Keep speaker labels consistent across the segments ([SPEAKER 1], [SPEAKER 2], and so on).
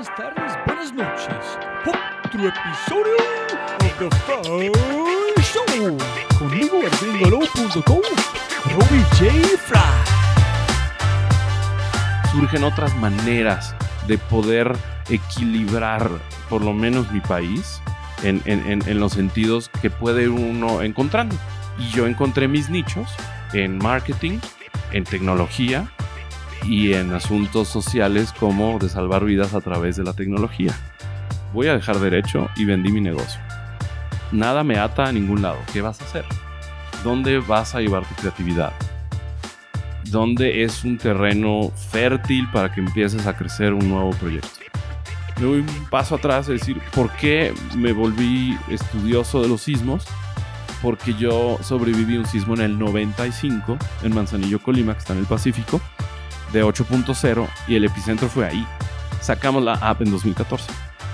[SPEAKER 1] buenas tardes, buenas noches. Otro episodio of The Fry Show. Conmigo, gringolo.com, Robbie J. Fry.
[SPEAKER 2] surgen otras maneras de poder equilibrar por lo menos mi país en- en- en los sentidos que puede uno encontrando. Y yo encontré mis nichos en marketing, en tecnología y en asuntos sociales como de salvar vidas a través de la tecnología. Voy a dejar derecho y vendí mi negocio. Nada me ata a ningún lado. ¿Qué vas a hacer? ¿Dónde vas a llevar tu creatividad? donde es un terreno fértil para que empieces a crecer un nuevo proyecto. Me voy un paso atrás a decir, ¿por qué me volví estudioso de los sismos? Porque yo sobreviví a un sismo en el 95 en Manzanillo, Colima, que está en el Pacífico, de 8.0 y el epicentro fue ahí. Sacamos la app en 2014.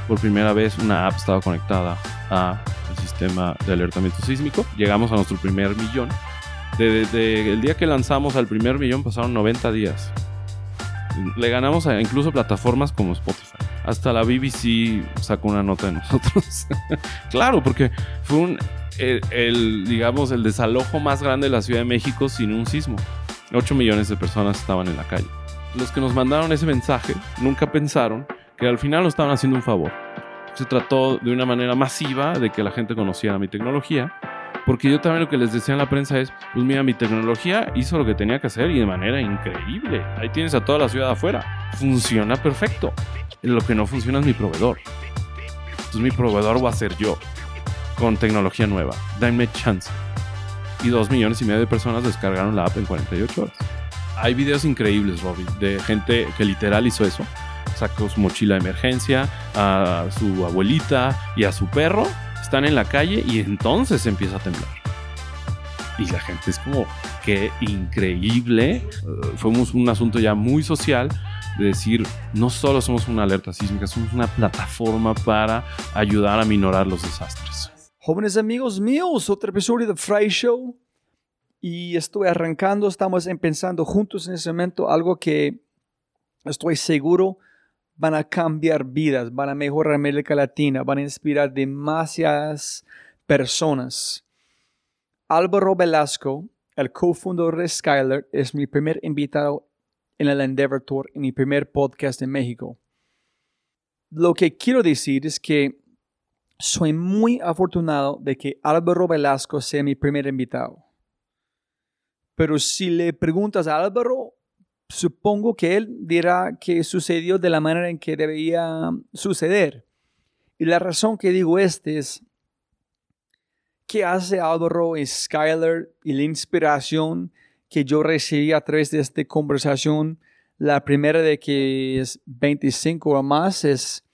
[SPEAKER 2] Por primera vez una app estaba conectada al sistema de alertamiento sísmico. Llegamos a nuestro primer millón desde el día que lanzamos al primer millón pasaron 90 días. Le ganamos a incluso plataformas como Spotify. Hasta la BBC sacó una nota de nosotros. claro, porque fue un, el, el, digamos, el desalojo más grande de la Ciudad de México sin un sismo. 8 millones de personas estaban en la calle. Los que nos mandaron ese mensaje nunca pensaron que al final nos estaban haciendo un favor. Se trató de una manera masiva de que la gente conociera mi tecnología porque yo también lo que les decía en la prensa es, pues mira, mi tecnología hizo lo que tenía que hacer y de manera increíble. Ahí tienes a toda la ciudad afuera. Funciona perfecto. Lo que no funciona es mi proveedor. Entonces mi proveedor va a ser yo, con tecnología nueva. Dame chance. Y dos millones y medio de personas descargaron la app en 48 horas. Hay videos increíbles, Robbie, de gente que literal hizo eso. Sacó su mochila de emergencia, a su abuelita y a su perro están en la calle y entonces empieza a temblar. Y la gente es como, qué increíble. Uh, fuimos un asunto ya muy social de decir, no solo somos una alerta sísmica, somos una plataforma para ayudar a minorar los desastres.
[SPEAKER 1] Jóvenes amigos míos, otro episodio de Fry Show. Y estoy arrancando, estamos empezando juntos en ese momento algo que estoy seguro van a cambiar vidas, van a mejorar América Latina, van a inspirar demasiadas personas. Álvaro Velasco, el cofundador de Skyler, es mi primer invitado en el Endeavor Tour, en mi primer podcast en México. Lo que quiero decir es que soy muy afortunado de que Álvaro Velasco sea mi primer invitado. Pero si le preguntas a Álvaro, supongo que él dirá que sucedió de la manera en que debía suceder. Y la razón que digo este es, ¿qué hace Álvaro y Skyler y la inspiración que yo recibí a través de esta conversación? La primera de que es 25 o más es,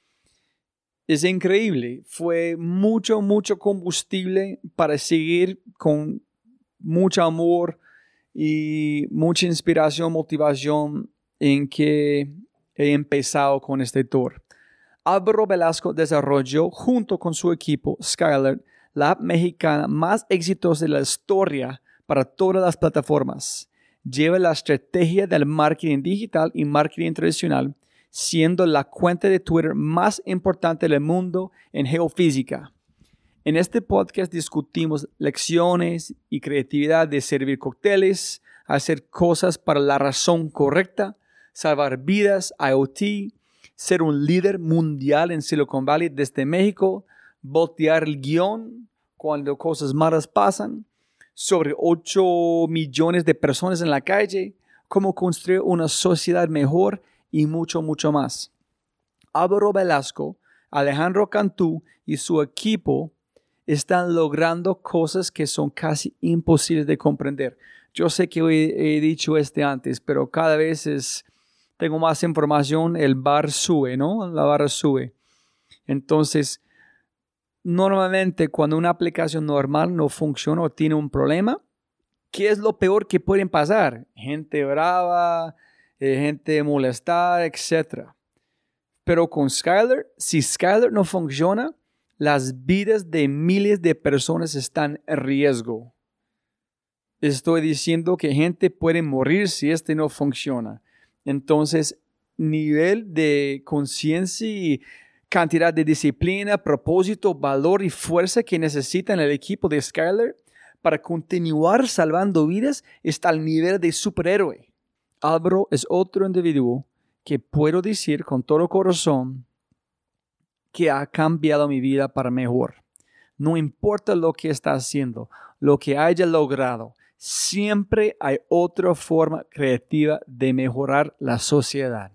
[SPEAKER 1] es increíble. Fue mucho, mucho combustible para seguir con mucho amor, y mucha inspiración, motivación en que he empezado con este tour. Álvaro Velasco desarrolló junto con su equipo Skyler la app mexicana más exitosa de la historia para todas las plataformas. Lleva la estrategia del marketing digital y marketing tradicional, siendo la cuenta de Twitter más importante del mundo en geofísica. En este podcast discutimos lecciones y creatividad de servir cócteles, hacer cosas para la razón correcta, salvar vidas, IoT, ser un líder mundial en Silicon Valley desde México, voltear el guion cuando cosas malas pasan, sobre 8 millones de personas en la calle, cómo construir una sociedad mejor y mucho, mucho más. Álvaro Velasco, Alejandro Cantú y su equipo están logrando cosas que son casi imposibles de comprender. Yo sé que he, he dicho este antes, pero cada vez es, tengo más información, el bar sube, ¿no? La barra sube. Entonces, normalmente cuando una aplicación normal no funciona o tiene un problema, ¿qué es lo peor que pueden pasar? Gente brava, eh, gente molestada, etc. Pero con Skyler, si Skyler no funciona, las vidas de miles de personas están en riesgo. Estoy diciendo que gente puede morir si este no funciona. Entonces, nivel de conciencia y cantidad de disciplina, propósito, valor y fuerza que necesita el equipo de Skyler para continuar salvando vidas está al nivel de superhéroe. Álvaro es otro individuo que puedo decir con todo corazón que ha cambiado mi vida para mejor. No importa lo que está haciendo, lo que haya logrado, siempre hay otra forma creativa de mejorar la sociedad.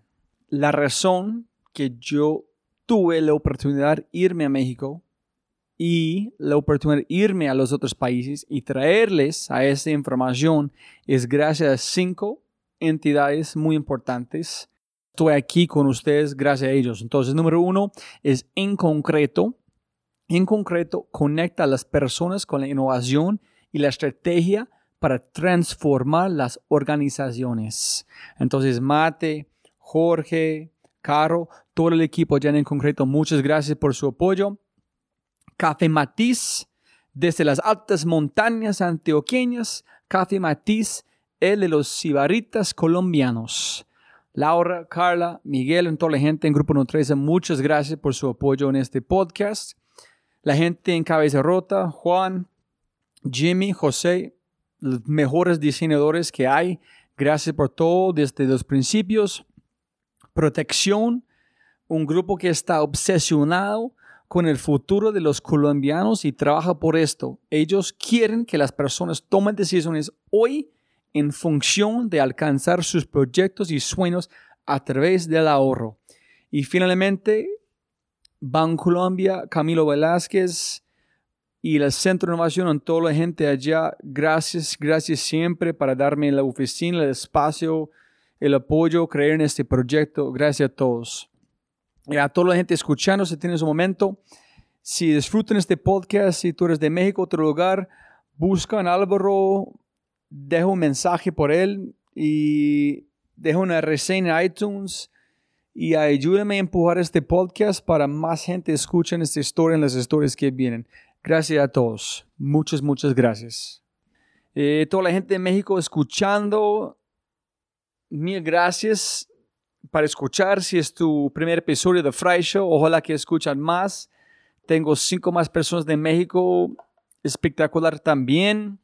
[SPEAKER 1] La razón que yo tuve la oportunidad de irme a México y la oportunidad de irme a los otros países y traerles a esa información es gracias a cinco entidades muy importantes. Estoy aquí con ustedes gracias a ellos. Entonces, número uno es en concreto, en concreto, conecta a las personas con la innovación y la estrategia para transformar las organizaciones. Entonces, Mate, Jorge, Caro, todo el equipo ya en concreto, muchas gracias por su apoyo. Café Matiz, desde las altas montañas antioqueñas, Café Matiz, el de los cibaritas colombianos. Laura, Carla, Miguel, toda la gente en Grupo Nutresa, muchas gracias por su apoyo en este podcast. La gente en Cabeza Rota, Juan, Jimmy, José, los mejores diseñadores que hay. Gracias por todo desde los principios. Protección, un grupo que está obsesionado con el futuro de los colombianos y trabaja por esto. Ellos quieren que las personas tomen decisiones hoy en función de alcanzar sus proyectos y sueños a través del ahorro. Y finalmente, Colombia, Camilo Velázquez, y el Centro de Innovación, a toda la gente allá, gracias, gracias siempre para darme la oficina, el espacio, el apoyo, creer en este proyecto. Gracias a todos. Y a toda la gente escuchando, si tienes un momento, si disfrutan este podcast, si tú eres de México, otro lugar, buscan Álvaro, deja un mensaje por él y deja una reseña en iTunes y ayúdame a empujar este podcast para más gente escuchen esta historia en las historias que vienen. Gracias a todos. Muchas, muchas gracias. Eh, toda la gente de México escuchando, mil gracias para escuchar. Si es tu primer episodio de Fry Show, ojalá que escuchan más. Tengo cinco más personas de México. Espectacular también.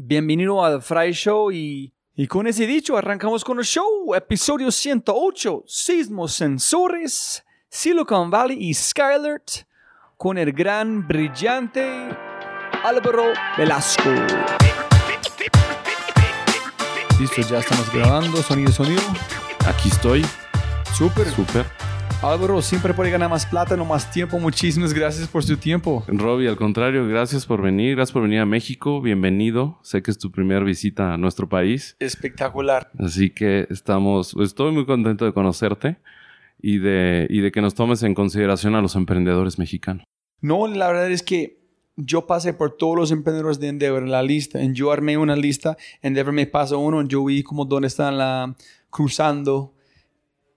[SPEAKER 1] Bienvenido al Fry Show y, y con ese dicho arrancamos con el show. Episodio 108. Sismos sensores, Silicon Valley y Skylert con el gran, brillante Álvaro Velasco. Listo, ya estamos grabando, sonido, sonido.
[SPEAKER 2] Aquí estoy.
[SPEAKER 1] Súper.
[SPEAKER 2] Súper.
[SPEAKER 1] Álvaro, siempre puede ganar más plata, no más tiempo. Muchísimas gracias por su tiempo.
[SPEAKER 2] Robbie, al contrario, gracias por venir. Gracias por venir a México. Bienvenido. Sé que es tu primera visita a nuestro país.
[SPEAKER 1] Espectacular.
[SPEAKER 2] Así que estamos, estoy muy contento de conocerte y de, y de que nos tomes en consideración a los emprendedores mexicanos.
[SPEAKER 1] No, la verdad es que yo pasé por todos los emprendedores de Endeavor en la lista. Yo armé una lista, Endeavor me pasó uno, yo vi como dónde están la, cruzando.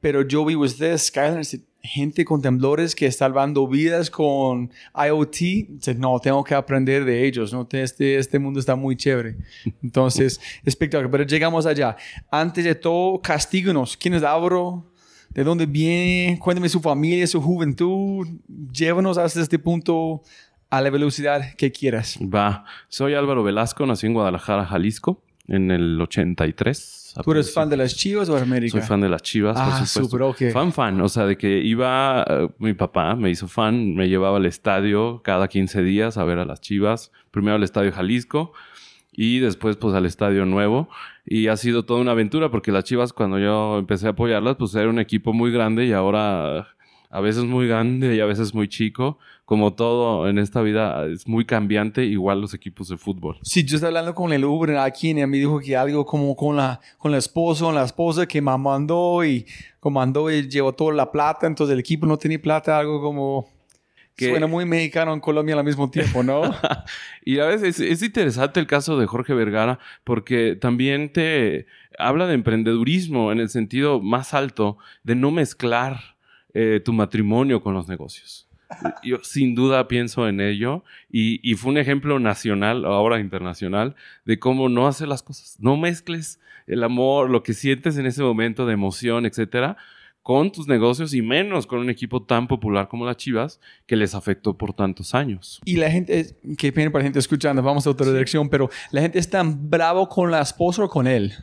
[SPEAKER 1] Pero yo vi ustedes, Skyler, gente con temblores que salvando vidas con IoT. No, tengo que aprender de ellos. ¿no? Este, este mundo está muy chévere. Entonces, espectacular. Pero llegamos allá. Antes de todo, castíguenos. ¿Quién es Álvaro? de dónde viene, cuénteme su familia, su juventud, llévanos hasta este punto a la velocidad que quieras.
[SPEAKER 2] Va, soy Álvaro Velasco, nací en Guadalajara, Jalisco, en el 83.
[SPEAKER 1] ¿Tú eres fan de las Chivas o América?
[SPEAKER 2] Soy fan de las Chivas,
[SPEAKER 1] ah,
[SPEAKER 2] por
[SPEAKER 1] supuesto. Super,
[SPEAKER 2] Fan, fan. O sea, de que iba... Eh, mi papá me hizo fan. Me llevaba al estadio cada 15 días a ver a las Chivas. Primero al Estadio Jalisco y después pues al estadio nuevo y ha sido toda una aventura porque las Chivas cuando yo empecé a apoyarlas pues era un equipo muy grande y ahora a veces muy grande y a veces muy chico como todo en esta vida es muy cambiante igual los equipos de fútbol
[SPEAKER 1] sí yo estaba hablando con el Uber aquí y me dijo que algo como con la con la esposa con la esposa que me mandó y comandó y llevó toda la plata entonces el equipo no tenía plata algo como Suena muy mexicano en Colombia al mismo tiempo, ¿no?
[SPEAKER 2] y a veces es, interesante el caso de Jorge Vergara porque también te habla de emprendedurismo en el sentido más alto de no mezclar eh, tu matrimonio con los negocios. Yo sin duda pienso en ello y, y fue un ejemplo nacional, ahora internacional, de cómo no hacer las cosas. No mezcles el amor, lo que sientes en ese momento de emoción, etcétera, con tus negocios y menos con un equipo tan popular como las Chivas que les afectó por tantos años.
[SPEAKER 1] Y la gente, qué pena para la gente escuchando, vamos a otra dirección, pero la gente es tan bravo con la esposa o con él.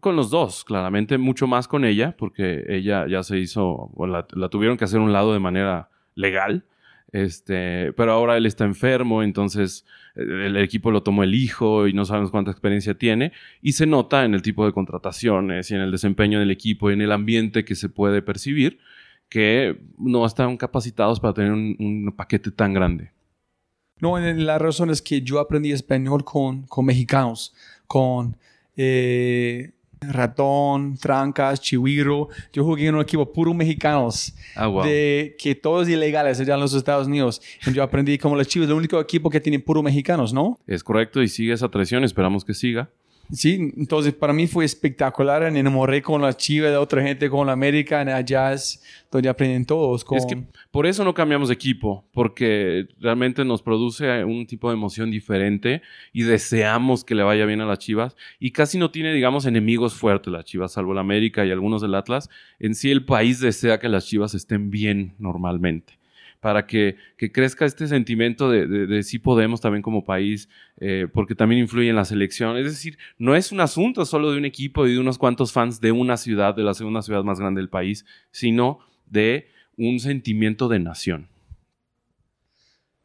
[SPEAKER 2] Con los dos, claramente mucho más con ella, porque ella ya se hizo, o la, la tuvieron que hacer un lado de manera legal, este, pero ahora él está enfermo, entonces el, equipo lo tomó el hijo y no sabemos cuánta experiencia tiene. Y se nota en el tipo de contrataciones y en el desempeño del equipo y en el ambiente que se puede percibir que no están capacitados para tener un, paquete tan grande.
[SPEAKER 1] No, la razón es que yo aprendí español con, con mexicanos, con eh, Ratón, Trancas, Chihuiro. Yo jugué en un equipo puro mexicanos.
[SPEAKER 2] Ah,
[SPEAKER 1] de que todos ilegales allá en los Estados Unidos. yo aprendí como los Chivas, el único equipo que tiene puro mexicanos, ¿no?
[SPEAKER 2] Es correcto y sigue esa tradición. Esperamos que siga.
[SPEAKER 1] Sí, entonces para mí fue espectacular. Me enamoré con la Chivas de otra gente, con la América, en es donde aprenden todos.
[SPEAKER 2] Es que por eso no cambiamos de equipo, porque realmente nos produce un tipo de emoción diferente y deseamos que le vaya bien a las Chivas. Y casi no tiene, digamos, enemigos fuertes las Chivas, salvo la América y algunos del Atlas. En sí el país desea que las Chivas estén bien normalmente para que, crezca este sentimiento de, de, sí podemos también como país, eh, porque también influye en la selección. Es decir, no es un asunto solo de un equipo y de unos cuantos fans de una ciudad, de la segunda ciudad más grande del país, sino de un sentimiento de nación.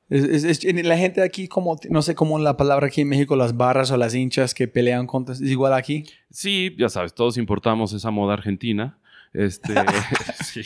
[SPEAKER 1] la gente aquí, como, no sé cómo la palabra aquí en México, las barras o las hinchas que pelean contra, ¿es igual aquí?
[SPEAKER 2] Sí, ya sabes, todos importamos esa moda argentina este, sí,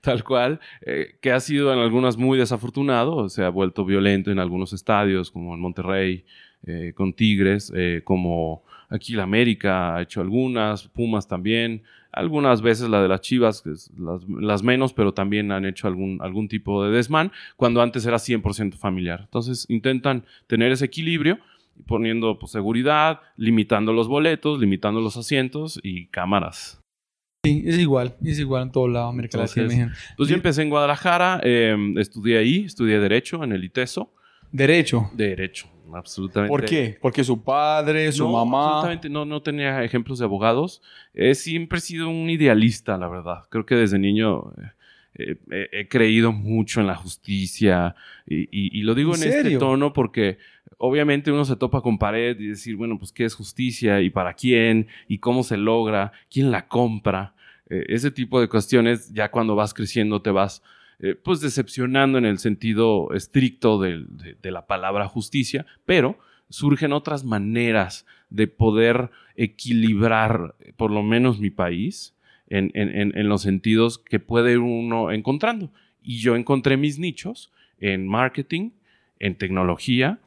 [SPEAKER 2] tal cual, eh, que ha sido en algunas muy desafortunado, se ha vuelto violento en algunos estadios, como en Monterrey, eh, con Tigres, eh, como aquí la América ha hecho algunas, Pumas también, algunas veces la de las Chivas, las, las, menos, pero también han hecho algún, algún tipo de desmán, cuando antes era 100% familiar. Entonces intentan tener ese equilibrio poniendo pues, seguridad, limitando los boletos, limitando los asientos y cámaras.
[SPEAKER 1] Sí, es igual, es igual en todo lado, América Latina.
[SPEAKER 2] Pues yo empecé en Guadalajara, em, estudié ahí, estudié Derecho en el ITESO.
[SPEAKER 1] ¿Derecho?
[SPEAKER 2] Derecho, absolutamente.
[SPEAKER 1] ¿Por qué? ¿Porque su padre, su mamá?
[SPEAKER 2] Absolutamente, no, no tenía ejemplos de abogados. He siempre sido un idealista, la verdad. Creo que desde niño eh, eh, he creído mucho en la justicia y, lo digo en, este tono porque obviamente uno se topa con pared y decir, bueno, pues qué es justicia y para quién y cómo se logra, quién la compra. Eh, ese tipo de cuestiones ya cuando vas creciendo te vas eh, pues decepcionando en el sentido estricto de, la palabra justicia, pero surgen otras maneras de poder equilibrar por lo menos mi país en, en los sentidos que puede uno encontrando. Y yo encontré mis nichos en marketing, en tecnología,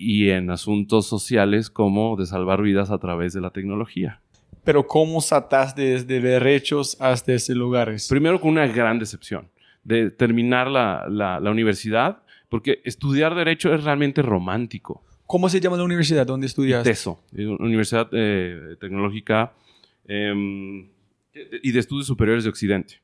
[SPEAKER 2] y en asuntos sociales como de salvar vidas a través de la tecnología.
[SPEAKER 1] Pero ¿cómo saltaste desde derechos hasta ese lugares?
[SPEAKER 2] Primero con una gran decepción de terminar la, la, universidad, porque estudiar derecho es realmente romántico.
[SPEAKER 1] ¿Cómo se llama la universidad donde estudias?
[SPEAKER 2] TESO, Universidad eh, Tecnológica em, y de Estudios Superiores de Occidente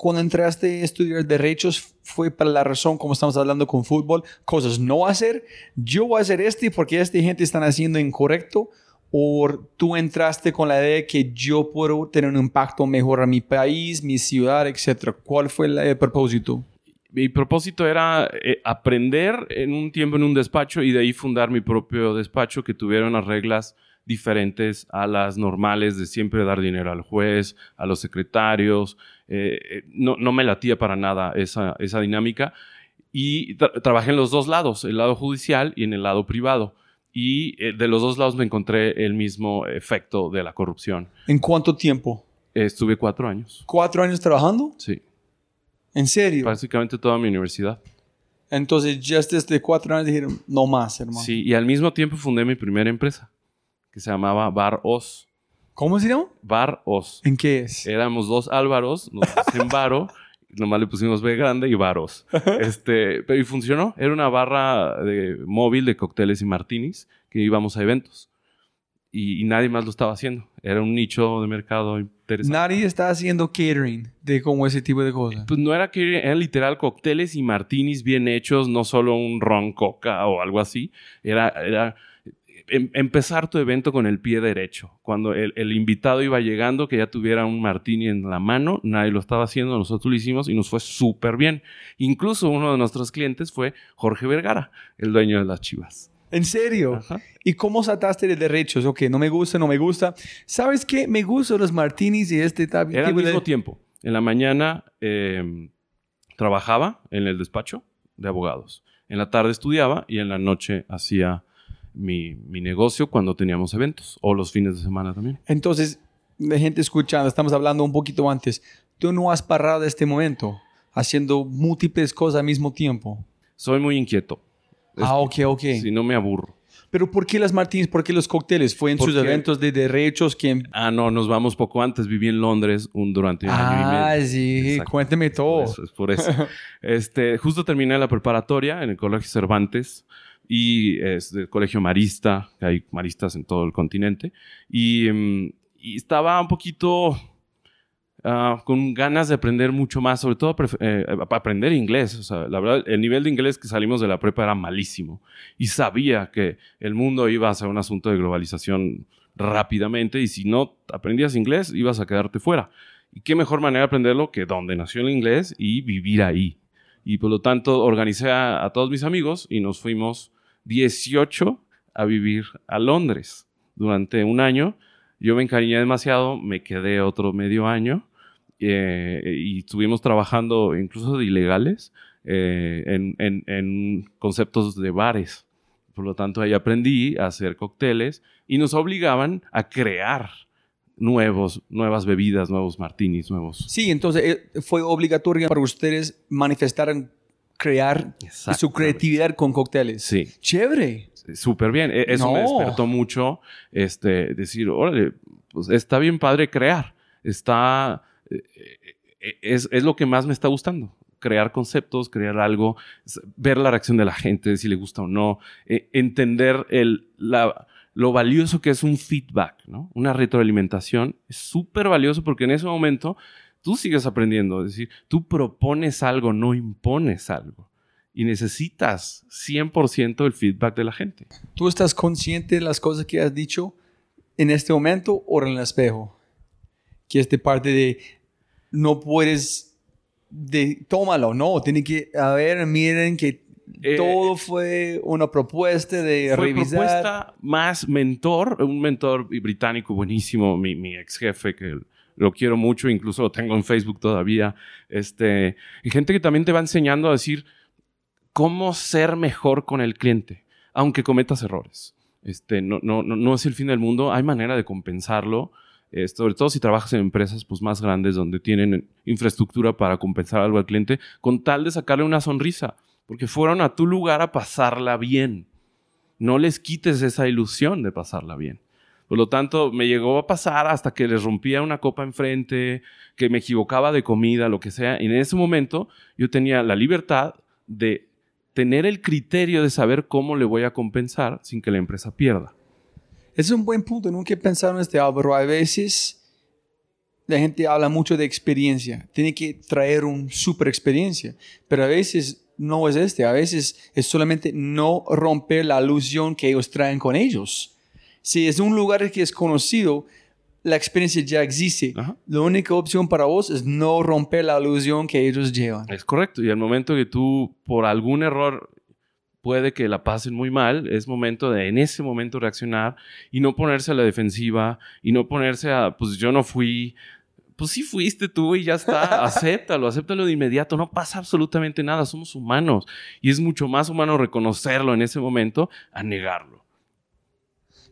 [SPEAKER 1] cuando entraste a estudiar derechos fue para la razón, como estamos hablando con fútbol, cosas no hacer. Yo voy a hacer este porque esta gente está haciendo incorrecto. ¿O tú entraste con la idea de que yo puedo tener un impacto mejor a mi país, mi ciudad, etcétera? ¿Cuál fue el, propósito?
[SPEAKER 2] Mi propósito era eh, aprender en un tiempo en un despacho y de ahí fundar mi propio despacho que tuviera unas reglas diferentes a las normales de siempre dar dinero al juez, a los secretarios. Eh, eh, no, no, me latía para nada esa, esa dinámica. Y trabajé en los dos lados, el lado judicial y en el lado privado. Y eh, de los dos lados me encontré el mismo efecto de la corrupción.
[SPEAKER 1] ¿En cuánto tiempo?
[SPEAKER 2] estuve cuatro años.
[SPEAKER 1] ¿Cuatro años trabajando?
[SPEAKER 2] Sí.
[SPEAKER 1] ¿En serio?
[SPEAKER 2] Básicamente toda mi universidad.
[SPEAKER 1] Entonces, ya desde cuatro años dijeron, no más, hermano.
[SPEAKER 2] Sí, y al mismo tiempo fundé mi primera empresa que se llamaba Bar Os.
[SPEAKER 1] ¿Cómo se llama?
[SPEAKER 2] Bar Os.
[SPEAKER 1] ¿En qué es?
[SPEAKER 2] Éramos dos Álvaros, nos en Baro, nomás le pusimos B grande y Baros. este, pero y funcionó. Era una barra de, móvil de cócteles y martinis que íbamos a eventos. Y, nadie más lo estaba haciendo. Era un nicho de mercado interesante.
[SPEAKER 1] Nadie está haciendo catering de como ese tipo de cosas.
[SPEAKER 2] Pues no era que eran literal cócteles y martinis bien hechos, no solo un ron coca o algo así. Era, era em- empezar tu evento con el pie derecho. Cuando el, el invitado iba llegando, que ya tuviera un martini en la mano, nadie lo estaba haciendo, nosotros lo hicimos y nos fue súper bien. Incluso uno de nuestros clientes fue Jorge Vergara, el dueño de las chivas.
[SPEAKER 1] ¿En serio?
[SPEAKER 2] Ajá.
[SPEAKER 1] ¿Y cómo saltaste de derechos? Ok, no me gusta, no me gusta. ¿Sabes qué? Me gustan los martinis y este tipo
[SPEAKER 2] Era al
[SPEAKER 1] de-
[SPEAKER 2] mismo tiempo. En la mañana eh, trabajaba en el despacho de abogados. En la tarde estudiaba y en la noche hacía mi, mi negocio cuando teníamos eventos o los fines de semana también.
[SPEAKER 1] Entonces, de gente escuchando, estamos hablando un poquito antes. Tú no has parado este momento haciendo múltiples cosas al mismo tiempo.
[SPEAKER 2] Soy muy inquieto. Es-
[SPEAKER 1] ah, ok, ok.
[SPEAKER 2] Si no me aburro.
[SPEAKER 1] Pero ¿por qué las martinis? ¿Por qué los cócteles? ¿Fue en sus eventos de derechos que...
[SPEAKER 2] Ah, no, nos vamos poco antes. Viví en Londres un, durante un año y
[SPEAKER 1] Ah,
[SPEAKER 2] medio.
[SPEAKER 1] sí,
[SPEAKER 2] Exacto.
[SPEAKER 1] cuénteme todo.
[SPEAKER 2] Por eso, es por eso. este, justo terminé la preparatoria en el Colegio Cervantes y es del Colegio Marista, que hay maristas en todo el continente. Y, mm, y estaba un poquito ah, con ganas de aprender mucho más, sobre todo eh, aprender inglés. O sea, la verdad, el nivel de inglés que salimos de la prepa era malísimo. Y sabía que el mundo iba a ser un asunto de globalización rápidamente y si no aprendías inglés ibas a quedarte fuera. Y qué mejor manera de aprenderlo que donde nació el inglés y vivir ahí. Y por lo tanto organicé a, a todos mis amigos y nos fuimos 18 a vivir a Londres durante un año. Yo me encariñé demasiado, me quedé otro medio año eh, y estuvimos trabajando incluso de ilegales eh, en, en- en conceptos de bares. Por lo tanto, ahí aprendí a hacer cócteles y nos obligaban a crear nuevos, nuevas bebidas, nuevos martinis, nuevos.
[SPEAKER 1] Sí, entonces eh, fue obligatorio para ustedes manifestar, crear su creatividad con cócteles.
[SPEAKER 2] Sí,
[SPEAKER 1] Chévere.
[SPEAKER 2] súper bien. E- Eso me despertó mucho, este, decir, órale, pues está bien padre crear. Está, eh, eh, es, es lo que más me está gustando. Crear conceptos, crear algo, ver la reacción de la gente, si le gusta o no, eh, entender el, la, lo valioso que es un feedback, ¿no? Una retroalimentación es súper valioso porque en ese momento tú sigues aprendiendo. Es decir, tú propones algo, no impones algo. Y necesitas 100% el feedback de la gente.
[SPEAKER 1] ¿Tú estás consciente de las cosas que has dicho en este momento o en el espejo? Que es de parte de no puedes de tómalo, no, tiene que a ver, miren que
[SPEAKER 2] Eh,
[SPEAKER 1] todo fue una propuesta de
[SPEAKER 2] Fue
[SPEAKER 1] revisar.
[SPEAKER 2] propuesta más mentor, un mentor británico buenísimo, mi, mi ex jefe, que lo quiero mucho, incluso lo tengo en Facebook todavía. Este, y gente que también te va enseñando a decir cómo ser mejor con el cliente, aunque cometas errores. Este, no, no, no, es el fin del mundo, hay manera de compensarlo. eh, sobre todo si trabajas en empresas pues, más grandes donde tienen infraestructura para compensar algo al cliente, con tal de sacarle una sonrisa, porque fueron a tu lugar a pasarla bien. No les quites esa ilusión de pasarla bien. Por lo tanto, me llegó a pasar hasta que les rompía una copa enfrente, que me equivocaba de comida, lo que sea. Y en ese momento yo tenía la libertad de tener el criterio de saber cómo le voy a compensar sin que la empresa pierda.
[SPEAKER 1] Es un buen punto, nunca he pensado en este Álvaro. A veces la gente habla mucho de experiencia, tiene que traer una super experiencia, pero a veces no es este, a veces es solamente no romper la ilusión que ellos traen con ellos. Si es un lugar que es conocido, la experiencia ya existe.
[SPEAKER 2] Ajá.
[SPEAKER 1] La única opción para vos es no romper la ilusión que ellos llevan.
[SPEAKER 2] Es correcto. Y al momento que tú, por algún error, puede que la pasen muy mal, es momento de en ese momento reaccionar y no ponerse a la defensiva y no ponerse a, pues yo no fui. Pues sí fuiste tú y ya está, acéptalo, acéptalo de inmediato, no pasa absolutamente nada, somos humanos y es mucho más humano reconocerlo en ese momento a negarlo.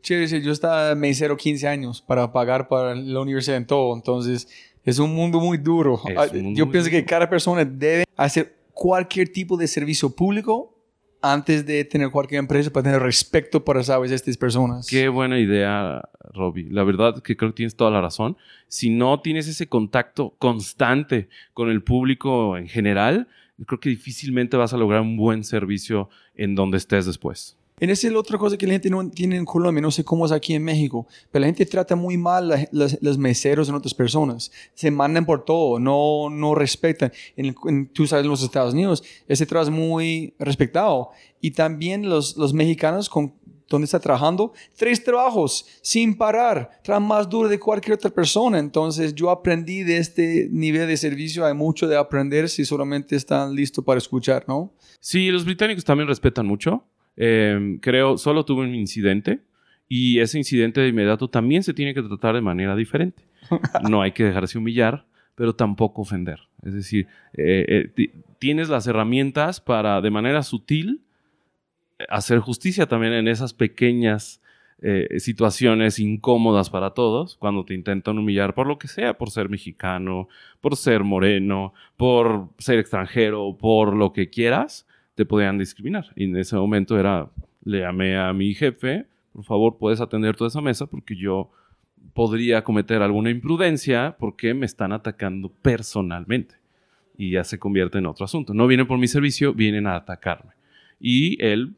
[SPEAKER 1] Chévere, yo estaba mesero 15 años para pagar para la universidad en todo, entonces es un mundo muy duro. Ah,
[SPEAKER 2] un mundo
[SPEAKER 1] yo
[SPEAKER 2] muy
[SPEAKER 1] pienso
[SPEAKER 2] duro.
[SPEAKER 1] que cada persona debe hacer cualquier tipo de servicio público antes de tener cualquier empresa para tener respeto por, sabes, estas personas.
[SPEAKER 2] Qué buena idea, Robbie. La verdad que creo que tienes toda la razón. Si no tienes ese contacto constante con el público en general, creo que difícilmente vas a lograr un buen servicio en donde estés después.
[SPEAKER 1] En esa es la otra cosa que la gente no tiene en Colombia, no sé cómo es aquí en México, pero la gente trata muy mal a los meseros en otras personas. Se mandan por todo, no, no respetan. En, tú sabes, en los Estados Unidos, ese trato es muy respetado. Y también los, los mexicanos con donde está trabajando, tres trabajos sin parar, trabajan más duro de cualquier otra persona. Entonces yo aprendí de este nivel de servicio, hay mucho de aprender si solamente están listos para escuchar, ¿no?
[SPEAKER 2] Sí, los británicos también respetan mucho. Em, creo, solo tuve un incidente y ese incidente de inmediato también se tiene que tratar de manera diferente. No hay que dejarse humillar, pero tampoco ofender. Es decir, eh, eh, tienes las herramientas para de manera sutil hacer justicia también en esas pequeñas eh, situaciones incómodas para todos cuando te intentan humillar por lo que sea, por ser mexicano, por ser moreno, por ser extranjero, por lo que quieras, te podían discriminar. Y en ese momento era, le llamé a mi jefe, por favor, puedes atender toda esa mesa porque yo podría cometer alguna imprudencia porque me están atacando personalmente. Y ya se convierte en otro asunto. No vienen por mi servicio, vienen a atacarme. Y él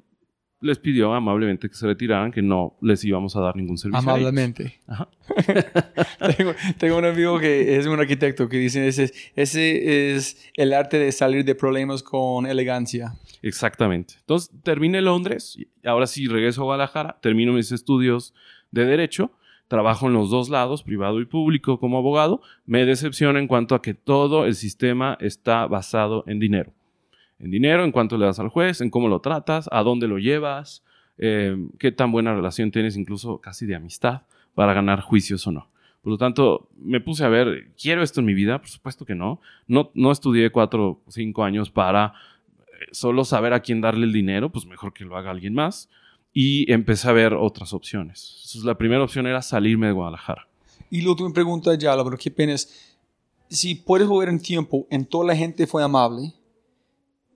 [SPEAKER 2] les pidió amablemente que se retiraran, que no les íbamos a dar ningún servicio.
[SPEAKER 1] Amablemente. tengo, un amigo que es un arquitecto que dice, ese, ese es el arte de salir de problemas con elegancia.
[SPEAKER 2] Exactamente. Entonces, terminé Londres, ahora sí regreso a Guadalajara, termino mis estudios de Derecho, trabajo en los dos lados, privado y público, como abogado. Me decepciona en cuanto a que todo el sistema está basado en dinero en dinero, en cuánto le das al juez, en cómo lo tratas, a dónde lo llevas, eh, qué tan buena relación tienes, incluso casi de amistad, para ganar juicios o no. Por lo tanto, me puse a ver, ¿quiero esto en mi vida? Por supuesto que no. No, no estudié cuatro o cinco años para eh, solo saber a quién darle el dinero, pues mejor que lo haga alguien más. Y empecé a ver otras opciones. La primera opción era salirme de Guadalajara.
[SPEAKER 1] Y la última pregunta ya, pero qué pena es, si puedes volver en tiempo, en toda la gente fue amable,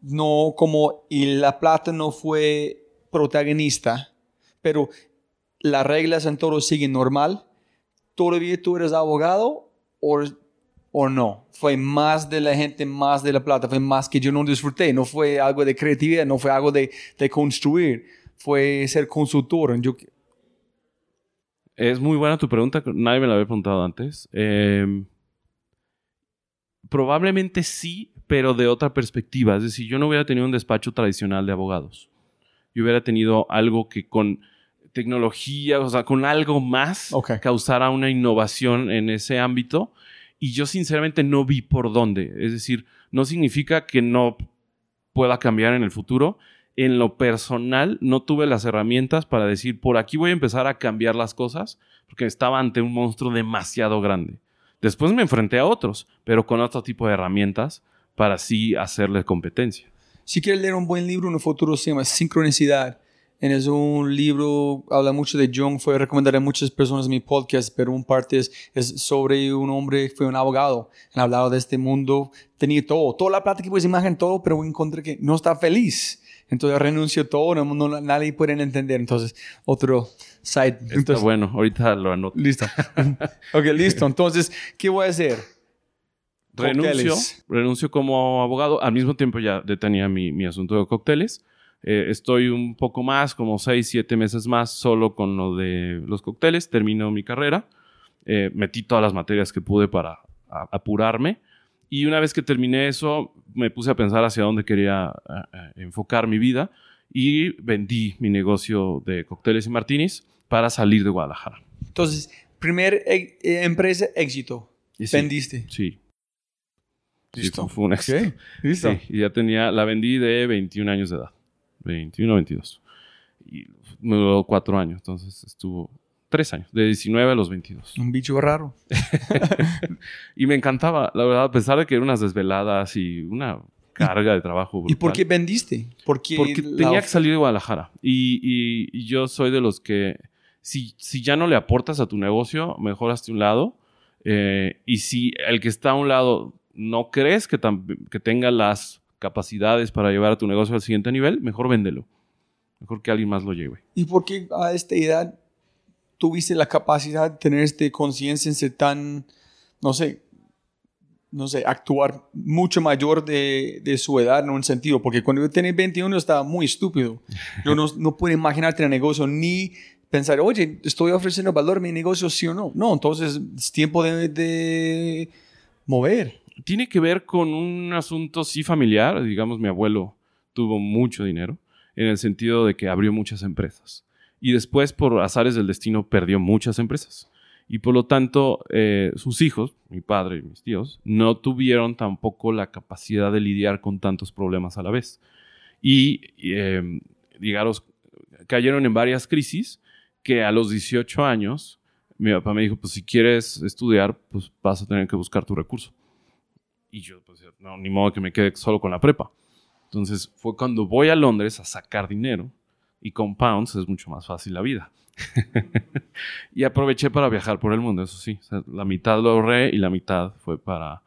[SPEAKER 1] no como y la plata no fue protagonista, pero las reglas en todo siguen normal. ¿Todavía tú eres abogado o, o no? Fue más de la gente, más de la plata, fue más que yo no disfruté, no fue algo de creatividad, no fue algo de, de construir, fue ser consultor. Yo,
[SPEAKER 2] es muy buena tu pregunta, nadie me la había preguntado antes. Em, probablemente sí, pero de otra perspectiva. Es decir, yo no hubiera tenido un despacho tradicional de abogados. Yo hubiera tenido algo que con tecnología, o sea, con algo más causara una innovación en ese ámbito. Y yo sinceramente no vi por dónde. Es decir, no significa que no pueda cambiar en el futuro. En lo personal, no tuve las herramientas para decir, por aquí voy a empezar a cambiar las cosas, porque estaba ante un monstruo demasiado grande. Después me enfrenté a otros, pero con otro tipo de herramientas para así hacerle competencia.
[SPEAKER 1] Si quieres leer un buen libro en el futuro se llama Sincronicidad. Es un libro, habla mucho de Jung, fue recomendado a muchas personas en mi podcast, pero un parte es, sobre un hombre fue un abogado. Han hablado de este mundo, tenía todo, toda la plata que puedes imaginar, todo, pero encontré que no está feliz. Entonces renunció todo, no, nadie puede entender. Entonces, otro site.
[SPEAKER 2] Está bueno, ahorita lo anoto.
[SPEAKER 1] Listo. ok, listo. Entonces, ¿qué voy a hacer?
[SPEAKER 2] Renuncio, renuncio como abogado. Al mismo tiempo ya detenía mi, mi asunto de cócteles. Eh, estoy un poco más, como seis, siete meses más, solo con lo de los cócteles. Termino mi carrera. Eh, metí todas las materias que pude para apurarme. Y una vez que terminé eso, me puse a pensar hacia dónde quería enfocar mi vida y vendí mi negocio de cócteles y martinis para salir de Guadalajara.
[SPEAKER 1] Entonces, primer empresa éxito. Vendiste.
[SPEAKER 2] Sí. Listo. fue un éxito. Listo. y ya tenía, la vendí de 21 años de edad. 21 22. Y me duró cuatro años, entonces estuvo tres años, de 19 a los 22.
[SPEAKER 1] Un bicho raro.
[SPEAKER 2] y me encantaba, la verdad, a pesar de que eran unas desveladas y una carga de trabajo.
[SPEAKER 1] ¿Y por qué vendiste?
[SPEAKER 2] Porque, Porque tenía que salir de Guadalajara. Y, y, yo soy de los que, si, si ya no le aportas a tu negocio, mejor hazte un lado. Eh, y si el que está a un lado no crees que, que tenga las capacidades para llevar a tu negocio al siguiente nivel, mejor véndelo. Mejor que alguien más lo lleve.
[SPEAKER 1] ¿Y por qué a esta edad tuviste la capacidad de tener esta conciencia en ser tan, no sé, no sé, actuar mucho mayor de, su edad en un sentido, porque cuando yo tenía 21 estaba muy estúpido. Yo no, no pude imaginar tener negocio ni pensar, oye, estoy ofreciendo valor a mi negocio, sí o no. No, entonces es tiempo de mover.
[SPEAKER 2] Tiene que ver con un asunto sí familiar, digamos, mi abuelo tuvo mucho dinero, en el sentido de que abrió muchas empresas. Y después, por azares del destino, perdió muchas empresas y por lo tanto eh, sus hijos, mi padre y mis tíos, no tuvieron tampoco la capacidad de lidiar con tantos problemas a la vez. Y, em, digamos, cayeron en varias crisis que a los 18 años mi papá me dijo, pues si quieres estudiar, pues vas a tener que buscar tu recurso. Y yo, pues no, ni modo que me quede solo con la prepa. Entonces fue cuando voy a Londres a sacar dinero y con pounds es mucho más fácil la vida. y aproveché para viajar por el mundo, eso sí. la mitad lo ahorré y la mitad fue para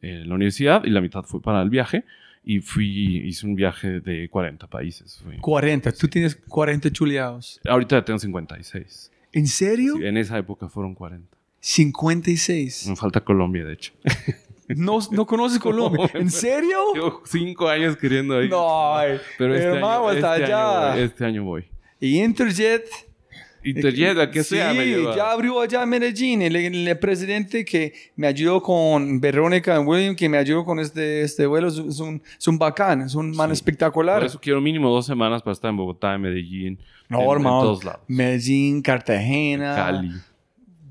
[SPEAKER 2] eh, la universidad y la mitad fue para el viaje. Y fui, hice un viaje de 40 países.
[SPEAKER 1] 40, tú tienes 40 chuleados.
[SPEAKER 2] Ahorita tengo 56.
[SPEAKER 1] ¿En serio?
[SPEAKER 2] en esa época fueron 40.
[SPEAKER 1] 56.
[SPEAKER 2] Me falta Colombia, de hecho.
[SPEAKER 1] No, no conoces Colombia. ¿En serio?
[SPEAKER 2] Llevo cinco años queriendo ir.
[SPEAKER 1] No,
[SPEAKER 2] pero este, año, este, año este año voy.
[SPEAKER 1] ¿Y Interjet?
[SPEAKER 2] Interjet, que sea.
[SPEAKER 1] Sí, ya abrió allá en Medellín. El, presidente que me ayudó con Verónica William, que me ayudó con este, este vuelo, es un, es un bacán, es un man espectacular.
[SPEAKER 2] Por eso quiero mínimo dos semanas para estar en Bogotá, en Medellín.
[SPEAKER 1] No, en, hermano. todos lados. Medellín, Cartagena.
[SPEAKER 2] Cali.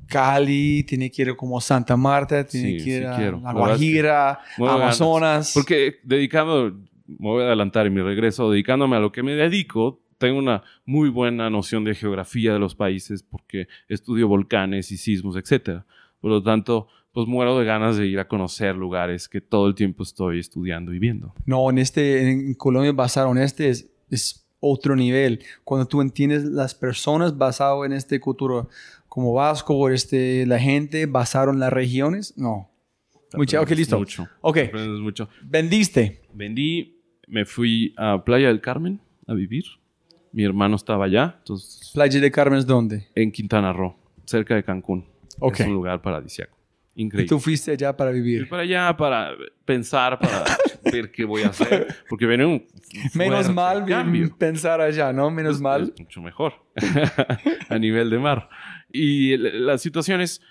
[SPEAKER 1] Cali, tiene que ir como Santa Marta, tiene que ir a La Guajira, Amazonas.
[SPEAKER 2] Porque dedicando, me voy a adelantar en mi regreso, dedicándome a lo que me dedico, tengo una muy buena noción de geografía de los países porque estudio volcanes y sismos, etc. Por lo tanto, pues muero de ganas de ir a conocer lugares que todo el tiempo estoy estudiando y viendo.
[SPEAKER 1] No, en este, en Colombia basado en este es, es otro nivel. Cuando tú entiendes las personas basado en este cultura como Vasco, este, la gente basado en las regiones, no. Mucho, ok, listo.
[SPEAKER 2] Mucho.
[SPEAKER 1] Ok.
[SPEAKER 2] mucho.
[SPEAKER 1] ¿Vendiste?
[SPEAKER 2] Vendí, me fui a Playa del Carmen a vivir mi hermano estaba allá. Entonces,
[SPEAKER 1] ¿Playa de Carmen es dónde?
[SPEAKER 2] En Quintana Roo, cerca de Cancún. Es un lugar paradisíaco. Increíble.
[SPEAKER 1] ¿Y tú fuiste allá para vivir?
[SPEAKER 2] Fui para allá para pensar, para ver qué voy a hacer. Porque viene un.
[SPEAKER 1] Menos mal pensar allá, ¿no? Menos mal.
[SPEAKER 2] mucho mejor a nivel de mar. Y la situación es.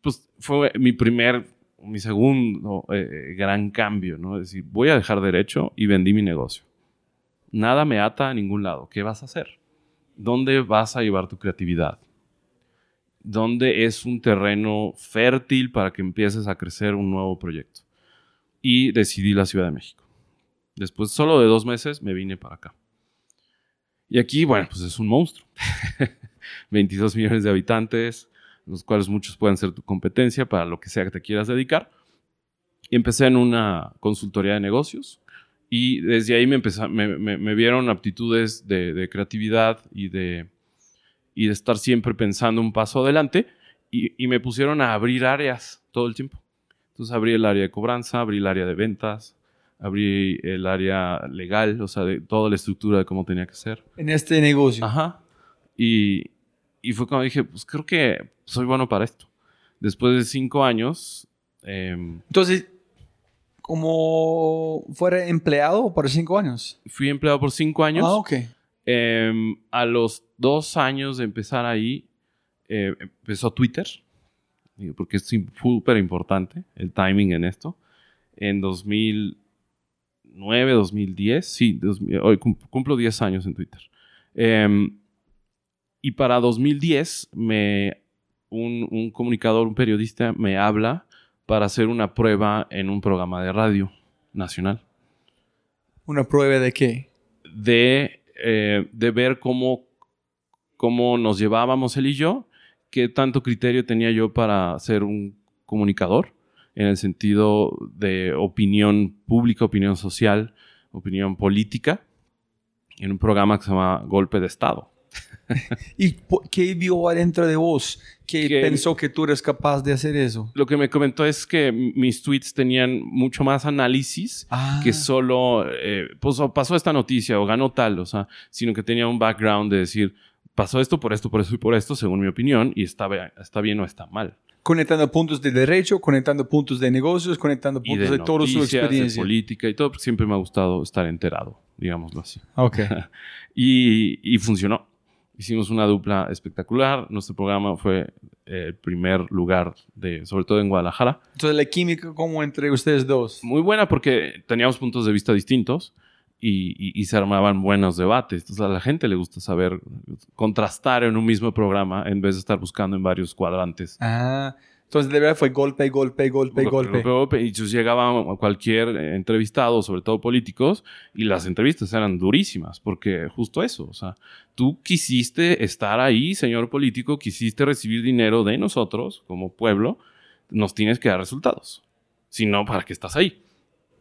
[SPEAKER 2] Pues fue mi primer, mi segundo eh, gran cambio, ¿no? Es decir, voy a dejar derecho y vendí mi negocio. Nada me ata a ningún lado. ¿Qué vas a hacer? ¿Dónde vas a llevar tu creatividad? ¿Dónde es un terreno fértil para que empieces a crecer un nuevo proyecto? Y decidí la Ciudad de México. Después solo de dos meses me vine para acá. Y aquí, bueno, pues es un monstruo. 22 millones de habitantes, los cuales muchos pueden ser tu competencia para lo que sea que te quieras dedicar. Y empecé en una consultoría de negocios y desde ahí me, me, vieron aptitudes de, creatividad y de, y de estar siempre pensando un paso adelante y, me pusieron a abrir áreas todo el tiempo. Entonces abrí el área de cobranza, abrí el área de ventas, abrí el área legal, o sea, de toda la estructura de cómo tenía que ser.
[SPEAKER 1] En este negocio.
[SPEAKER 2] Ajá. Y, y fue cuando dije, pues creo que soy bueno para esto. Después de cinco años...
[SPEAKER 1] Em, Entonces, como fuera empleado por cinco años.
[SPEAKER 2] Fui empleado por cinco años.
[SPEAKER 1] Ah, ok.
[SPEAKER 2] Em, a los dos años de empezar ahí, eh, empezó Twitter, porque es súper importante el timing en esto. En 2009, 2010, sí, hoy cumplo 10 años en Twitter. Em, y para 2010, me, un, un comunicador, un periodista, me habla para hacer una prueba en un programa de radio nacional.
[SPEAKER 1] ¿Una prueba de qué?
[SPEAKER 2] De, eh, de ver cómo, cómo nos llevábamos él y yo, qué tanto criterio tenía yo para ser un comunicador, en el sentido de opinión pública, opinión social, opinión política, en un programa que se llama Golpe de Estado.
[SPEAKER 1] ¿Y qué vio adentro de vos que, pensó que tú eres capaz de hacer eso?
[SPEAKER 2] Lo que me comentó es que mis tweets tenían mucho más análisis que ah. solo, eh, pues pasó esta noticia o ganó tal, o sea, sino que tenía un background de decir, pasó esto por esto, por esto y por esto, según mi opinión, y está, está bien o está mal.
[SPEAKER 1] Conectando puntos de derecho, conectando puntos de negocios, conectando
[SPEAKER 2] Y
[SPEAKER 1] puntos
[SPEAKER 2] de,
[SPEAKER 1] de, toda su
[SPEAKER 2] noticias, de
[SPEAKER 1] experiencia.
[SPEAKER 2] política y todo, porque siempre me ha gustado estar enterado, digámoslo así.
[SPEAKER 1] Ok.
[SPEAKER 2] Y, y funcionó. Hicimos una dupla espectacular. Nuestro programa fue eh, el primer lugar, de, sobre todo en Guadalajara.
[SPEAKER 1] Entonces, la química como entre ustedes dos.
[SPEAKER 2] Muy buena porque teníamos puntos de vista distintos y, y- y se armaban buenos debates. Entonces a la gente le gusta saber contrastar en un mismo programa en vez de estar buscando en varios cuadrantes.
[SPEAKER 1] Ah, entonces de verdad fue golpe, golpe, golpe, golpe.
[SPEAKER 2] Golpe, Y entonces llegaba cualquier eh, entrevistado, sobre todo políticos, y las entrevistas eran durísimas, porque justo eso, o sea, tú quisiste estar ahí, señor político, quisiste recibir dinero de nosotros como pueblo, nos tienes que dar resultados. Si no, ¿para qué estás ahí?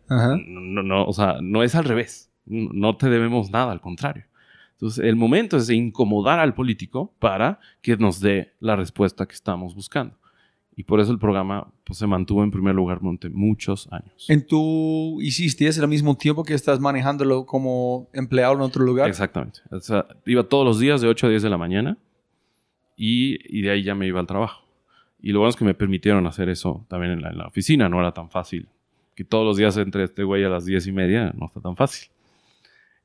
[SPEAKER 1] Ajá.
[SPEAKER 2] No, no, o sea, no es al revés. No no te debemos nada, al contrario. Entonces, el momento es de incomodar al político para que nos dé la respuesta que estamos buscando. Y por eso el programa pues, se mantuvo en primer lugar durante muchos años.
[SPEAKER 1] ¿En tú hiciste eso al mismo tiempo que estás manejándolo como empleado en otro lugar?
[SPEAKER 2] Exactamente. O sea, iba todos los días de 8 a 10 de la mañana y, y de ahí ya me iba al trabajo. Y lo bueno es que me permitieron hacer eso también en la, en la oficina. No era tan fácil. Que todos los días entre este güey a las 10 y media no está tan fácil.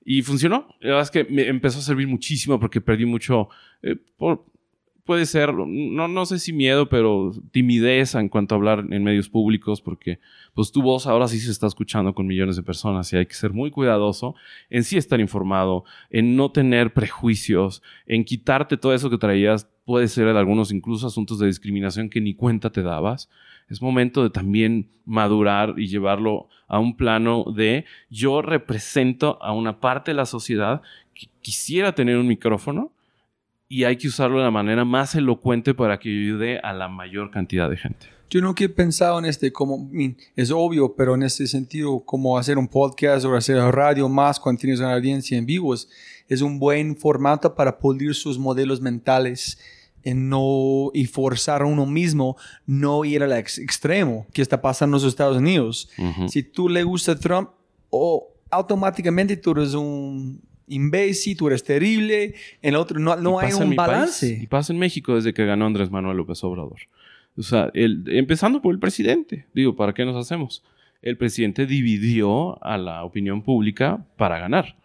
[SPEAKER 2] Y funcionó. La verdad es que me empezó a servir muchísimo porque perdí mucho. eh, por- puede ser, no, no sé si miedo, pero timidez en cuanto a hablar en medios públicos, porque pues tu voz ahora sí se está escuchando con millones de personas y hay que ser muy cuidadoso en sí estar informado, en no tener prejuicios, en quitarte todo eso que traías, puede ser en algunos incluso asuntos de discriminación que ni cuenta te dabas. Es momento de también madurar y llevarlo a un plano de yo represento a una parte de la sociedad que quisiera tener un micrófono y hay que usarlo de la manera más elocuente para que ayude a la mayor cantidad de gente.
[SPEAKER 1] Yo nunca he pensado en este como, es obvio, pero en este sentido, como hacer un podcast o hacer radio más cuando tienes una audiencia en vivos, es un buen formato para pulir sus modelos mentales en no, y forzar a uno mismo no ir al ex- extremo que está pasando en los Estados Unidos.
[SPEAKER 2] Ujú.
[SPEAKER 1] Si tú le gusta Trump, o automáticamente tú eres un imbécil, tú eres terrible, en el otro no, no hay un
[SPEAKER 2] mi país,
[SPEAKER 1] balance.
[SPEAKER 2] y pasa en México desde que ganó Andrés Manuel López Obrador. O sea, el- empezando por el presidente. Digo, ¿para qué nos hacemos? El presidente dividió a la opinión pública para ganar.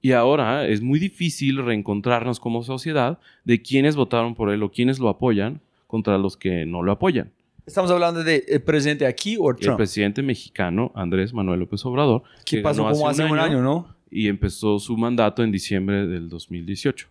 [SPEAKER 2] Y ahora es muy difícil reencontrarnos como sociedad de quienes votaron por él o quienes lo apoyan contra los que no lo apoyan.
[SPEAKER 1] Estamos hablando de el presidente aquí o
[SPEAKER 2] El
[SPEAKER 1] Trump.
[SPEAKER 2] presidente mexicano Andrés Manuel López Obrador,
[SPEAKER 1] ¿Qué pasó como hace un año, no?
[SPEAKER 2] Y empezó su mandato en diciembre del 2018.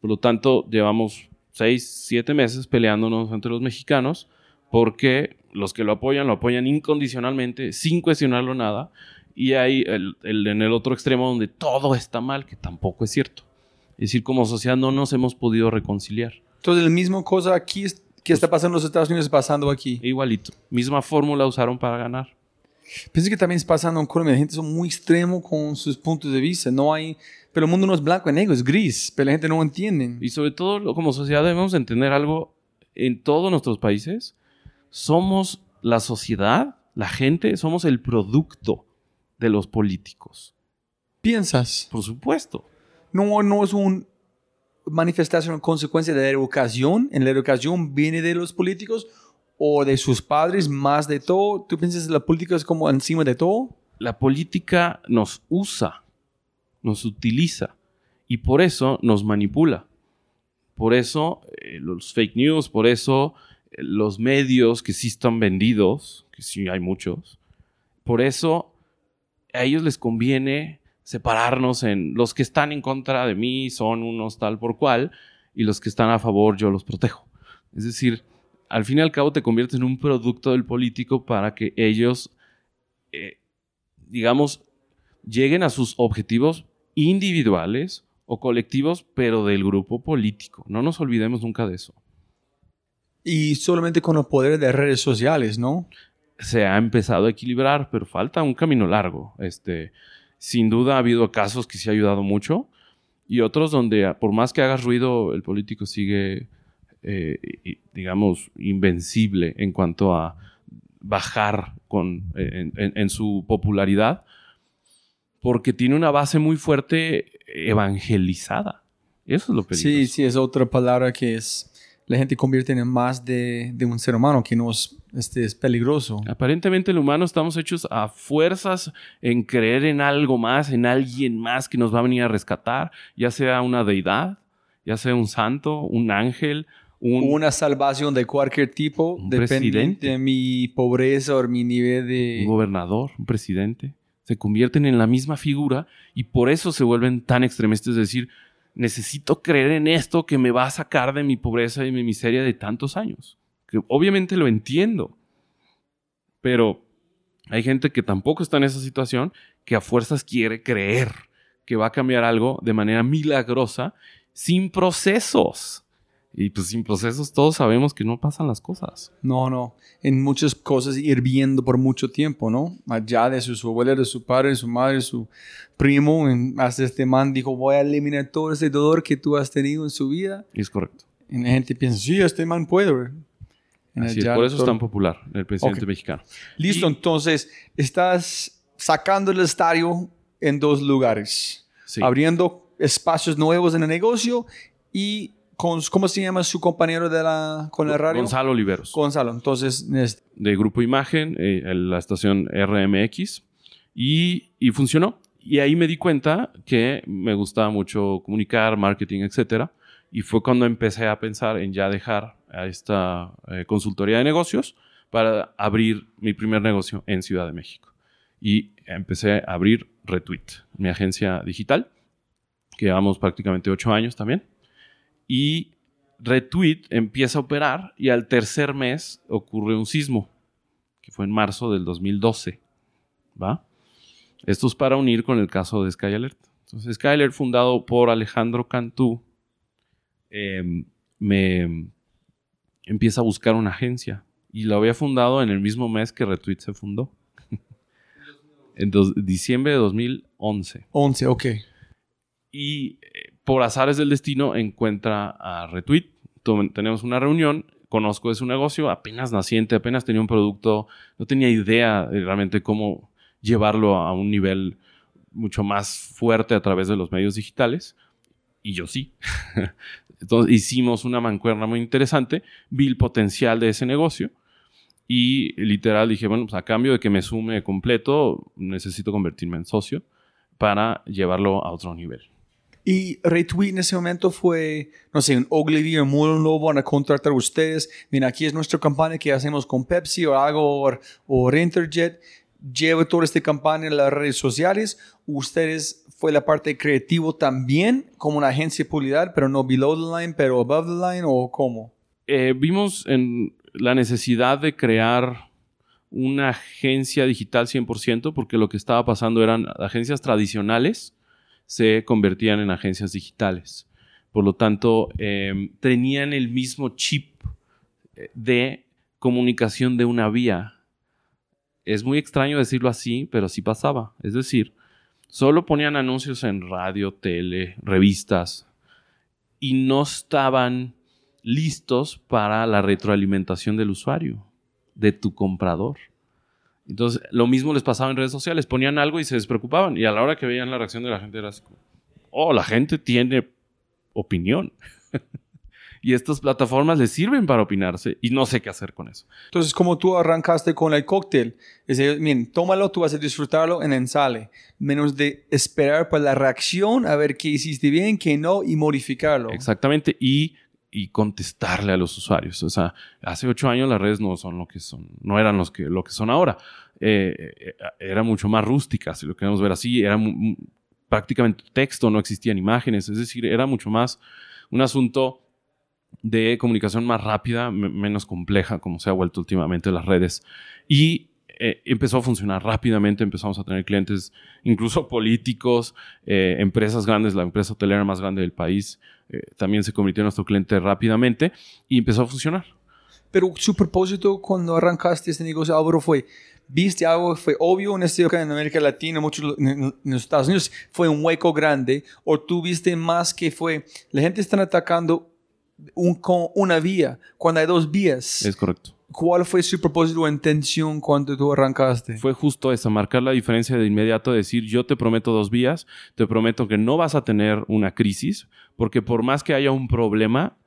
[SPEAKER 2] Por lo tanto, llevamos seis, siete meses peleándonos entre los mexicanos porque los que lo apoyan lo apoyan incondicionalmente, sin cuestionarlo nada, y hay el, el- en el otro extremo donde todo está mal, que tampoco es cierto. Es decir, como sociedad no nos hemos podido reconciliar.
[SPEAKER 1] Entonces, la misma cosa aquí que está pasando en los Estados Unidos pasando aquí.
[SPEAKER 2] Igualito. Misma fórmula usaron para ganar.
[SPEAKER 1] Pienso que también es pasando en Colombia. La gente es muy extremo con sus puntos de vista. No hay... Pero el mundo no es blanco y negro, es gris. Pero la gente no entiende.
[SPEAKER 2] Y sobre todo, como sociedad debemos entender algo en todos nuestros países. Somos la sociedad, la gente, somos el producto de los políticos.
[SPEAKER 1] Piensas.
[SPEAKER 2] Por supuesto.
[SPEAKER 1] No, no es una manifestación consecuencia de la educación. En la educación viene de los políticos o de sus padres más de todo. ¿Tú piensas que la política es como encima de todo?
[SPEAKER 2] La política nos usa, nos utiliza y por eso nos manipula. Por eso eh, los fake news, por eso eh, los medios que sí están vendidos, que sí hay muchos, por eso a ellos les conviene separarnos en los que están en contra de mí son unos tal por cual y los que están a favor yo los protejo. Es decir, al fin y al cabo te conviertes en un producto del político para que ellos, eh, digamos, lleguen a sus objetivos individuales o colectivos, pero del grupo político. No nos olvidemos nunca de eso.
[SPEAKER 1] Y solamente con el poder de redes sociales, ¿no?
[SPEAKER 2] se ha empezado a equilibrar, pero falta un camino largo. Este, sin duda ha habido casos que sí ha ayudado mucho y otros donde por más que hagas ruido el político sigue, eh, digamos, invencible en cuanto a bajar con, en, en- en su popularidad porque tiene una base muy fuerte evangelizada. Eso es lo peligroso.
[SPEAKER 1] Sí, sí, es otra palabra que es la gente convierte en más de, de un ser humano que no es, este, es peligroso.
[SPEAKER 2] Aparentemente el humano estamos hechos a fuerzas en creer en algo más, en alguien más que nos va a venir a rescatar, ya sea una deidad, ya sea un santo, un ángel, un,
[SPEAKER 1] una salvación de cualquier tipo,
[SPEAKER 2] presidente.
[SPEAKER 1] de mi pobreza o mi nivel de...
[SPEAKER 2] un gobernador, un presidente. Se convierten en la misma figura y por eso se vuelven tan extremistas, es decir, necesito creer en esto que me va a sacar de mi pobreza y mi miseria de tantos años. Que obviamente lo entiendo, pero hay gente que tampoco está en esa situación, que a fuerzas quiere creer que va a cambiar algo de manera milagrosa, sin procesos. Y pues sin procesos todos sabemos que no pasan las cosas.
[SPEAKER 1] No, no. En muchas cosas hirviendo por mucho tiempo, ¿no? Allá de su, su abuela, de su padre, de su madre, de su primo. en- hasta este man dijo, voy a eliminar todo ese dolor que tú has tenido en su vida.
[SPEAKER 2] Y es correcto.
[SPEAKER 1] Y la gente piensa, sí, este man puede. güey". En
[SPEAKER 2] Así es, por eso es
[SPEAKER 1] todo-
[SPEAKER 2] tan popular el presidente
[SPEAKER 1] Ok.
[SPEAKER 2] mexicano.
[SPEAKER 1] Listo,
[SPEAKER 2] Y-
[SPEAKER 1] entonces estás sacando el estadio en dos lugares.
[SPEAKER 2] Sí.
[SPEAKER 1] Abriendo espacios nuevos en el negocio y con, ¿cómo se llama su compañero de la, con la radio?
[SPEAKER 2] Gonzalo Oliveros,
[SPEAKER 1] Gonzalo. Entonces, es-
[SPEAKER 2] de Grupo Imagen, eh, en la estación RMX, y, y funcionó. Y ahí me di cuenta que me gustaba mucho comunicar, marketing, etcétera. Y fue cuando empecé a pensar en ya dejar a esta eh, consultoría de negocios para abrir mi primer negocio en Ciudad de México. Y empecé a abrir Retweet, mi agencia digital, que llevamos prácticamente ocho años también. Y Retweet empieza a operar y al tercer mes ocurre un sismo, que fue en marzo del 2012. ¿Va? Esto es para unir con el caso de Sky Alert. Entonces, Sky Alert, fundado por Alejandro Cantú, eh, me empieza a buscar una agencia y lo había fundado en el mismo mes que Retweet se fundó. en diciembre de 2011
[SPEAKER 1] 11, ok.
[SPEAKER 2] y eh, por azares del destino encuentra a Retweet. Tenemos una reunión, conozco de su negocio, apenas naciente, apenas tenía un producto, no tenía idea de realmente cómo llevarlo a un nivel mucho más fuerte a través de los medios digitales. Y yo sí. Entonces hicimos una mancuerna muy interesante, vi el potencial de ese negocio y literal dije, bueno, pues a cambio de que me sume completo, necesito convertirme en socio para llevarlo a otro nivel.
[SPEAKER 1] Y Retweet en ese momento fue, no sé, un Ogilvy o un Lobo van a contratar a ustedes. Mira, aquí es nuestra campaña que hacemos con Pepsi o algo, o, o Interjet. Lleva toda esta campaña en las redes sociales. Ustedes fue la parte creativo también, como una agencia de publicidad, pero no below the line, pero above the line, o cómo.
[SPEAKER 2] Eh, vimos en la necesidad de crear una agencia digital 100%, porque lo que estaba pasando eran agencias tradicionales se convertían en agencias digitales. Por lo tanto, eh, tenían el mismo chip eh, de comunicación de una vía. Es muy extraño decirlo así, pero sí pasaba. Es decir, solo ponían anuncios en radio, tele, revistas y no estaban listos para la retroalimentación del usuario, de tu comprador. Entonces, lo mismo les pasaba en redes sociales. Ponían algo y se despreocupaban. Y a la hora que veían la reacción de la gente era así como, oh, la gente tiene opinión. y estas plataformas les sirven para opinarse y no sé qué hacer con eso.
[SPEAKER 1] Entonces, como tú arrancaste con el cóctel, es decir, miren, tómalo, tú vas a disfrutarlo en ensale, menos de esperar por la reacción, a ver qué hiciste bien, qué no, y modificarlo.
[SPEAKER 2] Exactamente. Y, y contestarle a los usuarios. O sea, hace ocho años las redes no son lo que son, no eran los que, lo que son ahora. Eh, eh, era mucho más rústica, si lo queremos ver así. Era prácticamente texto, no existían imágenes. Es decir, era mucho más un asunto de comunicación más rápida, me- menos compleja, como se ha vuelto últimamente las redes. Y eh, empezó a funcionar rápidamente, empezamos a tener clientes, incluso políticos, eh, empresas grandes, la empresa hotelera más grande del país, eh, también se convirtió en nuestro cliente rápidamente y empezó a funcionar.
[SPEAKER 1] Pero su propósito cuando arrancaste este negocio, Álvaro, fue, viste algo, fue obvio en, este, en América Latina, muchos en, los Estados Unidos, fue un hueco grande, o tú viste más que fue, la gente está atacando un, con una vía, cuando hay dos vías.
[SPEAKER 2] Es correcto.
[SPEAKER 1] ¿Cuál fue su propósito o intención cuando tú arrancaste?
[SPEAKER 2] Fue justo eso, marcar la diferencia de inmediato, decir yo te prometo dos vías, te prometo que no vas a tener una crisis, porque por más que haya un problema,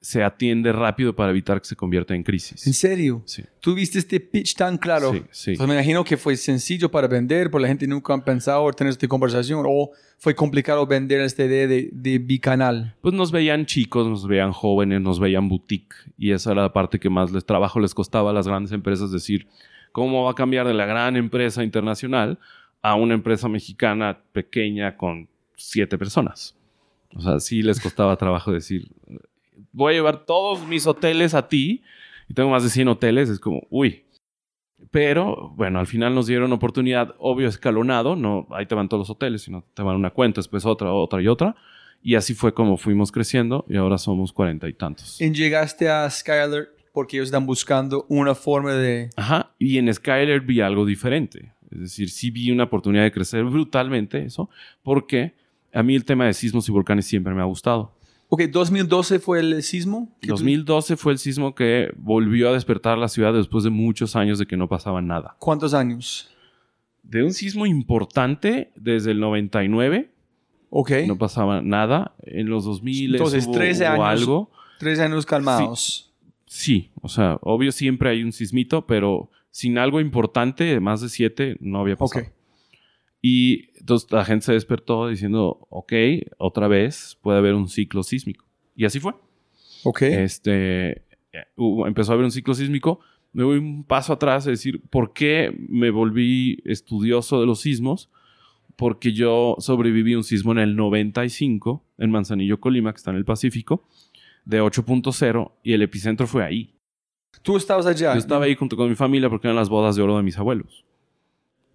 [SPEAKER 2] se atiende rápido para evitar que se convierta en crisis.
[SPEAKER 1] ¿En serio?
[SPEAKER 2] Sí.
[SPEAKER 1] ¿Tú viste este pitch tan claro?
[SPEAKER 2] Sí, sí.
[SPEAKER 1] Entonces, me imagino que fue sencillo para vender, porque la gente nunca ha pensado tener esta conversación, o fue complicado vender esta idea de, de bicanal.
[SPEAKER 2] Pues nos veían chicos, nos veían jóvenes, nos veían boutique y esa era la parte que más les trabajo les costaba a las grandes empresas decir cómo va a cambiar de la gran empresa internacional a una empresa mexicana pequeña con siete personas. O sea, sí les costaba trabajo decir, voy a llevar todos mis hoteles a ti y tengo más de 100 hoteles, es como, uy. Pero bueno, al final nos dieron oportunidad, obvio, escalonado, no ahí te van todos los hoteles, sino te van una cuenta, después otra, otra y otra. Y así fue como fuimos creciendo y ahora somos cuarenta y tantos.
[SPEAKER 1] Y llegaste a Skyler porque ellos están buscando una forma de...
[SPEAKER 2] Ajá, y en Skyler vi algo diferente. Es decir, sí vi una oportunidad de crecer brutalmente eso, porque a mí el tema de sismos y volcanes siempre me ha gustado.
[SPEAKER 1] Ok, 2012 fue el sismo. que tú-
[SPEAKER 2] 2012 fue el sismo que volvió a despertar la ciudad después de muchos años de que no pasaba nada.
[SPEAKER 1] ¿Cuántos años?
[SPEAKER 2] De un sismo importante desde el 99
[SPEAKER 1] Ok.
[SPEAKER 2] no pasaba nada. En los 2000
[SPEAKER 1] Entonces,
[SPEAKER 2] hubo,
[SPEAKER 1] 13
[SPEAKER 2] hubo
[SPEAKER 1] años.
[SPEAKER 2] algo.
[SPEAKER 1] Tres años calmados.
[SPEAKER 2] Sí, o sea, obvio siempre hay un sismito, pero sin algo importante, más de 7, no había
[SPEAKER 1] Ok.
[SPEAKER 2] pasado. Y entonces la gente se despertó diciendo, ok, otra vez puede haber un ciclo sísmico. Y así fue.
[SPEAKER 1] Ok.
[SPEAKER 2] Este, eh, hubo- empezó a haber un ciclo sísmico. Me voy un paso atrás a decir, ¿por qué me volví estudioso de los sismos? Porque yo sobreviví a un sismo en el 95 en Manzanillo, Colima, que está en el Pacífico, de 8.0 y el epicentro fue ahí.
[SPEAKER 1] Tú estabas allá.
[SPEAKER 2] Yo estaba ahí junto con mi familia porque eran las bodas de oro de mis abuelos.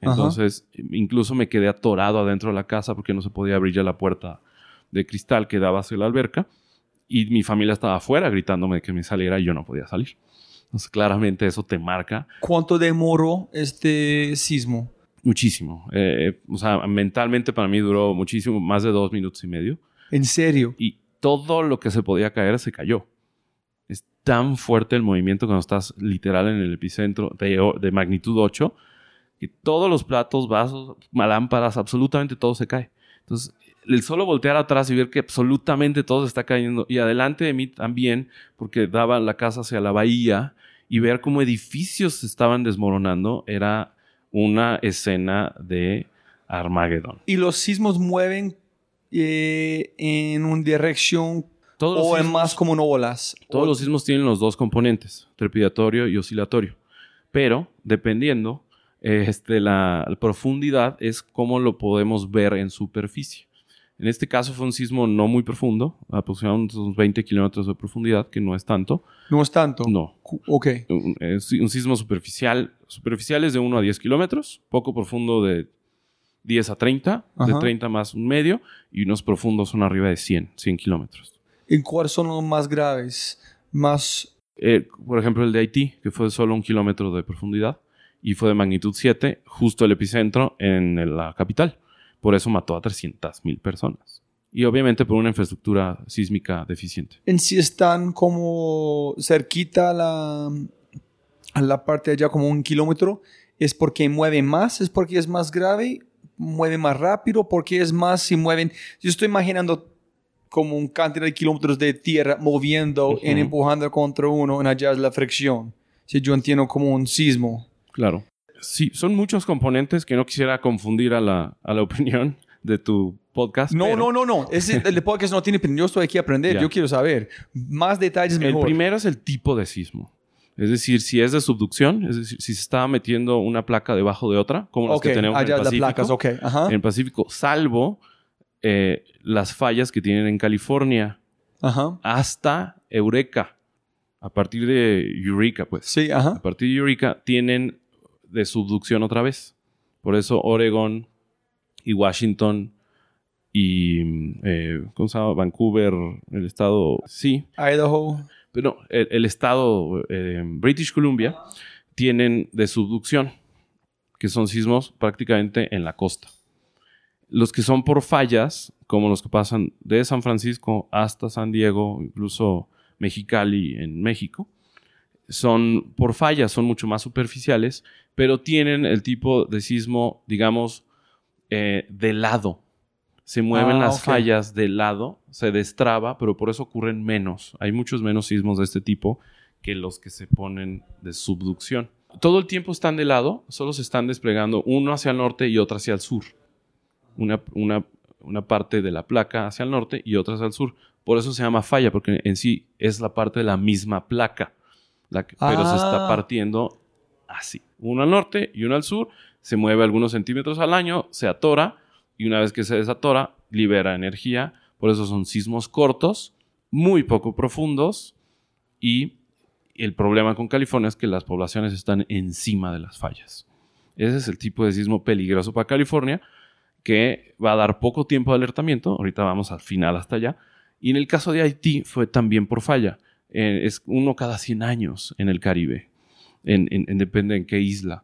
[SPEAKER 1] Ajá.
[SPEAKER 2] Entonces, incluso me quedé atorado adentro de la casa porque no se podía abrir ya la puerta de cristal que daba hacia la alberca. Y mi familia estaba afuera gritándome que me saliera y yo no podía salir. Entonces, claramente eso te marca
[SPEAKER 1] ¿Cuánto demoró este sismo?
[SPEAKER 2] muchísimo. Eh, o sea, mentalmente para mí duró muchísimo, más de dos minutos y medio.
[SPEAKER 1] ¿En serio?
[SPEAKER 2] y todo lo que se podía caer se cayó. Es tan fuerte el movimiento cuando estás literal en el epicentro de, de magnitud 8 que todos los platos, vasos, lámparas, absolutamente todo se cae. Entonces, el solo voltear atrás y ver que absolutamente todo se está cayendo y adelante de mí también, porque daba la casa hacia la bahía y ver cómo edificios se estaban desmoronando era una escena de Armagedón.
[SPEAKER 1] ¿Y los sismos mueven eh, en una dirección
[SPEAKER 2] Todos
[SPEAKER 1] o en más como en olas?
[SPEAKER 2] Todos
[SPEAKER 1] O-
[SPEAKER 2] los sismos tienen los dos componentes, trepidatorio y oscilatorio. Pero, dependiendo, este, la, la profundidad es cómo lo podemos ver en superficie. En este caso fue un sismo no muy profundo, aproximadamente unos 20 kilómetros de profundidad, que no es tanto.
[SPEAKER 1] No es tanto.
[SPEAKER 2] No,
[SPEAKER 1] Ok.
[SPEAKER 2] un, es un sismo superficial. Superficial es de 1 a 10 kilómetros, poco profundo de 10 a 30, de
[SPEAKER 1] Ajá.
[SPEAKER 2] 30 más un medio, y unos profundos son arriba de 100, 100 kilómetros.
[SPEAKER 1] ¿En cuáles son los más graves? Más.
[SPEAKER 2] Eh, por ejemplo, el de Haití, que fue solo un kilómetro de profundidad y fue de magnitud 7, justo el epicentro en la capital. Por eso mató a 300.000 personas. Y obviamente por una infraestructura sísmica deficiente.
[SPEAKER 1] En sí están como cerquita a la, a la parte de allá, como un kilómetro. ¿Es porque mueve más? ¿Es porque es más grave? ¿Mueve más rápido? porque es más si mueven? Yo estoy imaginando como un cantidad de kilómetros de tierra moviendo
[SPEAKER 2] Ujú.
[SPEAKER 1] en empujando contra uno, en allá es la fricción. Si yo entiendo como un sismo.
[SPEAKER 2] Claro. Sí, son muchos componentes que no quisiera confundir a la, a la opinión de tu podcast.
[SPEAKER 1] No,
[SPEAKER 2] pero
[SPEAKER 1] no, no, no. Ese, el podcast no tiene opinión. Yo estoy aquí a aprender.
[SPEAKER 2] Ya.
[SPEAKER 1] Yo quiero saber. Más detalles
[SPEAKER 2] El
[SPEAKER 1] mejor.
[SPEAKER 2] primero es el tipo de sismo. Es decir, si es de subducción, es decir, si se está metiendo una placa debajo de otra, como las
[SPEAKER 1] Ok,
[SPEAKER 2] que tenemos en
[SPEAKER 1] allá
[SPEAKER 2] el
[SPEAKER 1] las
[SPEAKER 2] Pacífico.
[SPEAKER 1] placas, ok. Ajá.
[SPEAKER 2] en el Pacífico, salvo eh, las fallas que tienen en California
[SPEAKER 1] Ajá.
[SPEAKER 2] hasta Eureka. A partir de Eureka, pues.
[SPEAKER 1] Sí, ajá.
[SPEAKER 2] A partir de Eureka tienen de subducción otra vez. Por eso Oregon y Washington y eh, ¿cómo se llama? Vancouver, el estado, sí,
[SPEAKER 1] Idaho.
[SPEAKER 2] pero el, el estado eh, British Columbia tienen de subducción, que son sismos prácticamente en la costa. Los que son por fallas, como los que pasan de San Francisco hasta San Diego, incluso Mexicali en México, son por fallas, son mucho más superficiales, pero tienen el tipo de sismo, digamos, eh, de lado. se mueven
[SPEAKER 1] Ah,
[SPEAKER 2] las fallas de lado, se destraba, pero por eso ocurren menos. Hay muchos menos sismos de este tipo que los que se ponen de subducción. Todo el tiempo están de lado, solo se están desplegando uno hacia el norte y otro hacia el sur. Una, una, una parte de la placa hacia el norte y otra hacia el sur. Por eso se llama falla, porque en sí es la parte de la misma placa, la pero se está
[SPEAKER 1] Ah.
[SPEAKER 2] partiendo así. Uno al norte y uno al sur, se mueve algunos centímetros al año, se atora y una vez que se desatora, libera energía. Por eso son sismos cortos, muy poco profundos y el problema con California es que las poblaciones están encima de las fallas. Ese es el tipo de sismo peligroso para California que va a dar poco tiempo de alertamiento. Ahorita vamos al final hasta allá. Y en el caso de Haití fue también por falla. Eh, es uno cada 100 años en el Caribe. En, en- en- depende en qué isla.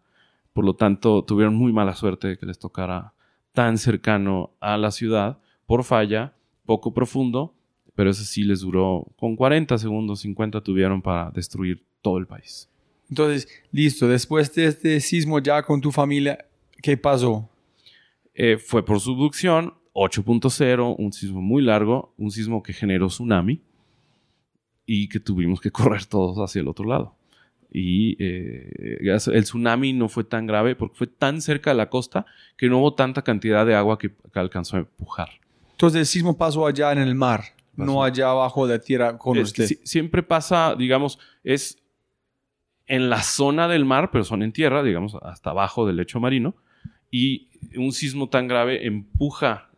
[SPEAKER 2] Por lo tanto, tuvieron muy mala suerte de que les tocara tan cercano a la ciudad por falla, poco profundo, pero ese sí les duró con 40 segundos, 50 tuvieron para destruir todo el país.
[SPEAKER 1] Entonces, listo, después de este sismo ya con tu familia, ¿qué pasó?
[SPEAKER 2] Eh, fue por subducción, 8.0, un sismo muy largo, un sismo que generó tsunami y que tuvimos que correr todos hacia el otro lado. Y eh, el tsunami no fue tan grave porque fue tan cerca de la costa que no hubo tanta cantidad de agua que, que alcanzó a empujar.
[SPEAKER 1] Entonces, el sismo pasó allá en el mar, no allá abajo de tierra con
[SPEAKER 2] Es que
[SPEAKER 1] usted.
[SPEAKER 2] si- siempre pasa, digamos, es en la zona del mar, pero son en tierra, digamos, hasta abajo del lecho marino, y un sismo tan grave empuja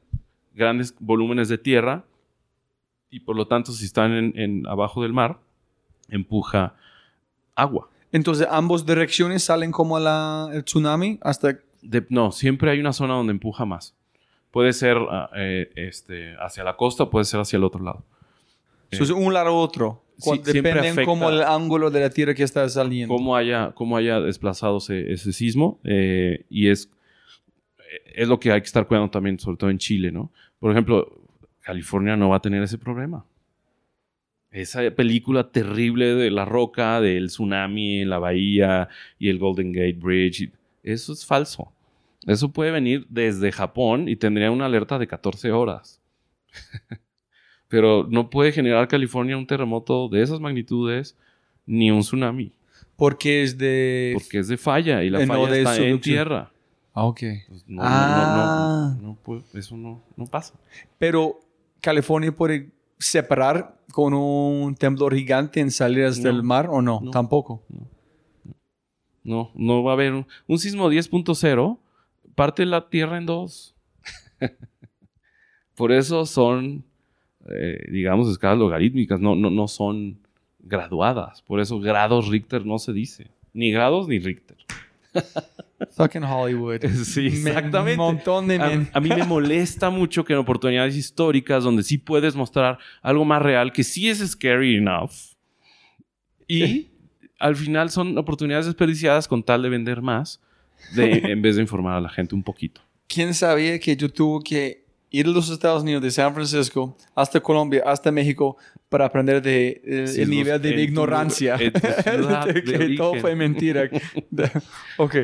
[SPEAKER 2] grandes volúmenes de tierra, y por lo tanto, si están en, en abajo del mar, empuja agua.
[SPEAKER 1] Entonces, ambas direcciones salen como la, el tsunami hasta...
[SPEAKER 2] De- no, siempre hay una zona donde empuja más. Puede ser ah, eh, este, hacia la costa, puede ser hacia el otro lado.
[SPEAKER 1] Entonces, un lado u otro.
[SPEAKER 2] Sí, afecta.
[SPEAKER 1] como el ángulo de la tierra que está saliendo.
[SPEAKER 2] cómo haya, cómo haya desplazado ese, ese sismo eh, y es, es lo que hay que estar cuidando también, sobre todo en Chile, ¿no? Por ejemplo, California no va a tener ese problema. Esa película terrible de la roca, del tsunami la bahía y el Golden Gate Bridge, eso es falso. Eso puede venir desde Japón y tendría una alerta de 14 horas. Pero no puede generar California un terremoto de esas magnitudes ni un tsunami.
[SPEAKER 1] Porque es de...
[SPEAKER 2] Porque es de falla y la
[SPEAKER 1] Eh, no
[SPEAKER 2] falla
[SPEAKER 1] de
[SPEAKER 2] está en tierra.
[SPEAKER 1] Ah, ok.
[SPEAKER 2] Pues no,
[SPEAKER 1] Ah.
[SPEAKER 2] no, no, no, no eso no, no pasa.
[SPEAKER 1] Pero California puede separar con un temblor gigante en salidas
[SPEAKER 2] No.
[SPEAKER 1] del mar o no?
[SPEAKER 2] No.
[SPEAKER 1] Tampoco.
[SPEAKER 2] No, no va a haber un, un sismo 10.0, parte la tierra en dos. Por eso son, eh, digamos, escalas logarítmicas, no, no, no son graduadas. Por eso grados Richter no se dice. Ni grados ni Richter.
[SPEAKER 1] Fucking Hollywood.
[SPEAKER 2] Sí,
[SPEAKER 1] Me-
[SPEAKER 2] exactamente.
[SPEAKER 1] Un montón de...
[SPEAKER 2] A mí me molesta mucho que en oportunidades históricas donde sí puedes mostrar algo más real, que sí es scary enough, y al final son oportunidades desperdiciadas con tal de vender más, de, en vez de informar a la gente un poquito.
[SPEAKER 1] ¿Quién sabía que yo tuve que ir a los Estados Unidos, de San Francisco hasta Colombia, hasta México, para aprender de, el,
[SPEAKER 2] Sí,
[SPEAKER 1] el nivel de
[SPEAKER 2] tu-
[SPEAKER 1] ignorancia?
[SPEAKER 2] tu
[SPEAKER 1] De
[SPEAKER 2] de
[SPEAKER 1] que todo
[SPEAKER 2] origen.
[SPEAKER 1] fue mentira. ok.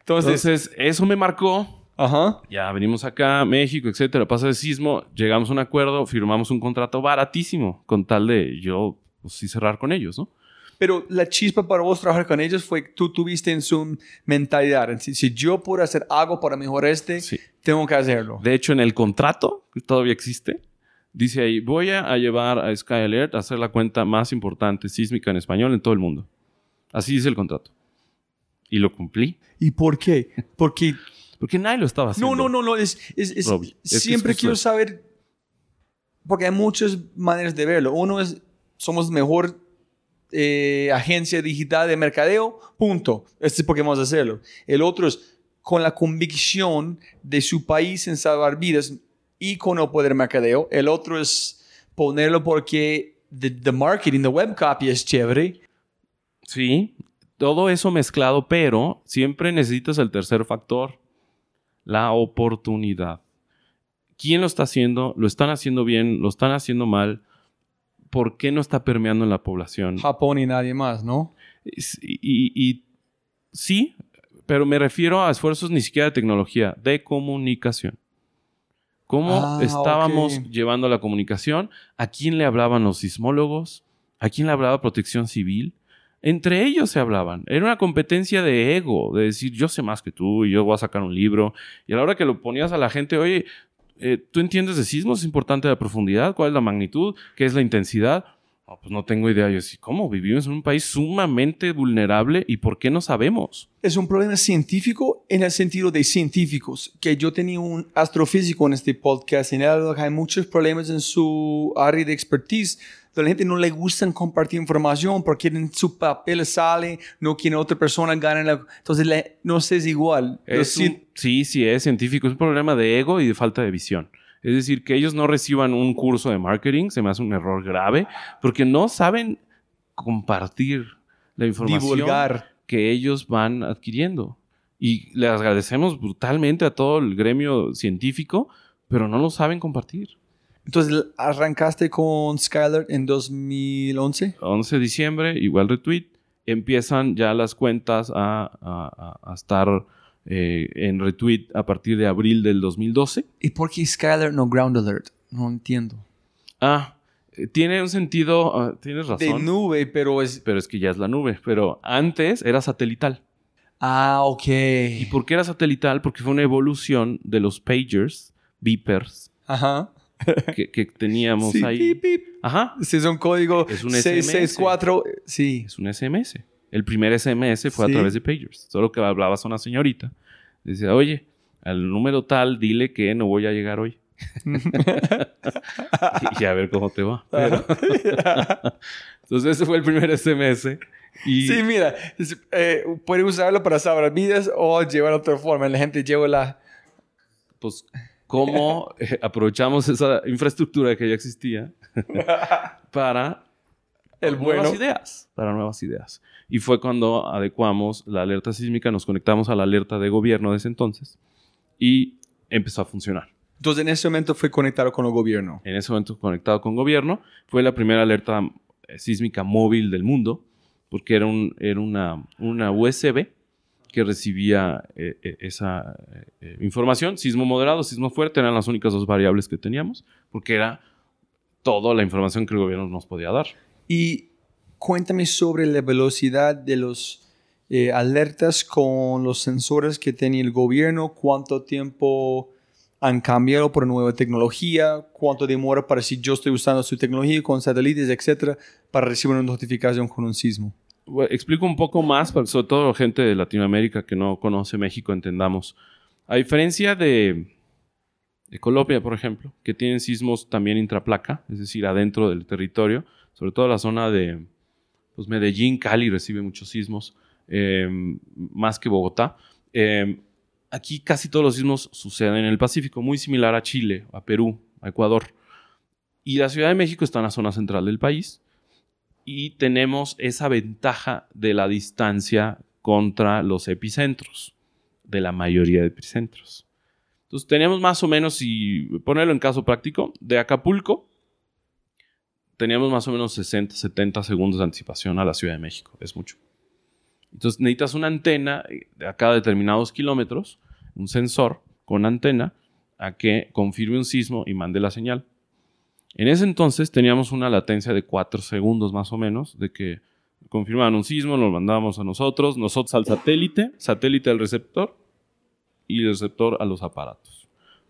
[SPEAKER 1] Entonces,
[SPEAKER 2] Entonces, eso me marcó.
[SPEAKER 1] ajá.
[SPEAKER 2] Ya venimos acá, México, etcétera. Pasa el sismo, llegamos a un acuerdo, firmamos un contrato baratísimo con tal de yo, pues sí, cerrar con ellos, ¿no?
[SPEAKER 1] Pero la chispa para vos trabajar con ellos fue que tú tuviste en su mentalidad. Si, si yo puedo hacer algo para mejorar este,
[SPEAKER 2] Sí.
[SPEAKER 1] tengo que hacerlo.
[SPEAKER 2] De hecho, en el contrato, que todavía existe, dice ahí, voy a, llevar a Sky Alert a hacer la cuenta más importante sísmica en español en todo el mundo. Así dice el contrato. Y lo cumplí.
[SPEAKER 1] ¿Y por qué? Porque
[SPEAKER 2] Porque nadie lo estaba haciendo.
[SPEAKER 1] No, no, no, no. Es, es- siempre quiero saber, porque hay muchas maneras de verlo. Uno es, somos mejor eh, agencia digital de mercadeo, punto. Este es porque vamos a hacerlo. El otro es con la convicción de su país en salvar vidas y con el poder mercadeo. El otro es ponerlo porque the, the marketing, the web copy es chévere.
[SPEAKER 2] Sí, todo eso mezclado, pero siempre necesitas el tercer factor, la oportunidad. ¿Quién lo está haciendo? ¿Lo están haciendo bien? ¿Lo están haciendo mal? ¿Por qué no está permeando en la población?
[SPEAKER 1] Japón y nadie más, ¿no?
[SPEAKER 2] Y- y sí, pero me refiero a esfuerzos ni siquiera de tecnología, de comunicación. Cómo
[SPEAKER 1] Ah,
[SPEAKER 2] estábamos llevando la comunicación, a quién le hablaban los sismólogos, a quién le hablaba protección civil. Entre ellos se hablaban. Era una competencia de ego, de decir yo sé más que tú y yo voy a sacar un libro. Y a la hora que lo ponías a la gente, oye, eh, ¿tú entiendes de sismos? ¿Es importante la profundidad? ¿Cuál es la magnitud? ¿Qué es la intensidad? No, pues no tengo idea. Yo sí, ¿cómo? Vivimos en un país sumamente vulnerable y ¿por qué no sabemos?
[SPEAKER 1] Es un problema científico en el sentido de científicos, que yo tenía un astrofísico en este podcast y él hay muchos problemas en su área de expertise. A la gente no le gusta compartir información porque en su papel sale, no quiere otra persona gane la... Entonces, no sé, es igual.
[SPEAKER 2] Es un- sí, sí, es científico. Es un problema de ego y de falta de visión. Es decir, que ellos no reciban un curso de marketing se me hace un error grave porque no saben compartir la información
[SPEAKER 1] divulgar.
[SPEAKER 2] que ellos van adquiriendo. Y les agradecemos brutalmente a todo el gremio científico, pero no lo saben compartir.
[SPEAKER 1] Entonces, arrancaste con Skylar en 2011.
[SPEAKER 2] 11 de diciembre, igual retweet, empiezan ya las cuentas a- a- a estar eh, en retweet a partir de abril del 2012.
[SPEAKER 1] ¿Y por qué Skylar no Ground Alert? No entiendo.
[SPEAKER 2] Ah, eh, tiene un sentido, ah, tienes
[SPEAKER 1] De
[SPEAKER 2] razón,
[SPEAKER 1] nube, pero es...
[SPEAKER 2] pero es que ya es la nube, pero antes era satelital.
[SPEAKER 1] Ah, ok.
[SPEAKER 2] ¿Y por qué era satelital? Porque fue una evolución de los pagers, beepers,
[SPEAKER 1] Ajá.
[SPEAKER 2] que, que teníamos
[SPEAKER 1] Sí,
[SPEAKER 2] ahí.
[SPEAKER 1] pip, pip.
[SPEAKER 2] Ajá,
[SPEAKER 1] Si es un código
[SPEAKER 2] Es un
[SPEAKER 1] 664. Sí.
[SPEAKER 2] es un SMS. El primer SMS fue
[SPEAKER 1] Sí.
[SPEAKER 2] a través de pagers. Solo que hablabas a una señorita. Decía, oye, al número tal, dile que no voy a llegar hoy. y a ver cómo te va. Pero- Entonces ese fue el primer SMS. Y
[SPEAKER 1] Sí, mira, es- eh, puede usarlo para salvar vidas o llevarlo de otra forma. La gente lleva la...
[SPEAKER 2] pues, ¿cómo eh, aprovechamos esa infraestructura que ya existía para
[SPEAKER 1] El
[SPEAKER 2] nuevas
[SPEAKER 1] bueno.
[SPEAKER 2] ideas? Para nuevas ideas. Y fue cuando adecuamos la alerta sísmica, nos conectamos a la alerta de gobierno de ese entonces y empezó a funcionar.
[SPEAKER 1] Entonces, en ese momento fue conectado con el gobierno.
[SPEAKER 2] en ese momento conectado con gobierno. Fue la primera alerta eh, sísmica móvil del mundo, porque era, un, era una, una USB que recibía eh, eh, esa eh, eh, información. Sismo moderado, sismo fuerte eran las únicas dos variables que teníamos, porque era toda la información que el gobierno nos podía dar.
[SPEAKER 1] Y cuéntame sobre la velocidad de los eh, alertas con los sensores que tenía el gobierno, cuánto tiempo han cambiado por nueva tecnología, cuánto demora para si yo estoy usando su tecnología con satélites, etcétera, para recibir una notificación con un sismo.
[SPEAKER 2] Bueno, explico un poco más, para sobre todo gente de Latinoamérica que no conoce México entendamos. A diferencia de, de Colombia, por ejemplo, que tienen sismos también intraplaca, es decir, adentro del territorio, sobre todo la zona de pues, Medellín, Cali recibe muchos sismos, eh, más que Bogotá. Eh, aquí casi todos los sismos suceden en el Pacífico, muy similar a Chile, a Perú, a Ecuador. Y la Ciudad de México está en la zona central del país y tenemos esa ventaja de la distancia contra los epicentros, de la mayoría de epicentros. Entonces tenemos más o menos, y ponerlo en caso práctico, de Acapulco, teníamos más o menos 60, 70 segundos de anticipación a la Ciudad de México, es mucho. Entonces necesitas una antena de a cada determinados kilómetros, un sensor con antena, a que confirme un sismo y mande la señal. En ese entonces teníamos una latencia de 4 segundos más o menos, de que confirmaban un sismo, lo mandábamos a nosotros, nosotros al satélite, satélite al receptor y el receptor a los aparatos.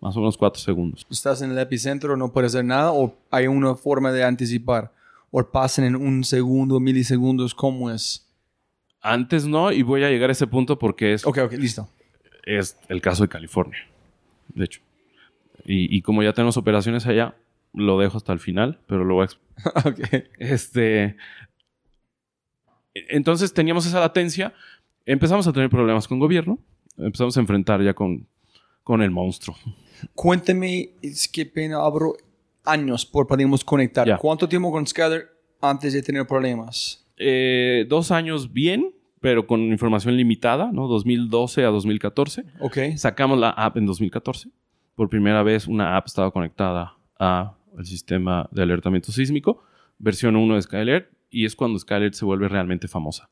[SPEAKER 2] Más o menos 4 segundos.
[SPEAKER 1] Estás en el epicentro, no puedes hacer nada, o hay una forma de anticipar, o pasan en un segundo, milisegundos, ¿cómo es?
[SPEAKER 2] Antes no, y voy a llegar a ese punto porque es,
[SPEAKER 1] Ok, ok, listo.
[SPEAKER 2] es el caso de California, de hecho. Y, y como ya tenemos operaciones allá, lo dejo hasta el final, pero lo voy a explicar.
[SPEAKER 1] ok.
[SPEAKER 2] Este. Entonces teníamos esa latencia. Empezamos a tener problemas con gobierno. Empezamos a enfrentar ya con, con el monstruo.
[SPEAKER 1] Cuéntame, es que pena, abro años por podemos conectar. ¿Cuánto tiempo con Scatter antes de tener problemas?
[SPEAKER 2] Eh, dos años bien, pero con información limitada, ¿no? 2012 a 2014.
[SPEAKER 1] Ok.
[SPEAKER 2] Sacamos la app en 2014. Por primera vez una app estaba conectada al sistema de alertamiento sísmico, versión 1 de Skylert, y es cuando Skylert se vuelve realmente famosa.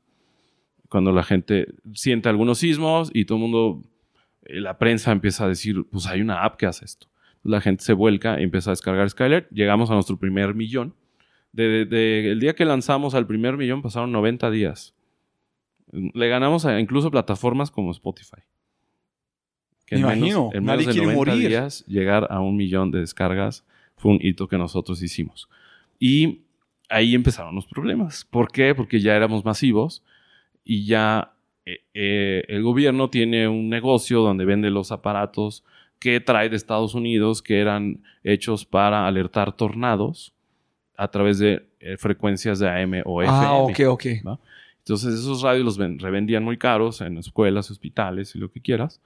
[SPEAKER 2] Cuando la gente siente algunos sismos y todo el mundo, la prensa empieza a decir, pues hay una app que hace esto. La gente se vuelca y empieza a descargar Skyler. Llegamos a nuestro primer millón. De, de- el día que lanzamos al primer millón pasaron 90 días. Le ganamos a incluso plataformas como Spotify. Que
[SPEAKER 1] Me
[SPEAKER 2] en menos-
[SPEAKER 1] imagino,
[SPEAKER 2] en
[SPEAKER 1] nadie
[SPEAKER 2] menos de
[SPEAKER 1] quiere
[SPEAKER 2] 90
[SPEAKER 1] morir.
[SPEAKER 2] días llegar a un millón de descargas fue un hito que nosotros hicimos. Y ahí empezaron los problemas. ¿Por qué? Porque ya éramos masivos y ya eh, eh, el gobierno tiene un negocio donde vende los aparatos que trae de Estados Unidos que eran hechos para alertar tornados a través de eh, frecuencias de AM o FM.
[SPEAKER 1] Ah, ok, ok.
[SPEAKER 2] Entonces esos radios los ven- revendían muy caros en escuelas, hospitales y lo que quieras.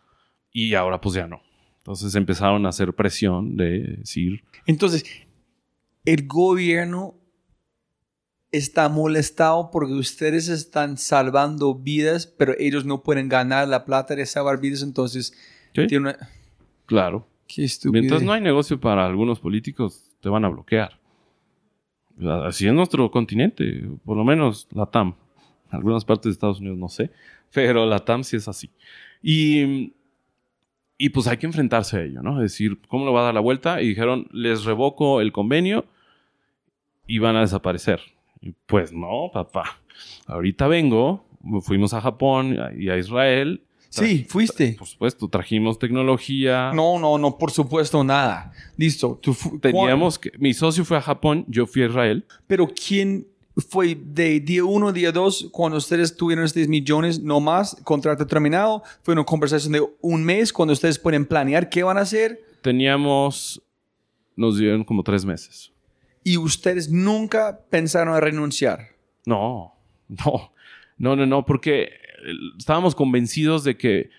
[SPEAKER 2] Y ahora pues ya no. Entonces empezaron a hacer presión de decir,
[SPEAKER 1] Entonces, el gobierno está molestado porque ustedes están salvando vidas, pero ellos no pueden ganar la plata de salvar vidas, entonces
[SPEAKER 2] "Sí,
[SPEAKER 1] tiene una...
[SPEAKER 2] claro,
[SPEAKER 1] Qué estúpido.
[SPEAKER 2] mientras no hay negocio para algunos políticos, te van a bloquear. Así es nuestro continente, por lo menos la TAM. Algunas partes de Estados Unidos no sé, pero la TAM sí es así. Y, y pues hay que enfrentarse a ello, ¿no? Es decir, ¿cómo lo va a dar la vuelta? Y dijeron, les revoco el convenio y van a desaparecer. Y pues no, papá. Ahorita vengo, fuimos a Japón y a Israel.
[SPEAKER 1] Sí, fuiste.
[SPEAKER 2] Por supuesto, trajimos tecnología.
[SPEAKER 1] No, no, no, por supuesto, nada. Listo. tú
[SPEAKER 2] Teníamos que. Mi socio fue a Japón, yo fui a Israel.
[SPEAKER 1] Pero ¿quién fue de día uno, día dos, cuando ustedes tuvieron estos millones, no más, contrato terminado? Fue una conversación de un mes cuando ustedes pueden planear qué van a hacer
[SPEAKER 2] Teníamos. Nos dieron como tres meses.
[SPEAKER 1] Y ustedes nunca pensaron en renunciar.
[SPEAKER 2] No, no, no, no, no, porque eh, estábamos convencidos de que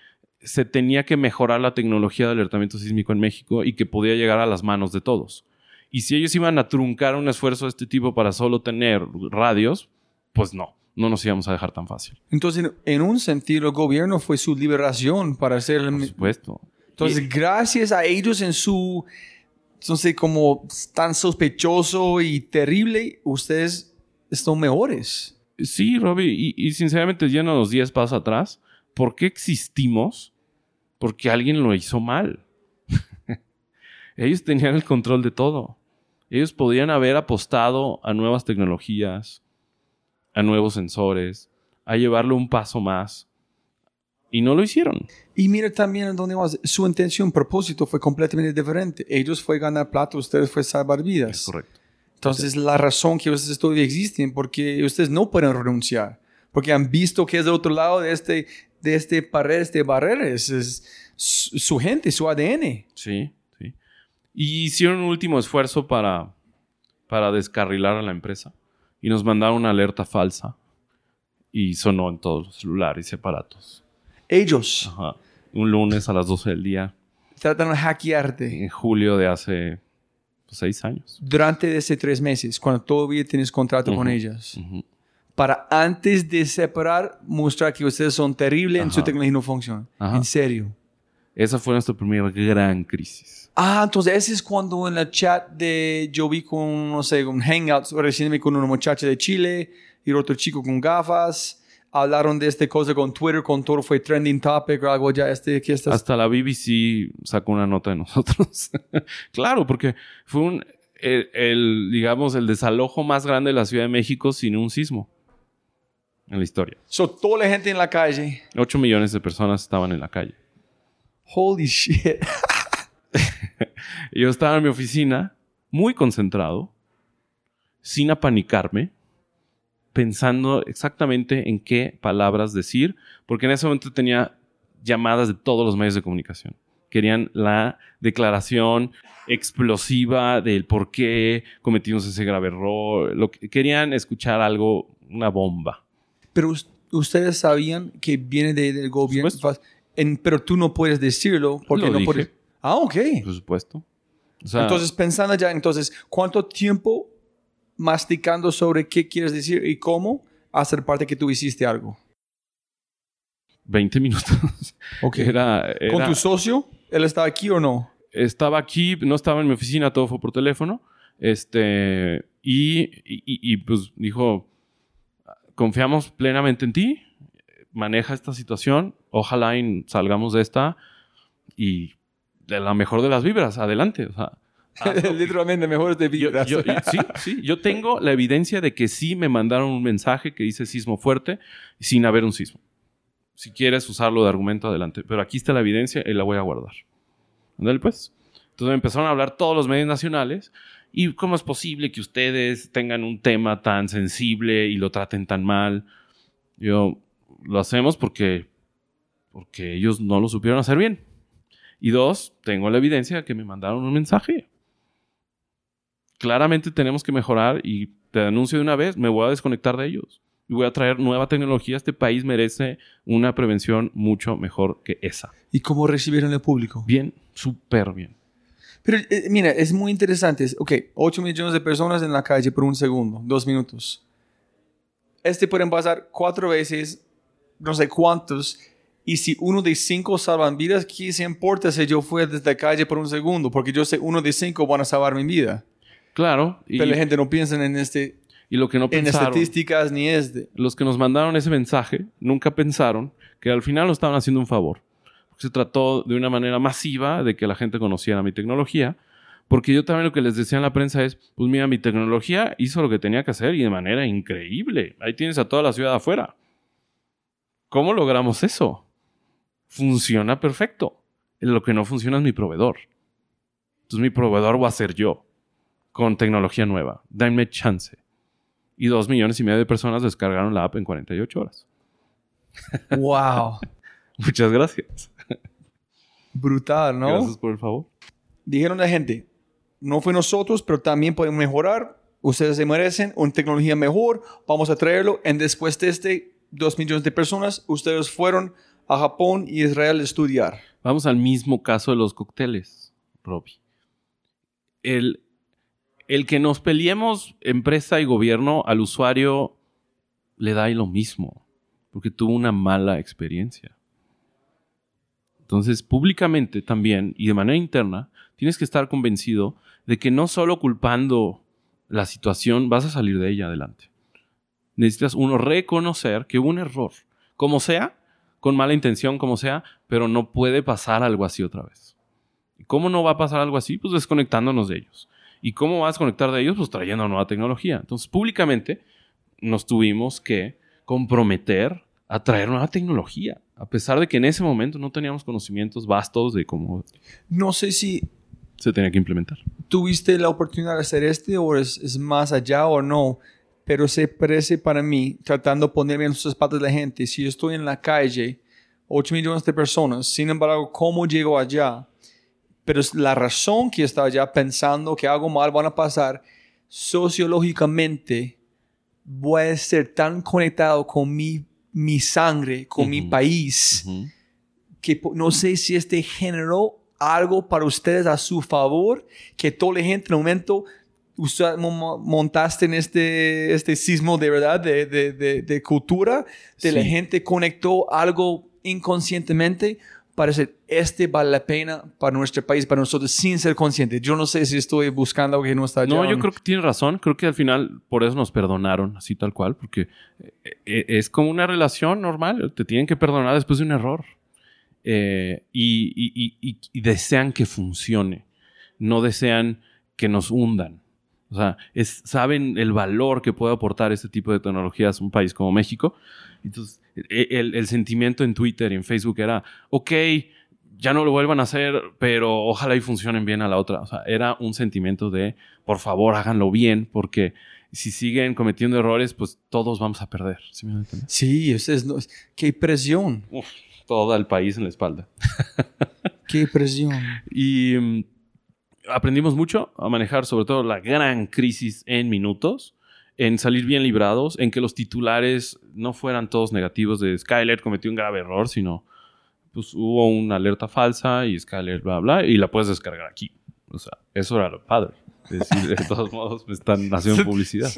[SPEAKER 2] se tenía que mejorar la tecnología de alertamiento sísmico en México y que podía llegar a las manos de todos. Y si ellos iban a truncar un esfuerzo de este tipo para solo tener radios, pues no, no nos íbamos a dejar tan fácil.
[SPEAKER 1] Entonces, en- un sentido, el gobierno fue su liberación para hacer... el-
[SPEAKER 2] Por supuesto.
[SPEAKER 1] Entonces, gracias a ellos en su, sé, como tan sospechoso y terrible, ustedes están mejores.
[SPEAKER 2] Sí, Robbie, y, y sinceramente, yendo los 10 pasos atrás, ¿por qué existimos? Porque alguien lo hizo mal. Ellos tenían el control de todo. Ellos podían haber apostado a nuevas tecnologías, a nuevos sensores, a llevarlo un paso más. Y no lo hicieron.
[SPEAKER 1] Y mira también en dónde vas. Su intención, propósito fue completamente diferente. Ellos fue ganar plata, ustedes fue salvar vidas.
[SPEAKER 2] Es correcto.
[SPEAKER 1] Entonces, la razón que ustedes todavía existen, porque ustedes no pueden renunciar, porque han visto que es del otro lado de este, de este pared, este barrera, es, es su, su gente, su ADN.
[SPEAKER 2] Sí, sí. Y hicieron un último esfuerzo para, para descarrilar a la empresa. Y nos mandaron una alerta falsa. Y sonó en todos los celulares y aparatos.
[SPEAKER 1] Ellos
[SPEAKER 2] Ajá. Un lunes a las 12 del día,
[SPEAKER 1] tratan de hackearte
[SPEAKER 2] en julio de hace pues, seis años.
[SPEAKER 1] durante ese tres meses, cuando todavía tienes contrato con ellas, para antes de separar, mostrar que ustedes son terribles en su tecnología no funciona.
[SPEAKER 2] Ajá.
[SPEAKER 1] En serio.
[SPEAKER 2] Esa fue nuestra primera gran crisis.
[SPEAKER 1] Ah, entonces ese es cuando en el chat de yo vi con, no sé, un Hangouts, recién vi con una muchacha de Chile y otro chico con gafas. Hablaron de esta cosa con Twitter, con todo fue trending topic o algo ya, este, que estás...
[SPEAKER 2] Hasta la BBC sacó una nota de nosotros. claro, porque fue un, el, el, digamos, el desalojo más grande de la Ciudad de México sin un sismo en la historia.
[SPEAKER 1] So, toda la gente en la calle.
[SPEAKER 2] 8 millones de personas estaban en la calle.
[SPEAKER 1] Holy shit.
[SPEAKER 2] Yo estaba en mi oficina, muy concentrado, sin apanicarme, pensando exactamente en qué palabras decir, porque en ese momento tenía llamadas de todos los medios de comunicación. Querían la declaración explosiva del por qué cometimos ese grave error. Lo que, querían escuchar algo, una bomba.
[SPEAKER 1] Pero us- ustedes sabían que viene de- del gobierno. En- pero tú no puedes decirlo porque
[SPEAKER 2] Lo
[SPEAKER 1] no
[SPEAKER 2] dije.
[SPEAKER 1] puedes. Ah, ok.
[SPEAKER 2] Por supuesto. O sea,
[SPEAKER 1] entonces, pensando ya, entonces, ¿cuánto tiempo masticando sobre qué quieres decir y cómo hacer parte que tú hiciste algo?
[SPEAKER 2] 20 minutos.
[SPEAKER 1] Ok.
[SPEAKER 2] Era,
[SPEAKER 1] ¿Con
[SPEAKER 2] era-
[SPEAKER 1] tu socio? ¿Él estaba aquí o no?
[SPEAKER 2] estaba aquí, no estaba en mi oficina, todo fue por teléfono. Este, y, y- y, pues dijo, confiamos plenamente en ti, maneja esta situación, ojalá salgamos de esta y de la mejor de las vibras, adelante. O sea,
[SPEAKER 1] Literalmente mejores de
[SPEAKER 2] yo, sí, sí, yo tengo la evidencia de que sí me mandaron un mensaje que dice sismo fuerte sin haber un sismo. Si quieres usarlo de argumento, adelante. Pero aquí está la evidencia y la voy a guardar. Ándale, pues. Entonces me empezaron a hablar todos los medios nacionales. ¿Y cómo es posible que ustedes tengan un tema tan sensible y lo traten tan mal? Yo, lo hacemos porque, porque ellos no lo supieron hacer bien. Y dos, tengo la evidencia de que me mandaron un mensaje. Claramente tenemos que mejorar y te anuncio de una vez, me voy a desconectar de ellos. Y voy a traer nueva tecnología. Este país merece una prevención mucho mejor que esa.
[SPEAKER 1] ¿Y cómo recibieron el público?
[SPEAKER 2] Bien, súper bien.
[SPEAKER 1] Pero eh, mira, es muy interesante. Es- Ok, 8 millones de personas en la calle por un segundo, dos minutos. Este pueden pasar cuatro veces, no sé cuántos. Y si uno de cinco salvan vidas, ¿qué se importa si yo fui desde la calle por un segundo? Porque yo sé uno de cinco van a salvar mi vida.
[SPEAKER 2] Claro. Y,
[SPEAKER 1] Pero la gente no piensa en, este,
[SPEAKER 2] y lo que no
[SPEAKER 1] en
[SPEAKER 2] pensaron,
[SPEAKER 1] estadísticas ni este.
[SPEAKER 2] los que nos mandaron ese mensaje nunca pensaron que al final nos estaban haciendo un favor. Se trató de una manera masiva de que la gente conociera mi tecnología. Porque yo también lo que les decía en la prensa es, pues mira, mi tecnología hizo lo que tenía que hacer y de manera increíble. Ahí tienes a toda la ciudad afuera. ¿Cómo logramos eso? Funciona perfecto. Lo que no funciona es mi proveedor. Entonces mi proveedor va a ser yo, con tecnología nueva. Dame chance. Y dos millones y medio de personas descargaron la app en 48 horas.
[SPEAKER 1] ¡Wow!
[SPEAKER 2] Muchas gracias.
[SPEAKER 1] Brutal, ¿no?
[SPEAKER 2] Gracias por el favor.
[SPEAKER 1] Dijeron la gente, no fue nosotros, pero también podemos mejorar. Ustedes se merecen una tecnología mejor. Vamos a traerlo. En después de este, dos millones de personas, ustedes fueron a Japón y Israel a estudiar.
[SPEAKER 2] Vamos al mismo caso de los cócteles, Robbie. El, el que nos peleemos empresa y gobierno al usuario le da lo mismo, porque tuvo una mala experiencia. Entonces, públicamente también y de manera interna, tienes que estar convencido de que no solo culpando la situación vas a salir de ella adelante. Necesitas uno reconocer que hubo un error, como sea, con mala intención, como sea, pero no puede pasar algo así otra vez. ¿Y cómo no va a pasar algo así? Pues desconectándonos de ellos. ¿Y cómo vas a desconectar de ellos? Pues trayendo nueva tecnología. Entonces, públicamente nos tuvimos que comprometer a traer nueva tecnología, a pesar de que en ese momento no teníamos conocimientos vastos de cómo
[SPEAKER 1] No sé si
[SPEAKER 2] se tenía que implementar.
[SPEAKER 1] tuviste la oportunidad de hacer este o es, es más allá o no, pero se parece para mí, tratando de ponerme en los zapatos de la gente, si yo estoy en la calle, 8 millones de personas, sin embargo, ¿cómo llego allá? Pero es la razón que estaba allá pensando que algo mal van a pasar, sociológicamente, voy a ser tan conectado con mi, mi sangre, con mi país, que no sé si este generó algo para ustedes a su favor, que toda la gente en un momento usted mo- mo- montaste en este, este sismo de verdad, de, de, de, de cultura, de la gente conectó algo inconscientemente para decir, este vale la pena para nuestro país, para nosotros, sin ser conscientes. Yo no sé si estoy buscando algo que no está.
[SPEAKER 2] No, yo creo que tiene razón. Creo que al final por eso nos perdonaron, así tal cual, porque eh, eh, es como una relación normal. Te tienen que perdonar después de un error. Eh, y, y- y- y- desean que funcione. No desean que nos hundan. O sea, es- saben el valor que puede aportar este tipo de tecnologías a un país como México. Entonces, el, el sentimiento en Twitter y en Facebook era, ok, ya no lo vuelvan a hacer, pero ojalá y funcionen bien a la otra. O sea, era un sentimiento de, por favor, háganlo bien, porque si siguen cometiendo errores, pues todos vamos a perder. ¿Sí?
[SPEAKER 1] Sí, es, qué presión,
[SPEAKER 2] Uf, todo el país en la espalda.
[SPEAKER 1] qué presión.
[SPEAKER 2] Y mm, aprendimos mucho a manejar sobre todo la gran crisis en minutos, en salir bien librados, en que los titulares no fueran todos negativos de Skyler cometió un grave error, sino pues hubo una alerta falsa y Skyler bla bla y la puedes descargar aquí. O sea, eso era lo padre. Es decir, de todos modos me están haciendo publicidad.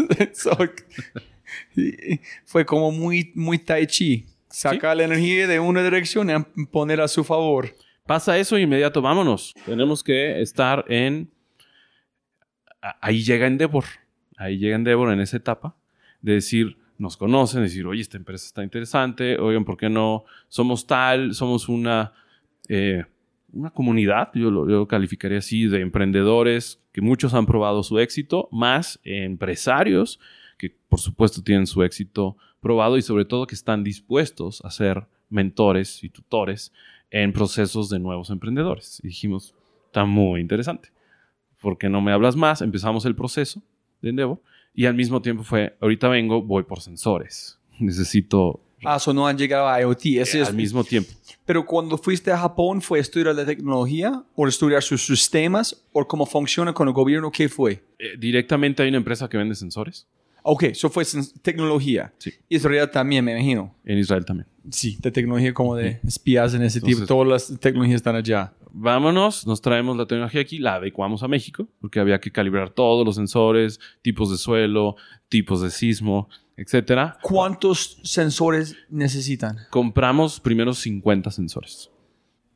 [SPEAKER 1] Fue como muy, muy tai chi. Sacar la energía de una dirección y poner a su favor.
[SPEAKER 2] Pasa eso inmediato, vámonos. Tenemos que estar en... Ahí llega Endeavor. Ahí llega Endeavor en esa etapa de decir, nos conocen, decir, oye, esta empresa está interesante, oigan, ¿por qué no? Somos tal, somos una... eh, una comunidad, yo lo, yo calificaría así, de emprendedores que muchos han probado su éxito, más empresarios que por supuesto tienen su éxito probado y sobre todo que están dispuestos a ser mentores y tutores en procesos de nuevos emprendedores. Y dijimos, está muy interesante. ¿Por qué no me hablas más? Empezamos el proceso de Endeavor y al mismo tiempo fue, ahorita vengo, voy por sensores. Necesito
[SPEAKER 1] Ah, eso no han llegado a IoT. Ese
[SPEAKER 2] eh,
[SPEAKER 1] es,
[SPEAKER 2] al mismo tiempo.
[SPEAKER 1] pero cuando fuiste a Japón, ¿fue estudiar la tecnología o estudiar sus sistemas o cómo funciona con el gobierno? ¿Qué fue?
[SPEAKER 2] Eh, directamente hay una empresa que vende sensores
[SPEAKER 1] Ok, eso fue tecnología.
[SPEAKER 2] Sí.
[SPEAKER 1] Israel también, me imagino.
[SPEAKER 2] en Israel también.
[SPEAKER 1] Sí, de tecnología como de espías en ese tipo.
[SPEAKER 2] Entonces-
[SPEAKER 1] Todas las tecnologías están allá.
[SPEAKER 2] Vámonos, nos traemos la tecnología aquí, la adecuamos a México, porque había que calibrar todos los sensores, tipos de suelo, tipos de sismo, etcétera.
[SPEAKER 1] ¿Cuántos sensores necesitan?
[SPEAKER 2] Compramos primero 50 sensores.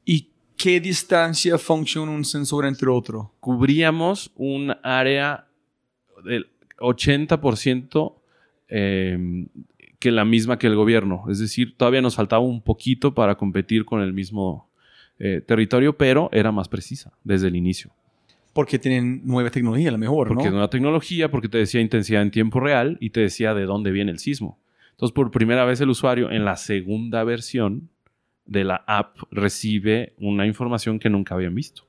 [SPEAKER 1] ¿Y qué distancia funciona un sensor entre otro?
[SPEAKER 2] Cubríamos un área del 80% eh, que la misma que el gobierno. Es decir, todavía nos faltaba un poquito para competir con el mismo eh, territorio, pero era más precisa desde el inicio.
[SPEAKER 1] Porque tienen nueva tecnología, a lo mejor,
[SPEAKER 2] Porque es
[SPEAKER 1] ¿no?
[SPEAKER 2] una tecnología, porque te decía intensidad en tiempo real y te decía de dónde viene el sismo. Entonces, por primera vez el usuario en la segunda versión de la app recibe una información que nunca habían visto.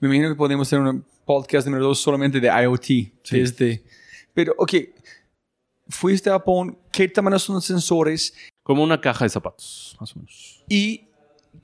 [SPEAKER 1] Me imagino que podemos hacer un podcast número dos solamente de IoT.
[SPEAKER 2] Sí.
[SPEAKER 1] Desde... Pero, ok, fuiste a Japón, ¿qué tamaño son los sensores
[SPEAKER 2] Como una caja de zapatos, más o menos.
[SPEAKER 1] y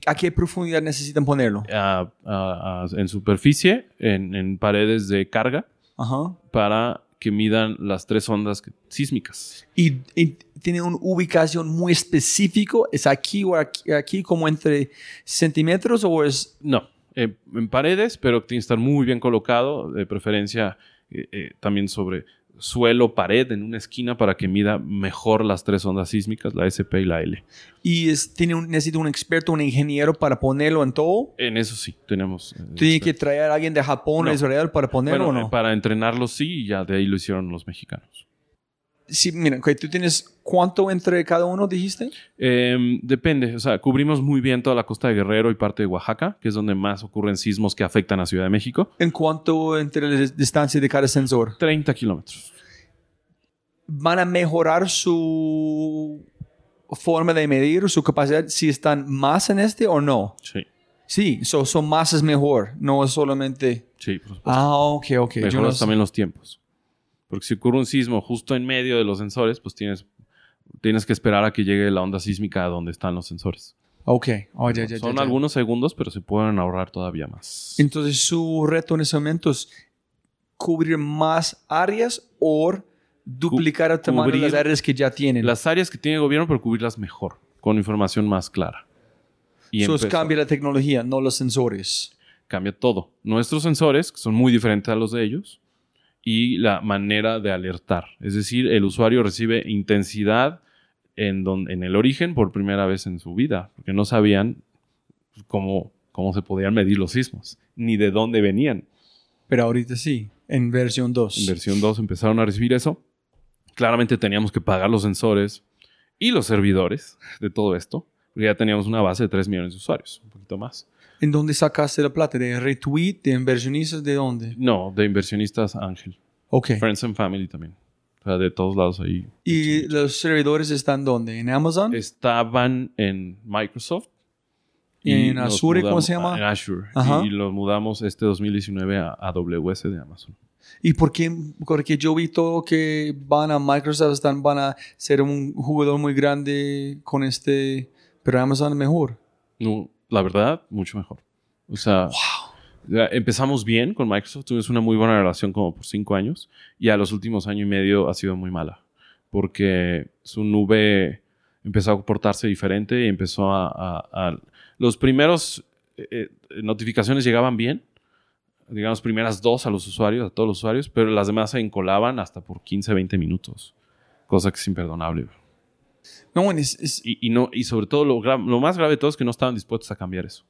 [SPEAKER 1] a qué profundidad necesitan ponerlo?
[SPEAKER 2] A- a- a- en superficie, en, en paredes de carga,
[SPEAKER 1] Ajá.
[SPEAKER 2] para que midan las tres ondas sísmicas.
[SPEAKER 1] Y, y tiene una ubicación muy específico. ¿Es aquí o aquí, aquí como entre centímetros o es...
[SPEAKER 2] No, eh, en paredes, pero tiene que estar muy bien colocado, de preferencia eh, eh, también sobre suelo, pared, en una esquina para que mida mejor las tres ondas sísmicas, la SP y la L.
[SPEAKER 1] Y es, tiene un, necesita un experto, un ingeniero para ponerlo en todo.
[SPEAKER 2] En eso sí, tenemos... eh,
[SPEAKER 1] Tiene que traer a alguien de Japón
[SPEAKER 2] No.
[SPEAKER 1] a Israel para ponerlo
[SPEAKER 2] bueno,
[SPEAKER 1] o no.
[SPEAKER 2] eh, para entrenarlo sí, y ya de ahí lo hicieron los mexicanos.
[SPEAKER 1] Sí, mira, tú tienes cuánto entre cada uno, dijiste.
[SPEAKER 2] Eh, depende, o sea, cubrimos muy bien toda la costa de Guerrero y parte de Oaxaca, que es donde más ocurren sismos que afectan a Ciudad de México.
[SPEAKER 1] En cuanto entre la distancia de cada sensor.
[SPEAKER 2] 30 kilómetros.
[SPEAKER 1] ¿Van a mejorar su forma de medir, su capacidad, si están más en este o no?
[SPEAKER 2] Sí,
[SPEAKER 1] Sí, so, son más es mejor, no es solamente...
[SPEAKER 2] sí, por supuesto.
[SPEAKER 1] Ah, ok, ok. Yo
[SPEAKER 2] Mejoras
[SPEAKER 1] no
[SPEAKER 2] también los tiempos. Porque si ocurre un sismo justo en medio de los sensores, pues tienes, tienes que esperar a que llegue la onda sísmica a donde están los sensores.
[SPEAKER 1] Ok, oh, ya, ya,
[SPEAKER 2] Son
[SPEAKER 1] ya.
[SPEAKER 2] algunos segundos, pero se pueden ahorrar todavía más.
[SPEAKER 1] Entonces, su reto en ese momento es cubrir más áreas o duplicar el tamaño de las áreas que ya tienen.
[SPEAKER 2] Las áreas que tiene el gobierno, pero cubrirlas mejor, con información más clara. Y
[SPEAKER 1] Eso es cambia la tecnología, no los sensores.
[SPEAKER 2] cambia todo. Nuestros sensores, que son muy diferentes a los de ellos, y la manera de alertar. Es decir, el usuario recibe intensidad en, don- en el origen por primera vez en su vida, porque no sabían cómo, cómo se podían medir los sismos, ni de dónde venían.
[SPEAKER 1] Pero ahorita sí, en versión 2.
[SPEAKER 2] En versión 2 empezaron a recibir eso. Claramente teníamos que pagar los sensores y los servidores de todo esto, porque ya teníamos una base de 3 millones de usuarios, un poquito más.
[SPEAKER 1] ¿En dónde sacaste la plata? ¿De retweet? ¿De inversionistas? ¿De dónde?
[SPEAKER 2] No, de inversionistas Ángel.
[SPEAKER 1] Ok.
[SPEAKER 2] Friends and Family también. O sea, de todos lados ahí.
[SPEAKER 1] ¿Y los servidores están dónde? ¿En Amazon?
[SPEAKER 2] Estaban en Microsoft.
[SPEAKER 1] ¿En
[SPEAKER 2] nos
[SPEAKER 1] Azure, cómo se llama?
[SPEAKER 2] En Azure.
[SPEAKER 1] Ajá.
[SPEAKER 2] Y los mudamos este 2019 a AWS de Amazon.
[SPEAKER 1] ¿Y por qué? Porque yo vi todo que van a Microsoft, están, van a ser un jugador muy grande con este, pero Amazon es mejor.
[SPEAKER 2] No, la verdad, mucho mejor. O sea, empezamos bien con Microsoft. Tuvimos una muy buena relación como por cinco años. Y a los últimos año y medio ha sido muy mala. Porque su nube empezó a comportarse diferente y empezó a... a- a- los primeros eh, eh, notificaciones llegaban bien. Digamos, primeras dos a los usuarios, a todos los usuarios. Pero las demás se encolaban hasta por 15, 20 minutos. Cosa que es imperdonable.
[SPEAKER 1] No, es, es-
[SPEAKER 2] Y, y no, y sobre todo lo, lo más grave de todo es que no estaban dispuestos a cambiar eso.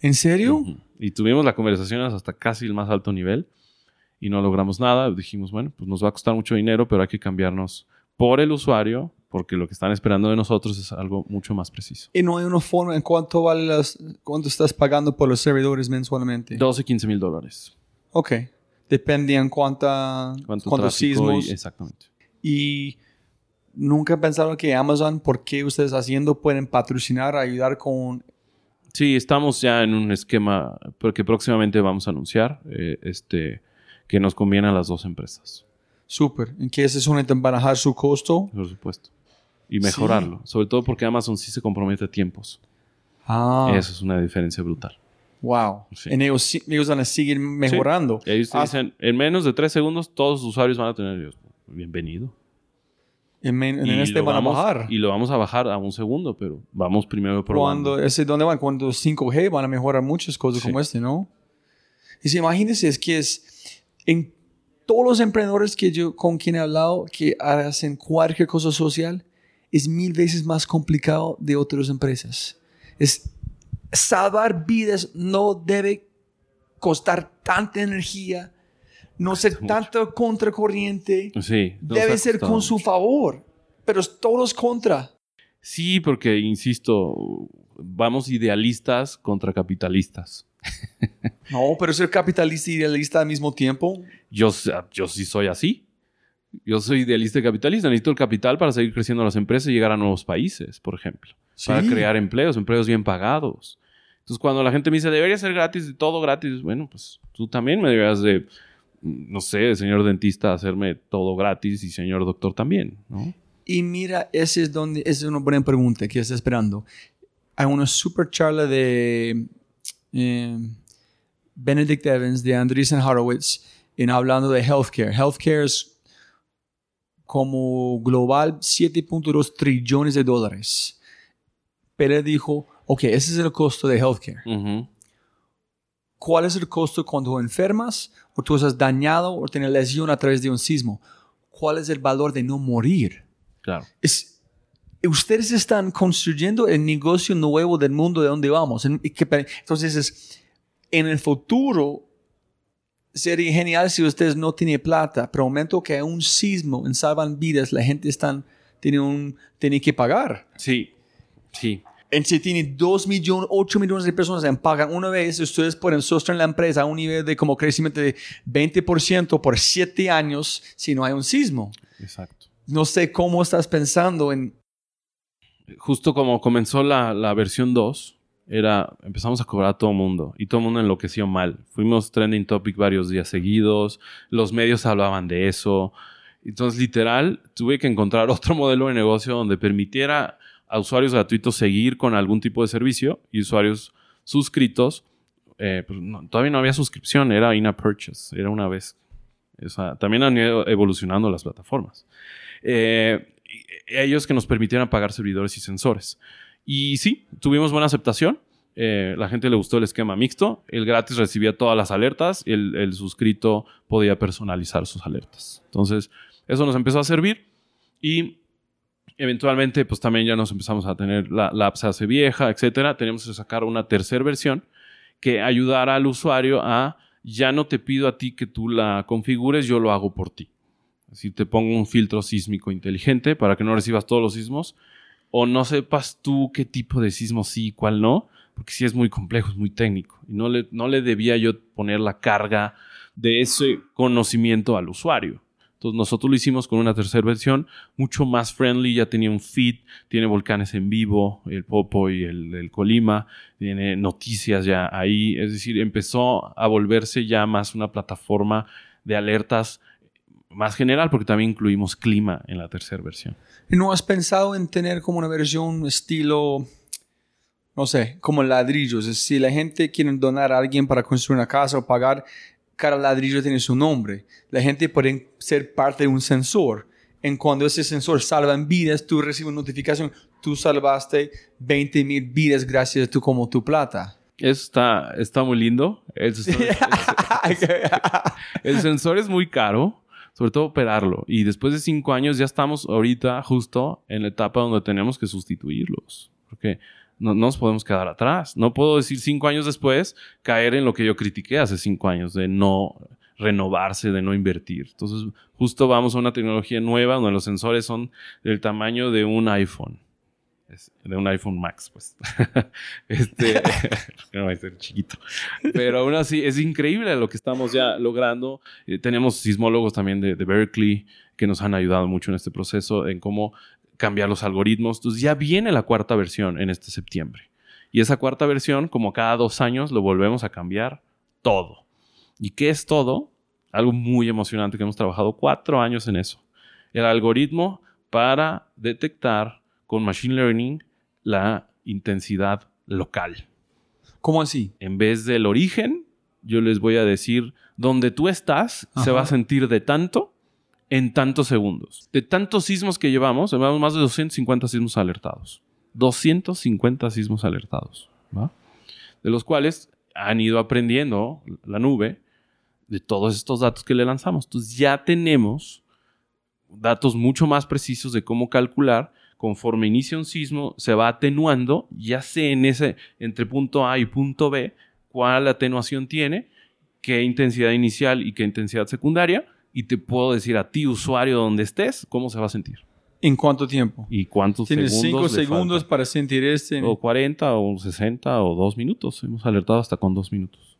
[SPEAKER 1] ¿En serio?
[SPEAKER 2] Y tuvimos la conversación hasta casi el más alto nivel y no logramos nada. Dijimos, bueno, pues nos va a costar mucho dinero, pero hay que cambiarnos por el usuario porque lo que están esperando de nosotros es algo mucho más preciso.
[SPEAKER 1] Y no hay una forma en cuánto vale las, cuánto estás pagando por los servidores mensualmente.
[SPEAKER 2] 12, 15 mil dólares.
[SPEAKER 1] Ok. Depende en cuánta,
[SPEAKER 2] ¿Cuánto
[SPEAKER 1] cuántos sismos.
[SPEAKER 2] y- exactamente.
[SPEAKER 1] Y nunca pensaron que Amazon, ¿por qué ustedes haciendo pueden patrocinar, ayudar con...
[SPEAKER 2] Sí, estamos ya en un esquema porque próximamente vamos a anunciar eh, este, que nos conviene a las dos empresas,
[SPEAKER 1] Súper. ¿En qué es una barajar su costo?
[SPEAKER 2] por supuesto. Y mejorarlo. Sobre todo porque Amazon sí se compromete a tiempos.
[SPEAKER 1] Ah,
[SPEAKER 2] Eso es una diferencia brutal.
[SPEAKER 1] wow.
[SPEAKER 2] Sí.
[SPEAKER 1] En ellos, sí- ellos van a seguir mejorando.
[SPEAKER 2] Y ahí te
[SPEAKER 1] Ah,
[SPEAKER 2] dicen, en menos de tres segundos todos los usuarios van a tener Dios, bienvenido.
[SPEAKER 1] En, en
[SPEAKER 2] y
[SPEAKER 1] este
[SPEAKER 2] lo
[SPEAKER 1] van
[SPEAKER 2] vamos,
[SPEAKER 1] a bajar.
[SPEAKER 2] Y lo vamos a bajar a un segundo, pero vamos primero probando.
[SPEAKER 1] Cuando, ese, ¿Dónde van? Cuando 5G van a mejorar muchas cosas
[SPEAKER 2] Sí.
[SPEAKER 1] como este, ¿no? Y si imagínense, es que es en todos los emprendedores que yo con quien he hablado que hacen cualquier cosa social, es mil veces más complicado de otras empresas. Es salvar vidas no debe costar tanta energía, no ser
[SPEAKER 2] Mucho.
[SPEAKER 1] tanto contracorriente,
[SPEAKER 2] Sí.
[SPEAKER 1] debe ser con su favor, pero todos contra.
[SPEAKER 2] Sí, porque, insisto, vamos idealistas contra capitalistas.
[SPEAKER 1] No, pero ser capitalista y idealista al mismo tiempo.
[SPEAKER 2] Yo, yo sí soy así. Yo soy idealista y capitalista. Necesito el capital para seguir creciendo las empresas y llegar a nuevos países, por ejemplo. Para crear empleos, empleos bien pagados. Entonces, cuando la gente me dice, debería ser gratis, todo gratis, bueno, pues tú también me deberías de, no sé, señor dentista, hacerme todo gratis y señor doctor también, ¿no?
[SPEAKER 1] Y mira, ese es donde, esa es una buena pregunta que está esperando. Hay una super charla de eh, Benedict Evans, de Andreessen Horowitz, en hablando de healthcare. Healthcare es como global 7.2 trillones de dólares. Pero dijo, ok, ese es el costo de healthcare.
[SPEAKER 2] Ujú.
[SPEAKER 1] ¿Cuál es el costo cuando enfermas o tú estás dañado o tienes lesión a través de un sismo? ¿Cuál es el valor de no morir?
[SPEAKER 2] Claro.
[SPEAKER 1] es, ustedes están construyendo el negocio nuevo del mundo de donde vamos. Entonces, es, en el futuro, sería genial si ustedes no tienen plata, pero momento que hay un sismo en salvan vidas, la gente están, tiene, un, tiene que pagar.
[SPEAKER 2] Sí, sí.
[SPEAKER 1] En si tiene 2 millones, 8 millones de personas que pagan una vez, ustedes pueden sostener la empresa a un nivel de como crecimiento de 20% por 7 años si no hay un sismo.
[SPEAKER 2] Exacto.
[SPEAKER 1] No sé cómo estás pensando en
[SPEAKER 2] Justo como comenzó la, la versión 2, era, empezamos a cobrar a todo mundo y todo el mundo enloqueció mal. Fuimos trending topic varios días seguidos, los medios hablaban de eso. Entonces, literal, tuve que encontrar otro modelo de negocio donde permitiera a usuarios gratuitos seguir con algún tipo de servicio y usuarios suscritos. eh, pues todavía no había suscripción, era in a purchase, era una vez. También han ido evolucionando las plataformas. Eh, ellos que nos permitieran pagar servidores y sensores. Y sí, tuvimos buena aceptación. Eh, la gente le gustó el esquema mixto. El gratis recibía todas las alertas. El, el suscrito podía personalizar sus alertas. Entonces, eso nos empezó a servir. Y eventualmente, pues también ya nos empezamos a tener la, la app se hace vieja, etcétera. Teníamos que sacar una tercera versión que ayudara al usuario a ya no te pido a ti que tú la configures, yo lo hago por ti. Así te pongo un filtro sísmico inteligente para que no recibas todos los sismos o no sepas tú qué tipo de sismo sí y cuál no, porque sí es muy complejo, es muy técnico. Y no le, no le debía yo poner la carga de ese conocimiento al usuario. Entonces nosotros lo hicimos con una tercera versión, mucho más friendly, ya tenía un feed, tiene volcanes en vivo, el Popo y el, Colima, tiene noticias ya ahí, es decir, empezó a volverse ya más una plataforma de alertas más general, porque también incluimos clima en la tercera versión.
[SPEAKER 1] ¿No has pensado en tener como una versión estilo, no sé, como ladrillos? Si la gente quiere donar a alguien para construir una casa o pagar, cada ladrillo tiene su nombre. La gente puede ser parte de un sensor. En cuando ese sensor salva en vidas, tú recibes una notificación, tú salvaste 20 mil vidas gracias a tú como tu plata.
[SPEAKER 2] Eso está, está muy lindo. El sensor, el sensor es muy caro, sobre todo operarlo. Y después de cinco años ya estamos ahorita justo en la etapa donde tenemos que sustituirlos. Porque no, no nos podemos quedar atrás. No puedo decir cinco años después caer en lo que yo critiqué hace cinco años de no renovarse, de no invertir. Entonces, justo vamos a una tecnología nueva donde los sensores son del tamaño de un iPhone. de un iPhone Max, pues. este, no va a ser chiquito. Pero aún así, es increíble lo que estamos ya logrando. Eh, tenemos sismólogos también de Berkeley que nos han ayudado mucho en este proceso, en cómo cambiar los algoritmos. Entonces ya viene la cuarta versión en este septiembre. Y esa cuarta versión, como cada dos años, lo volvemos a cambiar todo. ¿Y qué es todo? Algo muy emocionante que hemos trabajado cuatro años en eso. El algoritmo para detectar con Machine Learning la intensidad local.
[SPEAKER 1] ¿Cómo así?
[SPEAKER 2] En vez del origen, yo les voy a decir, donde tú estás se va a sentir de tanto en tantos segundos. De tantos sismos que llevamos, llevamos más de 250 sismos alertados. 250 sismos alertados. De los cuales han ido aprendiendo la nube de todos estos datos que le lanzamos. Entonces ya tenemos datos mucho más precisos de cómo calcular conforme inicia un sismo, se va atenuando, ya sé en ese, entre punto A y punto B, cuál atenuación tiene, qué intensidad inicial y qué intensidad secundaria, y te puedo decir a ti, usuario, donde estés, cómo se va a sentir.
[SPEAKER 1] ¿En cuánto tiempo?
[SPEAKER 2] ¿Y cuántos
[SPEAKER 1] Tienes
[SPEAKER 2] segundos?
[SPEAKER 1] cinco segundos para sentir este.
[SPEAKER 2] O 40 o 60 o dos minutos. Hemos alertado hasta con dos minutos.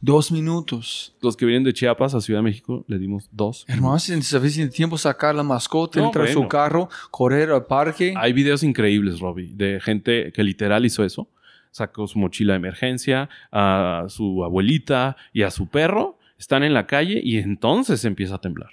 [SPEAKER 1] Dos minutos.
[SPEAKER 2] Los que vienen de Chiapas a Ciudad de México le dimos dos.
[SPEAKER 1] Hermano, si suficiente tiempo sacar la mascota,
[SPEAKER 2] No,
[SPEAKER 1] entrar a su
[SPEAKER 2] bueno.
[SPEAKER 1] carro, correr al parque.
[SPEAKER 2] Hay videos increíbles, Robbie, de gente que literal hizo eso. Sacó su mochila de emergencia, a su abuelita y a su perro. Están en la calle y entonces empieza a temblar.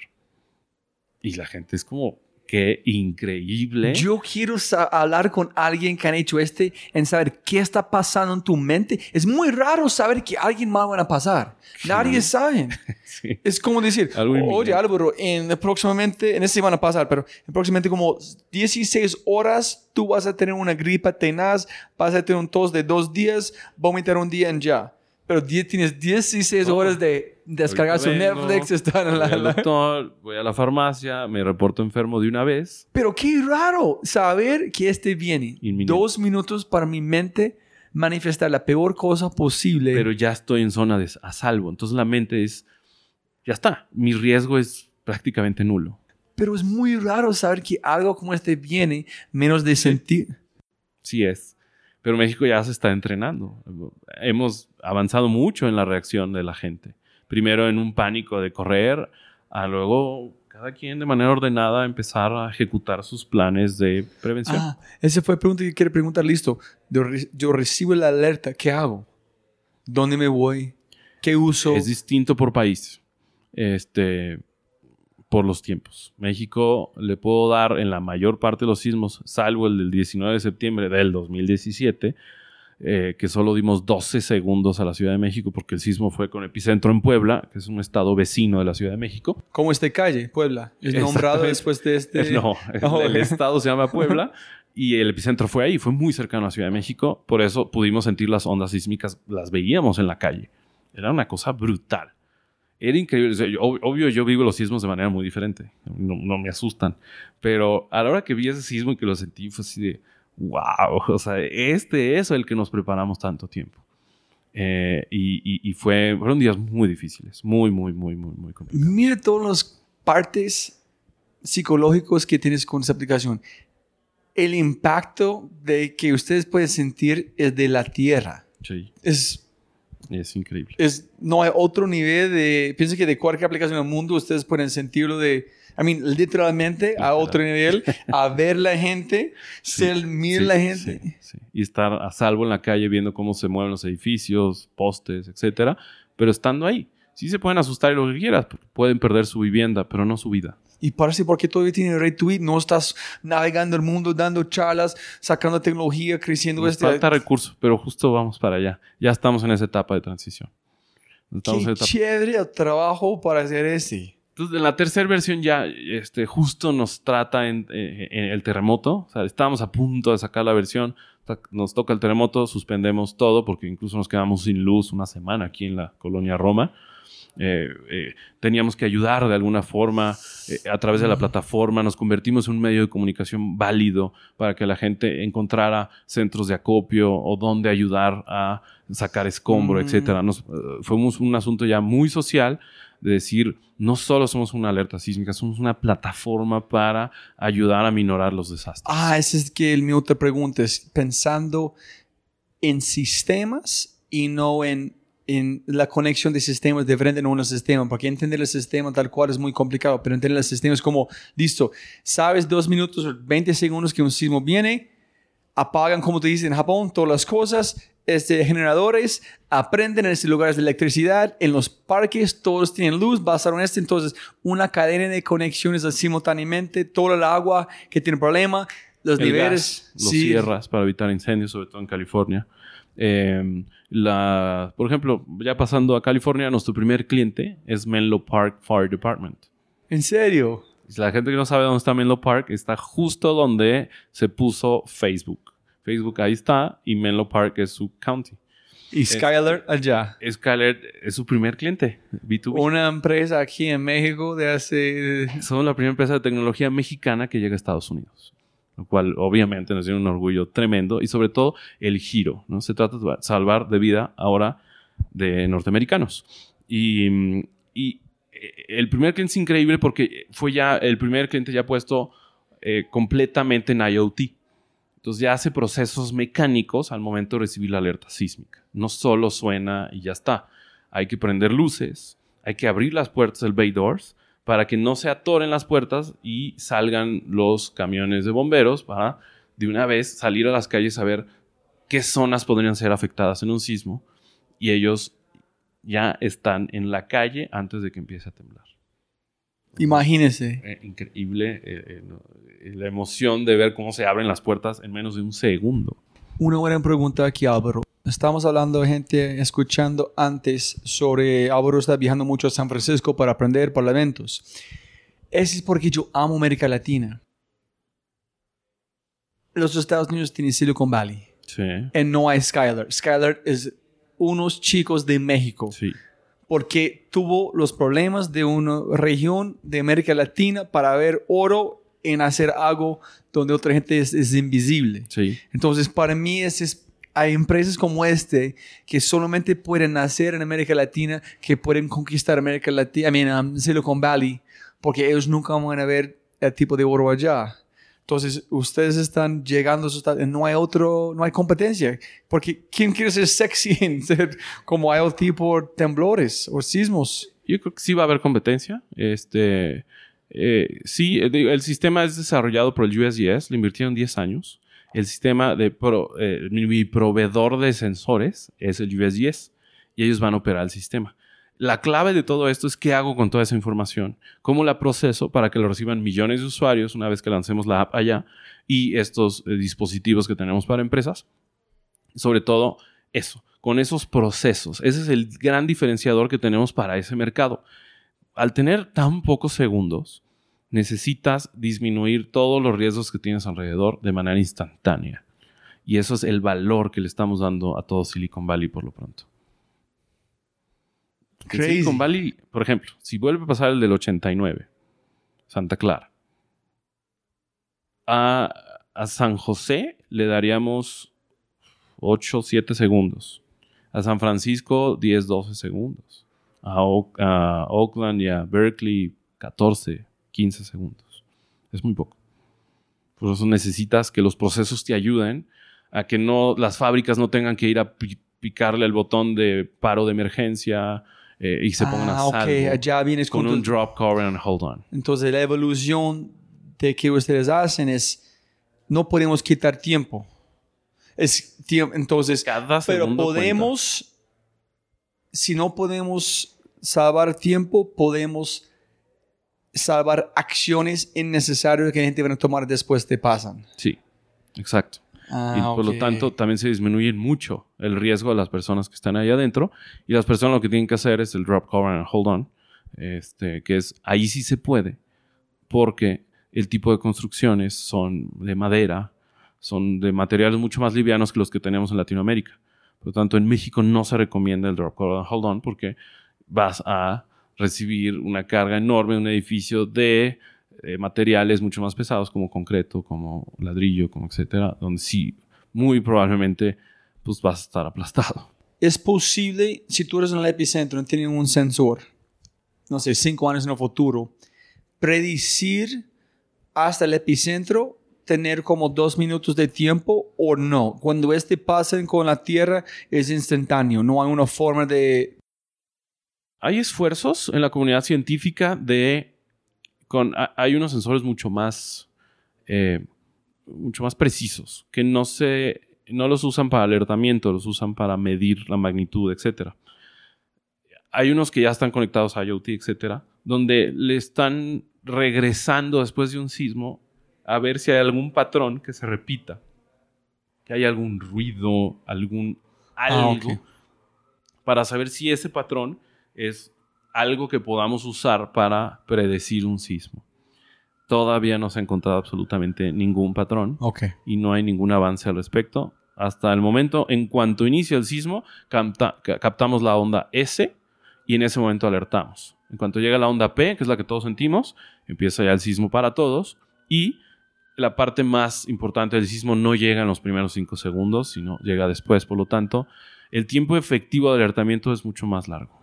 [SPEAKER 2] Y la gente es como, qué increíble.
[SPEAKER 1] Yo quiero hablar con alguien que han hecho este en saber qué está pasando en tu mente. Es muy raro saber que alguien más va a pasar. Nadie sabe.
[SPEAKER 2] Sí.
[SPEAKER 1] Es como decir, oye
[SPEAKER 2] inminente.
[SPEAKER 1] Álvaro, en próximamente, en este van a pasar, pero en próximamente como 16 horas tú vas a tener una gripa tenaz, vas a tener un tos de dos días, vomitar un día en ya. Pero die- tienes 16
[SPEAKER 2] Oh.
[SPEAKER 1] horas de descargar su Netflix, estar en
[SPEAKER 2] Voy
[SPEAKER 1] la,
[SPEAKER 2] al
[SPEAKER 1] la-
[SPEAKER 2] doctor, voy a la farmacia, me reporto enfermo de una vez.
[SPEAKER 1] Pero qué raro saber que este viene.
[SPEAKER 2] Inminente.
[SPEAKER 1] Dos minutos para mi mente manifestar la peor cosa posible.
[SPEAKER 2] pero ya estoy en zona de a salvo. Entonces la mente es, ya está, mi riesgo es prácticamente nulo.
[SPEAKER 1] Pero es muy raro saber que algo como este viene menos de sentir.
[SPEAKER 2] Sí es. Pero México ya se está entrenando. Hemos avanzado mucho en la reacción de la gente. Primero en un pánico de correr, a luego cada quien de manera ordenada empezar a ejecutar sus planes de prevención.
[SPEAKER 1] Ah, esa fue la pregunta que quiero preguntar. Listo. Yo, re- yo recibo la alerta. ¿Qué hago? ¿Dónde me voy? ¿Qué uso?
[SPEAKER 2] Es distinto por país. Este, por los tiempos. México le puedo dar en la mayor parte de los sismos, salvo el del 19 de septiembre del 2017, eh, que solo dimos 12 segundos a la Ciudad de México porque el sismo fue con epicentro en Puebla, que es un estado vecino de la Ciudad de México.
[SPEAKER 1] ¿Cómo este calle? Puebla. Es nombrado después de este.
[SPEAKER 2] No,
[SPEAKER 1] Oh,
[SPEAKER 2] el estado se llama Puebla y el epicentro fue ahí, fue muy cercano a la Ciudad de México, por eso pudimos sentir las ondas sísmicas, las veíamos en la calle. Era una cosa brutal. Era increíble. O sea, yo- ob- obvio, yo vivo los sismos de manera muy diferente. No, no me asustan. Pero a la hora que vi ese sismo y que lo sentí, fue así de, wow. O sea, este es el que nos preparamos tanto tiempo. Eh, y y- y fue, fueron días muy difíciles. Muy, muy, muy, muy, muy complicados.
[SPEAKER 1] Mira todas las partes psicológicos que tienes con esta aplicación. El impacto de que ustedes pueden sentir es de la tierra.
[SPEAKER 2] Sí,
[SPEAKER 1] Es,
[SPEAKER 2] es increíble.
[SPEAKER 1] es, no hay otro nivel de... Pienso que de cualquier aplicación del mundo ustedes pueden sentirlo de... I mean, literalmente a otro nivel, a ver la gente, ser, mirar
[SPEAKER 2] Sí,
[SPEAKER 1] la gente.
[SPEAKER 2] sí, sí. Y estar a salvo en la calle viendo cómo se mueven los edificios, postes, etcétera. Pero estando ahí. Sí se pueden asustar y lo que quieras. Pueden perder su vivienda, pero no su vida.
[SPEAKER 1] Y parece porque todavía tiene retweet, no estás navegando el mundo, dando charlas, sacando tecnología, creciendo
[SPEAKER 2] Nos
[SPEAKER 1] este.
[SPEAKER 2] falta recursos, pero justo vamos para allá. Ya estamos en esa etapa de transición. Estamos
[SPEAKER 1] Qué
[SPEAKER 2] etapa-
[SPEAKER 1] chévere el trabajo para hacer ese.
[SPEAKER 2] Entonces, en la tercera versión ya este, justo nos trata en, eh, en el terremoto. O sea, estábamos a punto de sacar la versión. Nos toca el terremoto, suspendemos todo porque incluso nos quedamos sin luz una semana aquí en la colonia Roma. Eh, eh, teníamos que ayudar de alguna forma eh, a través de la plataforma. Nos convertimos en un medio de comunicación válido para que la gente encontrara centros de acopio o donde ayudar a sacar escombro,
[SPEAKER 1] Mm.
[SPEAKER 2] etcétera. Nos, fuimos un asunto ya muy social de decir, no solo somos una alerta sísmica, somos una plataforma para ayudar a minorar los desastres.
[SPEAKER 1] Ah, ese es que el mi otra pregunta pensando en sistemas y no en, en la conexión de sistemas de frente en un sistema, porque entender el sistema tal cual es muy complicado, pero entender el sistema es como, listo, sabes dos minutos o 20 segundos que un sismo viene, apagan, como te dicen en Japón, todas las cosas, este, generadores, aprenden en estos lugares de electricidad, en los parques todos tienen luz, basaron en esto, entonces una cadena de conexiones simultáneamente, todo el agua que tiene problema, los
[SPEAKER 2] El
[SPEAKER 1] niveles,
[SPEAKER 2] gas, los
[SPEAKER 1] sí,
[SPEAKER 2] cierras para evitar incendios, sobre todo en California. Eh, la, por ejemplo, ya pasando a California, nuestro primer cliente es Menlo Park Fire Department.
[SPEAKER 1] en serio.
[SPEAKER 2] La gente que no sabe dónde está Menlo Park está justo donde se puso Facebook. Facebook ahí está y Menlo Park es su county.
[SPEAKER 1] Y Skyler allá.
[SPEAKER 2] Skyler es su primer cliente, B2B.
[SPEAKER 1] Una empresa aquí en México de hace...
[SPEAKER 2] Somos la primera empresa de tecnología mexicana que llega a Estados Unidos. Lo cual obviamente nos tiene un orgullo tremendo y sobre todo el giro. ¿no? Se trata de salvar de vida ahora de norteamericanos. Y, y, el primer cliente es increíble porque fue ya el primer cliente ya puesto eh, completamente en IoT. Entonces ya hace procesos mecánicos al momento de recibir la alerta sísmica. No solo suena y ya está. Hay que prender luces, hay que abrir las puertas del bay doors para que no se atoren las puertas y salgan los camiones de bomberos para de una vez salir a las calles a ver qué zonas podrían ser afectadas en un sismo y ellos ya están en la calle antes de que empiece a temblar.
[SPEAKER 1] Imagínese.
[SPEAKER 2] Eh, increíble eh, eh, no, eh, la emoción de ver cómo se abren las puertas en menos de un segundo.
[SPEAKER 1] Una buena pregunta aquí, Álvaro. Estamos hablando de gente escuchando antes sobre Álvaro está viajando mucho a San Francisco para aprender para eventos. Ese es porque yo amo América Latina. Los Estados Unidos tienen Silicon Valley.
[SPEAKER 2] Sí.
[SPEAKER 1] Y no hay Skyler. Skyler es unos chicos de México.
[SPEAKER 2] Sí.
[SPEAKER 1] Porque tuvo los problemas de una región de América Latina para ver oro en hacer algo donde otra gente es, es invisible.
[SPEAKER 2] Sí.
[SPEAKER 1] Entonces, para mí, es, es- hay empresas como este que solamente pueden nacer en América Latina, que pueden conquistar América Latina, I mean, um, Silicon Valley, porque ellos nunca van a ver el tipo de oro allá. Entonces, ustedes están llegando no hay otro, no hay competencia. Porque ¿quién quiere ser sexy en ser como IoT por temblores o sismos?
[SPEAKER 2] Yo creo que sí va a haber competencia. Este, eh, sí, eh, el sistema es desarrollado por el USGS, le invirtieron 10 años. El sistema de pro- eh, mi, mi proveedor de sensores es el USGS y ellos van a operar el sistema. La clave de todo esto es qué hago con toda esa información, cómo la proceso para que lo reciban millones de usuarios una vez que lancemos la app allá y estos eh, dispositivos que tenemos para empresas. Sobre todo eso, con esos procesos. Ese es el gran diferenciador que tenemos para ese mercado. Al tener tan pocos segundos, necesitas disminuir todos los riesgos que tienes alrededor de manera instantánea. Y eso es el valor que le estamos dando a todo Silicon Valley por lo pronto. En
[SPEAKER 1] Crazy.
[SPEAKER 2] Silicon Valley, por ejemplo, si vuelve a pasar el del 89, Santa Clara, a, a San José le daríamos 8, 7 segundos. A San Francisco, 10, 12 segundos. A, Oak- a Oakland y a Berkeley, 14, 15 segundos. Es muy poco. Por eso necesitas que los procesos te ayuden a que no, las fábricas no tengan que ir a pi- picarle el botón de paro de emergencia eh, y se pongan a
[SPEAKER 1] ah, ok,
[SPEAKER 2] salvo
[SPEAKER 1] allá vienes
[SPEAKER 2] con
[SPEAKER 1] con
[SPEAKER 2] un drop, cover and hold on.
[SPEAKER 1] Entonces la evolución de que ustedes hacen es, no podemos quitar tiempo. Es tiempo, entonces,
[SPEAKER 2] Cada
[SPEAKER 1] pero podemos, si no podemos salvar tiempo, podemos salvar acciones innecesarias que la gente va a tomar después te pasan.
[SPEAKER 2] Sí, exacto.
[SPEAKER 1] Ah,
[SPEAKER 2] y por lo tanto también se disminuye mucho el riesgo de las personas que están ahí adentro. Y las personas lo que tienen que hacer es el drop cover and hold on este que es ahí sí se puede porque el tipo de construcciones son de madera son de materiales mucho más livianos que los que tenemos en Latinoamérica. Por lo tanto en México no se recomienda el drop cover and hold on porque vas a recibir una carga enorme en un edificio de eh, materiales mucho más pesados como concreto, como ladrillo, como etcétera, donde sí, muy probablemente pues vas a estar aplastado.
[SPEAKER 1] Es posible, si tú eres en el epicentro y tienes un sensor, no sé, cinco años en el futuro, predecir hasta el epicentro, tener como dos minutos de tiempo o no. Cuando este pasa con la Tierra es instantáneo, no hay una forma de...
[SPEAKER 2] Hay esfuerzos en la comunidad científica de... Con, hay unos sensores mucho más... Eh, mucho más precisos, que no se... No los usan para alertamiento, los usan para medir la magnitud, etcétera. Hay unos que ya están conectados a IoT, etcétera, donde le están regresando después de un sismo a ver si hay algún patrón que se repita, que hay algún ruido, algún ah, algo, para saber si ese patrón es algo que podamos usar para predecir un sismo. Todavía no se ha encontrado absolutamente ningún patrón y no hay ningún avance al respecto. Hasta el momento, en cuanto inicia el sismo, captamos la onda S y en ese momento alertamos. En cuanto llega la onda P, que es la que todos sentimos, empieza ya el sismo para todos y la parte más importante del sismo no llega en los primeros cinco segundos, sino llega después. Por lo tanto, el tiempo efectivo de alertamiento es mucho más largo.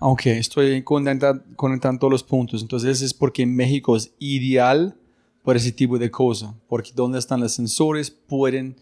[SPEAKER 1] Ok, estoy conectando todos los puntos. Entonces es porque México es ideal para ese tipo de cosas, porque donde están los sensores pueden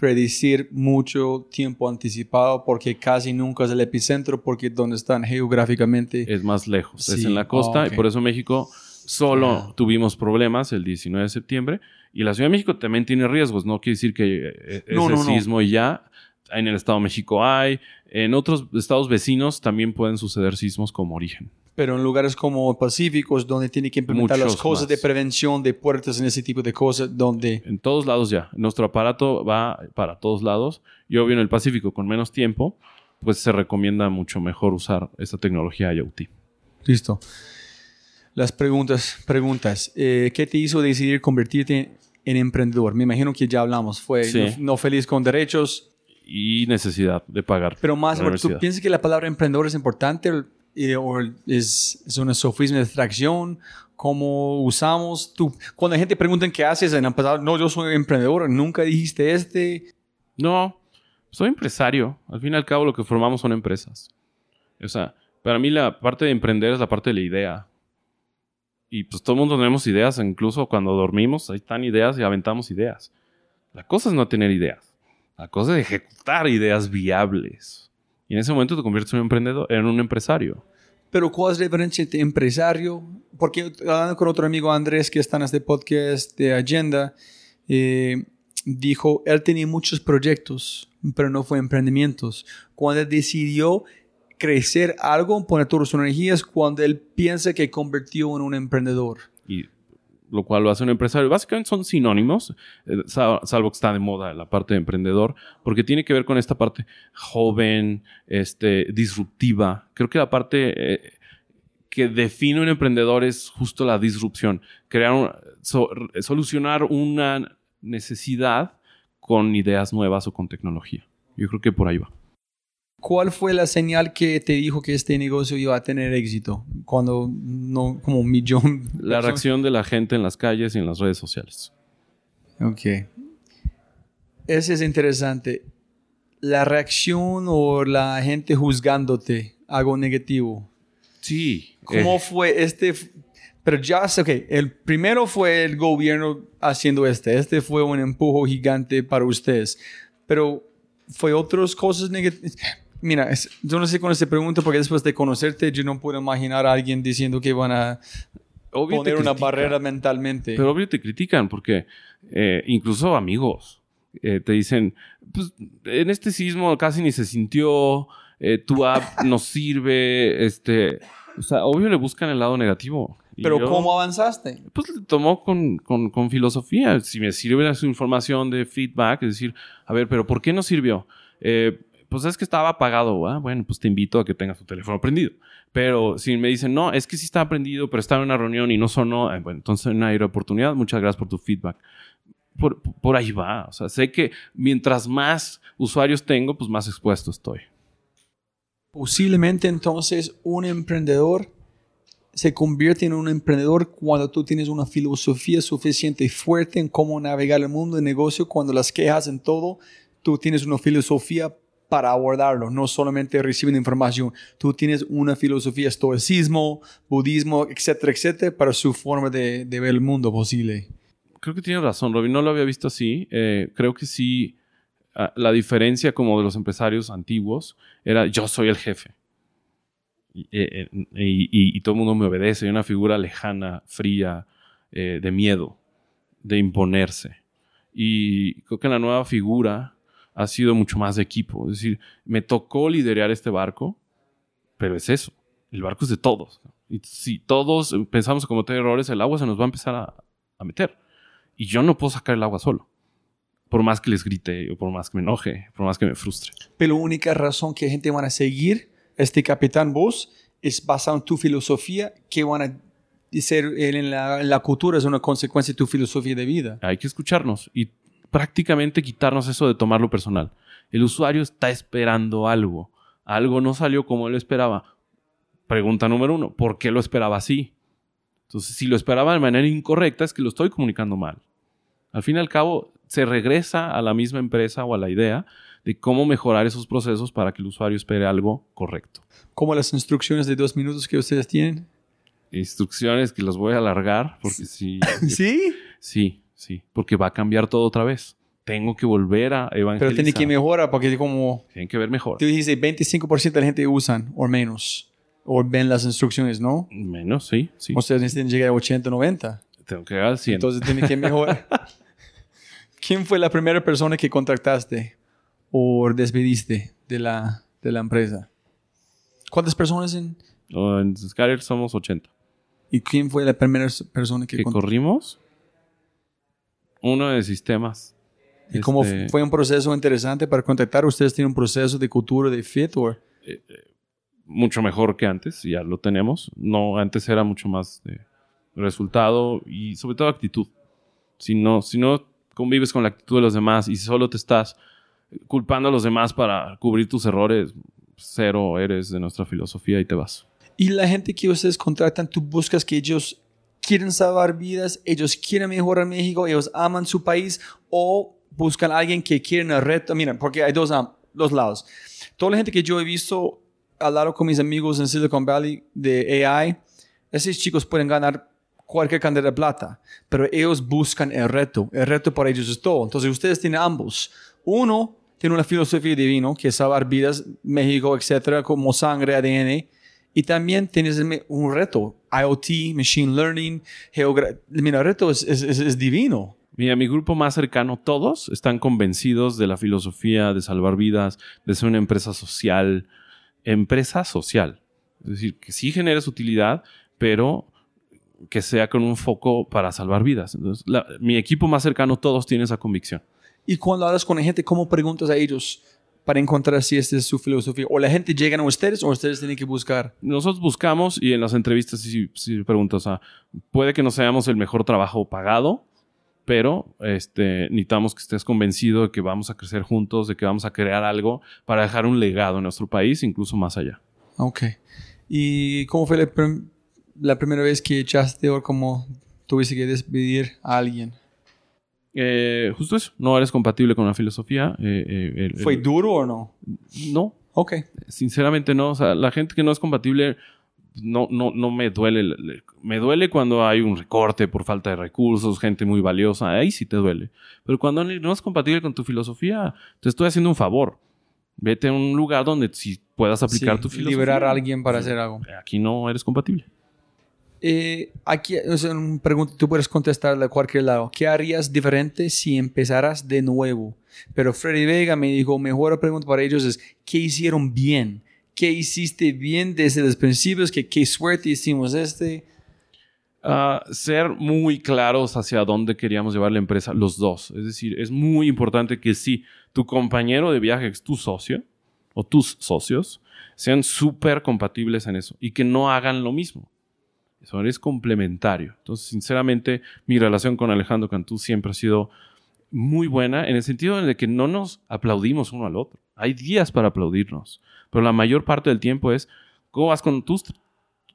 [SPEAKER 1] predecir mucho tiempo anticipado porque casi nunca es el epicentro porque donde están geográficamente
[SPEAKER 2] es más lejos, es en la costa y por eso México solo tuvimos problemas el 19 de septiembre y la Ciudad de México también tiene riesgos, no quiere decir que eh, ese sismo y ya en el Estado de México hay, en otros estados vecinos también pueden suceder sismos como origen.
[SPEAKER 1] Pero en lugares como pacíficos donde tiene que implementar las cosas de prevención de puertas en ese tipo de cosas donde
[SPEAKER 2] en todos lados ya. Nuestro aparato va para todos lados. Y obvio en el Pacífico con menos tiempo pues se recomienda mucho mejor usar esta tecnología IoT.
[SPEAKER 1] Listo. Las preguntas preguntas. Eh, qué te hizo decidir convertirte en emprendedor me imagino que ya hablamos. Fue no, feliz con derechos
[SPEAKER 2] y necesidad de pagar
[SPEAKER 1] pero más tú piensas que la palabra emprendedor es importante o es, es una sofisma de extracción, cómo usamos. Tú, cuando la gente pregunta qué haces en pasado, no, yo soy emprendedor, nunca dijiste este.
[SPEAKER 2] No, soy empresario. Al fin y al cabo lo que formamos son empresas. O sea, para mí la parte de emprender es la parte de la idea. Y pues todo el mundo tenemos ideas, incluso cuando dormimos, ahí están ideas y aventamos ideas. La cosa es no tener ideas. La cosa es ejecutar ideas viables. Y en ese momento te conviertes en un emprendedor, en un empresario.
[SPEAKER 1] Pero ¿cuál es la diferencia entre empresario? Porque hablando con otro amigo Andrés que está en este podcast de Agenda, eh, dijo, él tenía muchos proyectos, pero no fue emprendimientos. Cuando él decidió crecer algo, poner todas sus energías, cuando él piensa que convirtió en un emprendedor.
[SPEAKER 2] Y lo cual lo hace un empresario. Básicamente son sinónimos, eh, salvo que está de moda la parte de emprendedor, porque tiene que ver con esta parte joven, este, disruptiva. Creo que la parte eh, que define un emprendedor es justo la disrupción, crear, solucionar una necesidad con ideas nuevas o con tecnología. Yo creo que por ahí va.
[SPEAKER 1] ¿Cuál fue la señal que te dijo que este negocio iba a tener éxito? Cuando no, como un millón.
[SPEAKER 2] La reacción de la gente en las calles y en las redes sociales.
[SPEAKER 1] Ok. Ese es interesante. La reacción o la gente juzgándote, algo negativo.
[SPEAKER 2] Sí.
[SPEAKER 1] ¿Cómo eh. fue este? Pero ya sé, ok, el primero fue el gobierno haciendo este. Este fue un empujo gigante para ustedes. Pero fue otras cosas negativas Mira, yo no sé cuando se pregunta porque después de conocerte yo no puedo imaginar a alguien diciendo que van a poner una barrera mentalmente.
[SPEAKER 2] Pero obvio te critican porque eh, incluso amigos eh, te dicen, pues en este sismo casi ni se sintió, eh, tu app no sirve, este, o sea, obvio le buscan el lado negativo.
[SPEAKER 1] ¿Pero cómo avanzaste?
[SPEAKER 2] Pues le tomó con, con, con, filosofía. Si me sirve su información de feedback, es decir, a ver, pero ¿por qué no sirvió? Eh, pues es que estaba apagado, bueno, pues te invito a que tengas tu teléfono prendido. Pero si me dicen, no, es que sí estaba prendido, pero estaba en una reunión y no sonó, eh, bueno, entonces no hay oportunidad, muchas gracias por tu feedback. Por, ahí va, o sea, sé que mientras más usuarios tengo, pues más expuesto estoy.
[SPEAKER 1] Posiblemente entonces un emprendedor se convierte en un emprendedor cuando tú tienes una filosofía suficiente y fuerte en cómo navegar el mundo de negocio, cuando las quejas en todo, tú tienes una filosofía para abordarlo, no solamente recibiendo información. Tú tienes una filosofía estoicismo, budismo, etcétera, etcétera, para su forma de, de ver el mundo posible.
[SPEAKER 2] Creo que tienes razón, Robin. No lo había visto así. Eh, creo que sí, ah, la diferencia como de los empresarios antiguos era yo soy el jefe. Y, eh, eh, y- y todo el mundo me obedece. Hay una figura lejana, fría, eh, de miedo, de imponerse. Y creo que la nueva figura ha sido mucho más de equipo. Es decir, me tocó liderar este barco, pero es eso. El barco es de todos. Y si todos pensamos en cometer errores, el agua se nos va a empezar a, a meter. Y yo no puedo sacar el agua solo. Por más que les grite, o por más que me enoje, por más que me frustre.
[SPEAKER 1] Pero la única razón que gente van a seguir este capitán vos es basado en tu filosofía que van a ser en la, en la cultura es una consecuencia de tu filosofía de vida.
[SPEAKER 2] Hay que escucharnos y prácticamente quitarnos eso de tomarlo personal. El usuario está esperando algo. Algo no salió como él esperaba. Pregunta número uno, ¿por qué lo esperaba así? Entonces, si lo esperaba de manera incorrecta, es que lo estoy comunicando mal. Al fin y al cabo, se regresa a la misma empresa o a la idea de cómo mejorar esos procesos para que el usuario espere algo correcto.
[SPEAKER 1] Como las instrucciones de dos minutos que ustedes tienen.
[SPEAKER 2] Instrucciones que los voy a alargar porque sí,
[SPEAKER 1] ¿Sí?
[SPEAKER 2] sí, sí, porque va a cambiar todo otra vez. Tengo que volver a evangelizar.
[SPEAKER 1] Pero tiene que mejorar porque como
[SPEAKER 2] Tienen que ver mejor.
[SPEAKER 1] tú dijiste, 25% de la gente usan o menos. O ven las instrucciones, ¿no?
[SPEAKER 2] Menos, sí, sí.
[SPEAKER 1] Ustedes necesitan llegar a 80, 90.
[SPEAKER 2] Tengo que llegar al 100.
[SPEAKER 1] Entonces tiene que mejorar. ¿Quién fue la primera persona que contactaste o despediste de la, de la empresa? ¿Cuántas personas en,
[SPEAKER 2] O en Skyler somos 80.
[SPEAKER 1] ¿Y quién fue la primera persona que
[SPEAKER 2] ¿Que corrimos? Uno de sistemas.
[SPEAKER 1] ¿Y cómo
[SPEAKER 2] Este,
[SPEAKER 1] fue un proceso interesante para contactar? ¿Ustedes tienen un proceso de cultura de fit? O
[SPEAKER 2] Mucho mejor que antes, ya lo tenemos. No, antes era mucho más de resultado y sobre todo actitud. Si no, si no convives con la actitud de los demás y solo te estás culpando a los demás para cubrir tus errores, cero eres de nuestra filosofía y te vas.
[SPEAKER 1] Y la gente que ustedes contratan, tú buscas que ellos quieren salvar vidas, ellos quieren mejorar México, ellos aman su país o buscan a alguien que quiere el reto. Mira, porque hay dos, dos lados. Toda la gente que yo he visto lado con mis amigos en Silicon Valley de AI, esos chicos pueden ganar cualquier cantidad de plata, pero ellos buscan el reto. El reto para ellos es todo. Entonces ustedes tienen ambos. Uno tiene una filosofía divina, que es salvar vidas, México, etcétera, como sangre, ADN. Y también tienes un reto, IoT, Machine Learning, geogra- Mira, el reto es, es- es- es divino.
[SPEAKER 2] Mira, mi grupo más cercano, todos están convencidos de la filosofía de salvar vidas, de ser una empresa social. Empresa social. Es decir, que sí generes utilidad, pero que sea con un foco para salvar vidas. Entonces, la- mi equipo más cercano, todos tienen esa convicción.
[SPEAKER 1] Y cuando hablas con la gente, ¿cómo preguntas a ellos para encontrar si esta es su filosofía? ¿O la gente llega a ustedes o ustedes tienen que buscar?
[SPEAKER 2] Nosotros buscamos y en las entrevistas sí, sí preguntas, o sea, puede que no seamos el mejor trabajo pagado, pero este, necesitamos que estés convencido de que vamos a crecer juntos, de que vamos a crear algo para dejar un legado en nuestro país, incluso más allá.
[SPEAKER 1] Ok. ¿Y cómo fue la, prim- la primera vez que echaste o cómo tuviste que despedir a alguien?
[SPEAKER 2] Eh, justo eso, no eres compatible con la filosofía. eh, eh, el-
[SPEAKER 1] ¿Fue
[SPEAKER 2] el-
[SPEAKER 1] duro o no?
[SPEAKER 2] no,
[SPEAKER 1] Ok.
[SPEAKER 2] sinceramente no. O sea, la gente que no es compatible no, no, no me duele. Le- Me duele cuando hay un recorte por falta de recursos, gente muy valiosa. Ahí sí te duele. Pero cuando no es compatible con tu filosofía, te estoy haciendo un favor. Vete a un lugar donde sí puedas aplicar
[SPEAKER 1] Sí,
[SPEAKER 2] tu filosofía.
[SPEAKER 1] liberar a alguien para hacer algo.
[SPEAKER 2] Aquí no eres compatible.
[SPEAKER 1] Eh, aquí es una pregunta, tú puedes contestarla a cualquier lado. ¿Qué harías diferente si empezaras de nuevo? Pero Freddy Vega me dijo, mejor pregunta para ellos es, ¿qué hicieron bien? ¿Qué hiciste bien desde los principios? ¿Qué, qué suerte hicimos este?
[SPEAKER 2] Ah, ser muy claros hacia dónde queríamos llevar la empresa, los dos. Es decir, es muy importante que si tu compañero de viaje es tu socio o tus socios, sean súper compatibles en eso y que no hagan lo mismo. Eso es complementario. Entonces, sinceramente, mi relación con Alejandro Cantú siempre ha sido muy buena en el sentido de que no nos aplaudimos uno al otro. Hay días para aplaudirnos, pero la mayor parte del tiempo es cómo vas con tus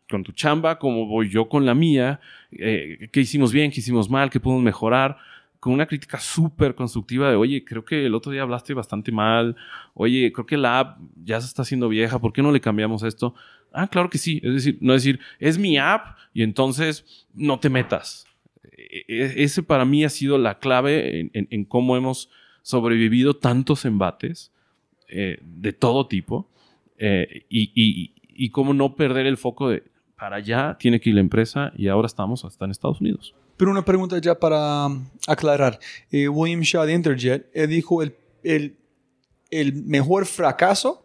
[SPEAKER 2] con tu chamba, cómo voy yo con la mía, eh, qué hicimos bien, qué hicimos mal, qué podemos mejorar, con una crítica súper constructiva de, oye, creo que el otro día hablaste bastante mal, oye, creo que la app ya se está haciendo vieja, ¿por qué no le cambiamos esto? Ah, claro que sí, es decir, no decir, es mi app y entonces no te metas. E, e, ese para mí ha sido la clave en, cómo hemos sobrevivido tantos embates eh, de todo tipo eh, y, cómo no perder el foco de para allá tiene que ir la empresa y ahora estamos hasta en Estados Unidos.
[SPEAKER 1] Pero una pregunta ya para um, aclarar. Eh, William Shaw de Interjet dijo el, el mejor fracaso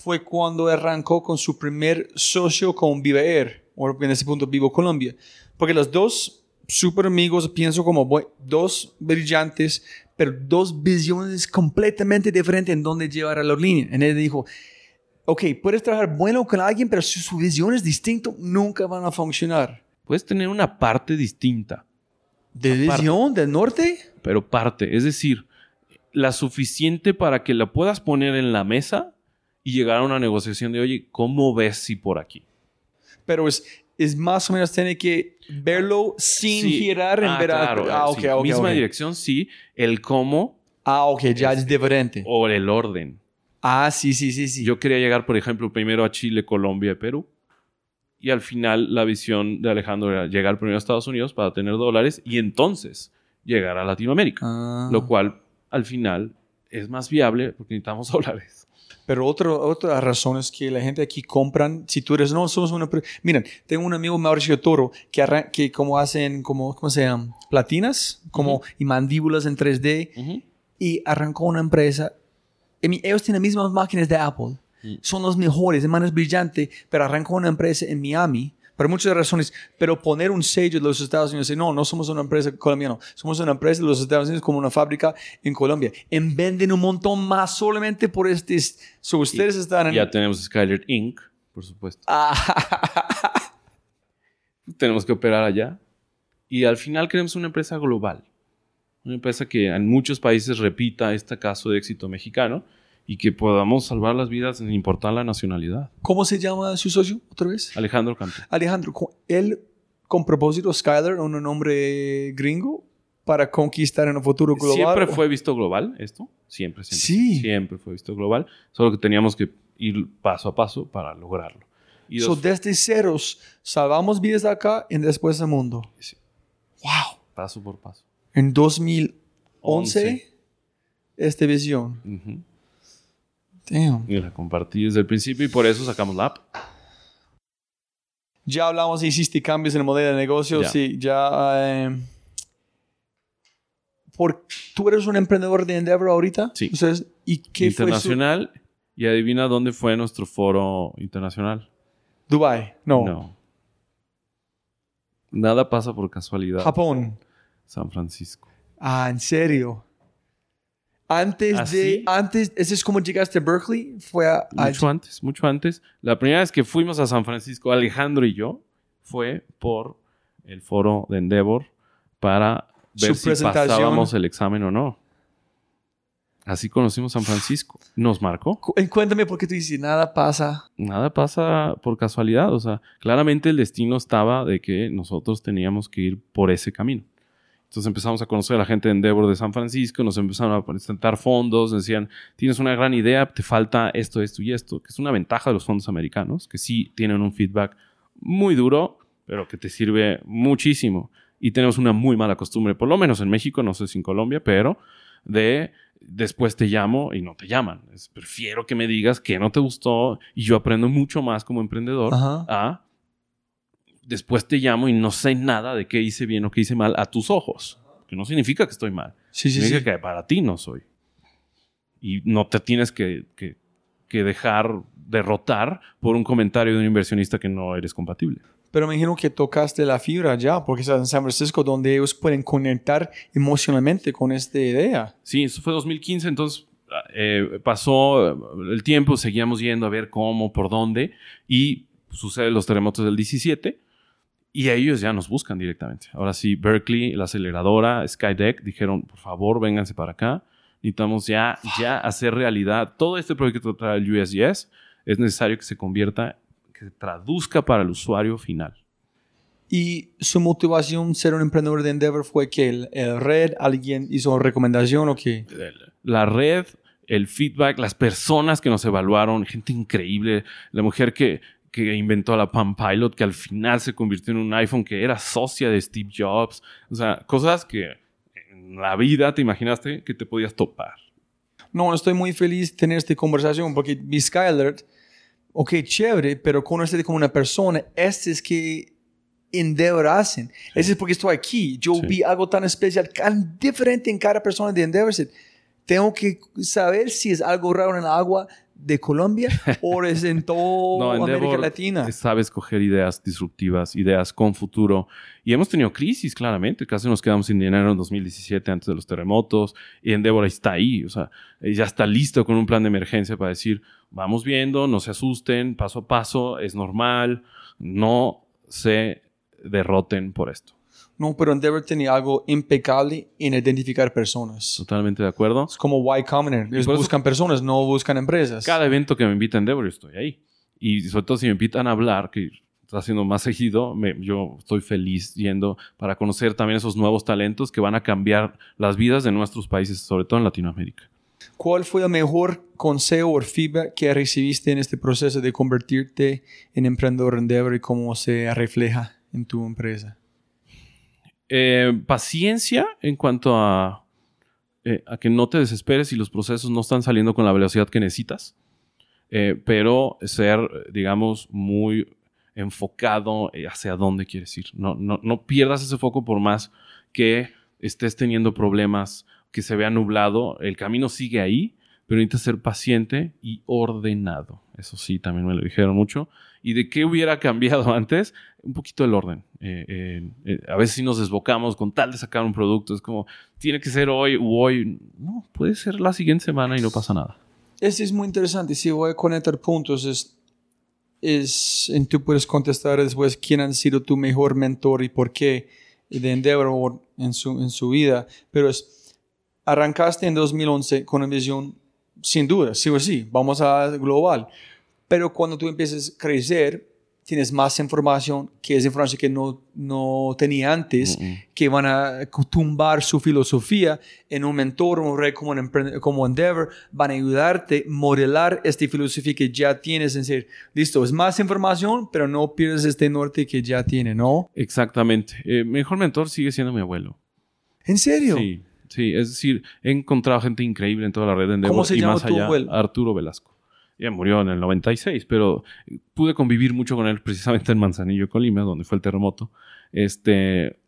[SPEAKER 1] fue cuando arrancó con su primer socio con Viva Air, o en ese punto Vivo Colombia. Porque los dos super amigos, pienso como dos brillantes, pero dos visiones completamente diferentes en dónde llevar a la línea. En él dijo, ok, puedes trabajar bueno con alguien, pero si su visión es distinta, nunca van a funcionar.
[SPEAKER 2] Puedes tener una parte distinta.
[SPEAKER 1] ¿De visión del norte?
[SPEAKER 2] Pero parte, es decir, la suficiente para que la puedas poner en la mesa y llegar a una negociación de, oye, ¿cómo ves si por aquí?
[SPEAKER 1] Pero es, es más o menos tiene que verlo sin girar en
[SPEAKER 2] ah,
[SPEAKER 1] ver
[SPEAKER 2] claro, ah, okay, sí. Misma dirección, sí. El cómo.
[SPEAKER 1] Ah, ok, ya es diferente.
[SPEAKER 2] O el orden.
[SPEAKER 1] Ah, sí, sí, sí, sí.
[SPEAKER 2] Yo quería llegar, por ejemplo, primero a Chile, Colombia y Perú. Y al final la visión de Alejandro era llegar primero a Estados Unidos para tener dólares y entonces llegar a Latinoamérica. Ah. Lo cual al final es más viable porque necesitamos dólares.
[SPEAKER 1] Pero otra, otra razón es que la gente aquí compran, si tú eres, no, somos una... Miren, tengo un amigo Mauricio Toro que, que como hacen, como, ¿cómo se llaman? Platinas, como, y mandíbulas en 3D. Y arrancó una empresa ellos tienen las mismas máquinas de Apple. Mm. Son los mejores, el man es brillante, pero arrancó una empresa en Miami por muchas razones, pero poner un sello de los Estados Unidos, no, no somos una empresa colombiana, somos una empresa de los Estados Unidos como una fábrica en Colombia. En venden un montón más solamente por este. So ustedes están en.
[SPEAKER 2] Ya tenemos Skyler Inc., por supuesto. tenemos que operar allá. Y al final queremos una empresa global. Una empresa que en muchos países repita este caso de éxito mexicano y que podamos salvar las vidas sin importar la nacionalidad.
[SPEAKER 1] ¿Cómo se llama su socio otra vez?
[SPEAKER 2] Alejandro Canto.
[SPEAKER 1] Alejandro, él con propósito Skyler, un nombre gringo para conquistar en un futuro global.
[SPEAKER 2] Siempre fue visto global esto, siempre, siempre.
[SPEAKER 1] Sí.
[SPEAKER 2] Siempre fue visto global, solo que teníamos que ir paso a paso para lograrlo.
[SPEAKER 1] Y so, desde ceros, salvamos vidas acá y después del mundo.
[SPEAKER 2] Sí.
[SPEAKER 1] Wow.
[SPEAKER 2] Paso por paso
[SPEAKER 1] en 2011 esta visión. Damn.
[SPEAKER 2] Y la compartí desde el principio y por eso sacamos la app.
[SPEAKER 1] Ya hablamos, hiciste cambios en el modelo de negocio, sí, ya... Eh, por, ¿Tú eres un emprendedor de Endeavor ahorita?
[SPEAKER 2] Sí.
[SPEAKER 1] ¿y qué
[SPEAKER 2] internacional, y adivina dónde fue nuestro foro internacional.
[SPEAKER 1] Dubai, no.
[SPEAKER 2] No. Nada pasa por casualidad.
[SPEAKER 1] Japón.
[SPEAKER 2] San Francisco.
[SPEAKER 1] Ah, ¿en serio? Antes ¿Ah, de, antes, ¿ese es como llegaste a Berkeley? Fue a,
[SPEAKER 2] mucho antes, mucho antes. La primera vez que fuimos a San Francisco, Alejandro y yo, fue por el foro de Endeavor para ver si pasábamos el examen o no. Así conocimos San Francisco. Nos marcó.
[SPEAKER 1] Cuéntame por qué tú dices, nada pasa.
[SPEAKER 2] Nada pasa por casualidad. O sea, claramente el destino estaba de que nosotros teníamos que ir por ese camino. Entonces empezamos a conocer a la gente de Endeavor de San Francisco, nos empezaron a presentar fondos, decían, tienes una gran idea, te falta esto, esto y esto, que es una ventaja de los fondos americanos, que sí tienen un feedback muy duro, pero que te sirve muchísimo. Y tenemos una muy mala costumbre, por lo menos en México, no sé si en Colombia, pero de después te llamo y no te llaman. prefiero que me digas que no te gustó y yo aprendo mucho más como emprendedor a después te llamo y no sé nada de qué hice bien o qué hice mal a tus ojos. Que no significa que estoy mal.
[SPEAKER 1] Sí, sí,
[SPEAKER 2] significa que para ti no soy. Y no te tienes que, dejar derrotar por un comentario de un inversionista que no eres compatible.
[SPEAKER 1] Pero me imagino que tocaste la fibra ya, porque estás en San Francisco, donde ellos pueden conectar emocionalmente con esta idea.
[SPEAKER 2] Sí, eso fue 2015, entonces eh, pasó el tiempo, seguíamos yendo a ver cómo, por dónde, y suceden los terremotos del 17 y ellos ya nos buscan directamente. Ahora sí, Berkeley, la aceleradora, Skydeck, dijeron, por favor, vénganse para acá. Necesitamos ya, ya hacer realidad. Todo este proyecto trae el USGS es necesario que se convierta, que se traduzca para el usuario final.
[SPEAKER 1] ¿Y su motivación ser un emprendedor de Endeavor fue que el, el red, alguien hizo recomendación o qué?
[SPEAKER 2] La red, el feedback, las personas que nos evaluaron, gente increíble, la mujer que, que inventó la Palm Pilot, que al final se convirtió en un iPhone, que era socia de Steve Jobs, o sea, cosas que en la vida te imaginaste que te podías topar.
[SPEAKER 1] No, estoy muy feliz de tener esta conversación porque mi Skyler, ok, chévere, pero conocerte como una persona, este es que Endeavor hacen. Ese es porque estoy aquí. Yo
[SPEAKER 2] Sí.
[SPEAKER 1] vi algo tan especial, tan diferente en cada persona de Endeavor. Tengo que saber si es algo raro en el agua de Colombia o es en toda América Latina.
[SPEAKER 2] sabe escoger ideas disruptivas, ideas con futuro. Y hemos tenido crisis, claramente. Casi nos quedamos sin dinero en 2017 antes de los terremotos. Y Endeavor está ahí. O sea, ya está listo con un plan de emergencia para decir, vamos viendo, no se asusten, paso a paso, es normal. No se derroten por esto.
[SPEAKER 1] No, pero Endeavor tenía algo impecable en identificar personas.
[SPEAKER 2] Totalmente de acuerdo.
[SPEAKER 1] Es como Y Combinator. Ellos
[SPEAKER 2] eso-
[SPEAKER 1] buscan personas, no buscan empresas.
[SPEAKER 2] Cada evento que me invita Endeavor, estoy ahí. Y sobre todo si me invitan a hablar, que está haciendo más seguido, me- yo estoy feliz yendo para conocer también esos nuevos talentos que van a cambiar las vidas de nuestros países, sobre todo en Latinoamérica.
[SPEAKER 1] ¿Cuál fue el mejor consejo o feedback que recibiste en este proceso de convertirte en emprendedor Endeavor y cómo se refleja en tu empresa?
[SPEAKER 2] Eh, paciencia en cuanto a, eh, a que no te desesperes si los procesos no están saliendo con la velocidad que necesitas, Eh, pero ser, digamos, muy enfocado eh, hacia dónde quieres ir. No, no, no pierdas ese foco por más que estés teniendo problemas, que se vea nublado, el camino sigue ahí, pero necesitas ser paciente y ordenado. Eso sí, también me lo dijeron mucho. ¿Y de qué hubiera cambiado antes? Un poquito el orden. Eh, eh, eh, a veces sí nos desbocamos con tal de sacar un producto. Es como, tiene que ser hoy u hoy. No, puede ser la siguiente semana y no pasa nada.
[SPEAKER 1] Este es muy interesante. Si voy a conectar puntos, es, es, en tú puedes contestar después quién han sido tu mejor mentor y por qué de Endeavor en su, en su vida. Pero es, arrancaste en 2011 con una visión, sin duda, sí o sí, vamos a global. Pero cuando tú empiezas a crecer, tienes más información, que es información que no, no tenía antes,
[SPEAKER 2] mm.
[SPEAKER 1] que van a tumbar su filosofía en un mentor, un red como, un como Endeavor, van a ayudarte a modelar esta filosofía que ya tienes en decir, listo, es más información, pero no pierdes este norte que ya tiene, ¿no?
[SPEAKER 2] Exactamente. Eh, mejor mentor sigue siendo mi abuelo.
[SPEAKER 1] ¿En serio?
[SPEAKER 2] Sí, sí. Es decir, he encontrado gente increíble en toda la red de Endeavor
[SPEAKER 1] ¿Cómo se
[SPEAKER 2] y
[SPEAKER 1] llama
[SPEAKER 2] más
[SPEAKER 1] tu
[SPEAKER 2] allá,
[SPEAKER 1] abuelo?
[SPEAKER 2] Arturo Velasco. Ya murió en el 96, pero pude convivir mucho con él precisamente en Manzanillo, Colima, donde fue el terremoto. Este,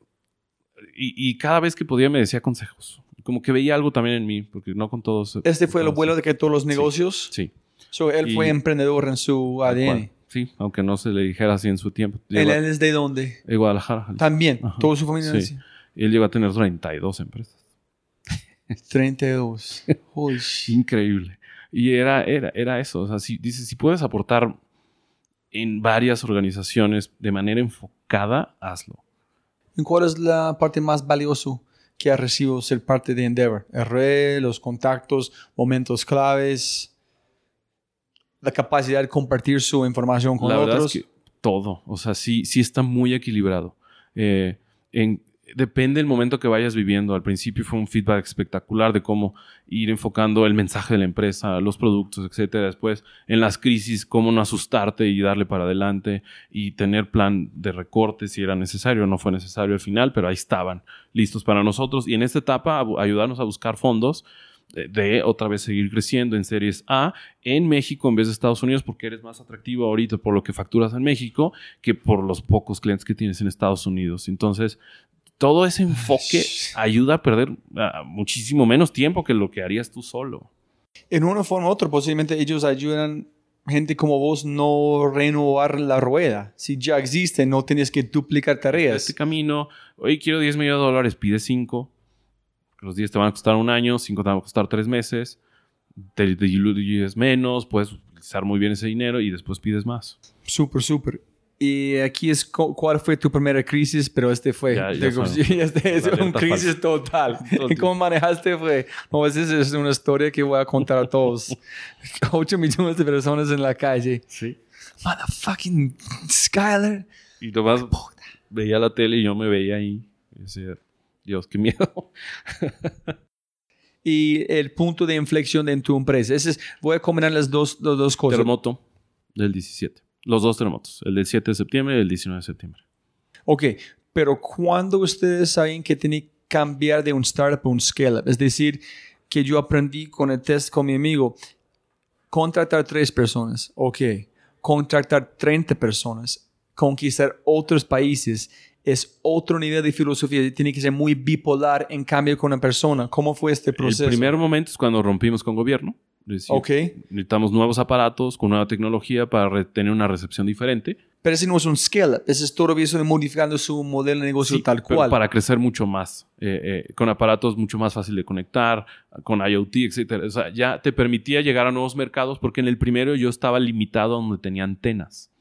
[SPEAKER 2] y, y cada vez que podía me decía consejos. Como que veía algo también en mí, porque no con todos.
[SPEAKER 1] Este fue el abuelo de que todos los negocios.
[SPEAKER 2] Sí.
[SPEAKER 1] So, él
[SPEAKER 2] Y-
[SPEAKER 1] fue emprendedor en su ADN.
[SPEAKER 2] cual. Sí, aunque no se le dijera así en su tiempo.
[SPEAKER 1] ¿Él, es de dónde?
[SPEAKER 2] de Guadalajara.
[SPEAKER 1] También.
[SPEAKER 2] Ajá.
[SPEAKER 1] Toda su familia.
[SPEAKER 2] Sí.
[SPEAKER 1] es así.
[SPEAKER 2] Y él llegó a tener 32 empresas.
[SPEAKER 1] 32. Holy.
[SPEAKER 2] Increíble. Y era, era, era eso. O sea, si, dices, si puedes aportar en varias organizaciones de manera enfocada, hazlo.
[SPEAKER 1] ¿Y ¿Cuál es la parte más valiosa que ha recibido ser parte de Endeavor? El red, los contactos, momentos claves, la capacidad de compartir su información con
[SPEAKER 2] La
[SPEAKER 1] otros.
[SPEAKER 2] es que todo. O sea, sí, sí está muy equilibrado. Eh, en, depende del momento que vayas viviendo. Al principio fue un feedback espectacular de cómo ir enfocando el mensaje de la empresa, los productos, etcétera. Después, en las crisis, cómo no asustarte y darle para adelante y tener plan de recorte si era necesario. No fue necesario al final, pero ahí estaban listos para nosotros. Y en esta etapa, ayudarnos a buscar fondos de, de otra vez seguir creciendo en series A en México en vez de Estados Unidos porque eres más atractivo ahorita por lo que facturas en México que por los pocos clientes que tienes en Estados Unidos. Entonces, todo ese enfoque ayuda a perder ah, muchísimo menos tiempo que lo que harías tú solo.
[SPEAKER 1] En una forma u otra, posiblemente ellos ayudan gente como vos no renovar la rueda. Si ya existe, no tienes que duplicar tareas.
[SPEAKER 2] Este camino, hoy quiero 10 millones de dólares, pide 5. Los 10 te van a costar un año, 5 te van a costar 3 meses. Te diluyes menos, puedes utilizar muy bien ese dinero y después pides más.
[SPEAKER 1] Súper, súper. Y aquí es cu- cuál fue tu primera crisis, pero este fue.
[SPEAKER 2] Ya- ya
[SPEAKER 1] Digo, este es una crisis total.
[SPEAKER 2] Total.
[SPEAKER 1] ¿Cómo manejaste? Fue, no, esa es una historia que voy a contar a todos. 8 millones de personas en la calle.
[SPEAKER 2] Sí.
[SPEAKER 1] Motherfucking Skyler.
[SPEAKER 2] Y lo más veía la tele y yo me veía ahí. Y decía, Dios, qué miedo.
[SPEAKER 1] y el punto de inflexión en tu empresa. Ese es, voy a combinar las dos, las dos cosas.
[SPEAKER 2] Terremoto del 17. Los dos terremotos, el del 7 de septiembre y el 19 de septiembre.
[SPEAKER 1] Ok, pero cuando ustedes saben que tienen que cambiar de un startup a un scale-up, es decir, que yo aprendí con el test con mi amigo, contratar tres personas, ok, contratar 30 personas, conquistar otros países, es otro nivel de filosofía, tiene que ser muy bipolar en cambio con una persona. ¿Cómo fue este proceso?
[SPEAKER 2] El primer momento es cuando rompimos con gobierno.
[SPEAKER 1] Ok.
[SPEAKER 2] Necesitamos nuevos aparatos con nueva tecnología para tener una recepción diferente.
[SPEAKER 1] Pero ese no es un scale-up, ese es todavía modificando su modelo de negocio tal cual.
[SPEAKER 2] para crecer mucho más, eh, eh, con aparatos mucho más fácil de conectar, con IoT, etc. O sea, ya te permitía llegar a nuevos mercados porque en el primero yo estaba limitado a donde tenía antenas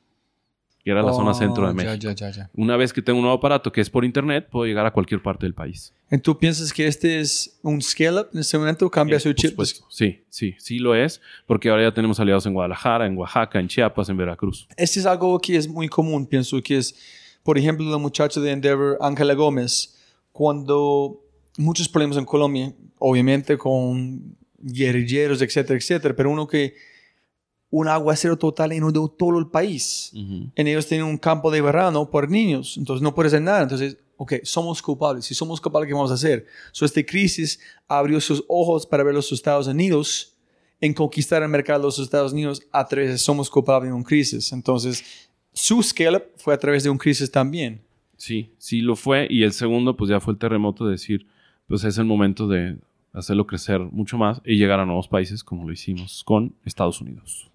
[SPEAKER 2] que era la zona centro de oh, México. Una vez que tengo un nuevo aparato que es por internet, puedo llegar a cualquier parte del país.
[SPEAKER 1] ¿Tú piensas que este es un scale-up en este momento? ¿Cambia su chip?
[SPEAKER 2] Sí, sí, sí lo es, porque ahora ya tenemos aliados en Guadalajara, en Oaxaca, en Chiapas, en Veracruz.
[SPEAKER 1] Este es algo que es muy común, pienso que es, por ejemplo, la muchacha de Endeavor, Ángela Gómez, cuando muchos problemas en Colombia, obviamente con guerrilleros, etcétera, etcétera, pero uno que un aguacero total inundó todo el país. En ellos tienen un campo de verano por niños, entonces no puede hacer nada. Entonces, ok, somos culpables. Si somos culpables, ¿qué vamos a hacer? So, esta crisis abrió sus ojos para ver los Estados Unidos en conquistar el mercado de los Estados Unidos a través de somos culpables de una crisis. Entonces, su scale fue a través de un crisis también.
[SPEAKER 2] Sí, sí lo fue. Y el segundo, pues ya fue el terremoto de decir, pues es el momento de hacerlo crecer mucho más y llegar a nuevos países como lo hicimos con Estados Unidos.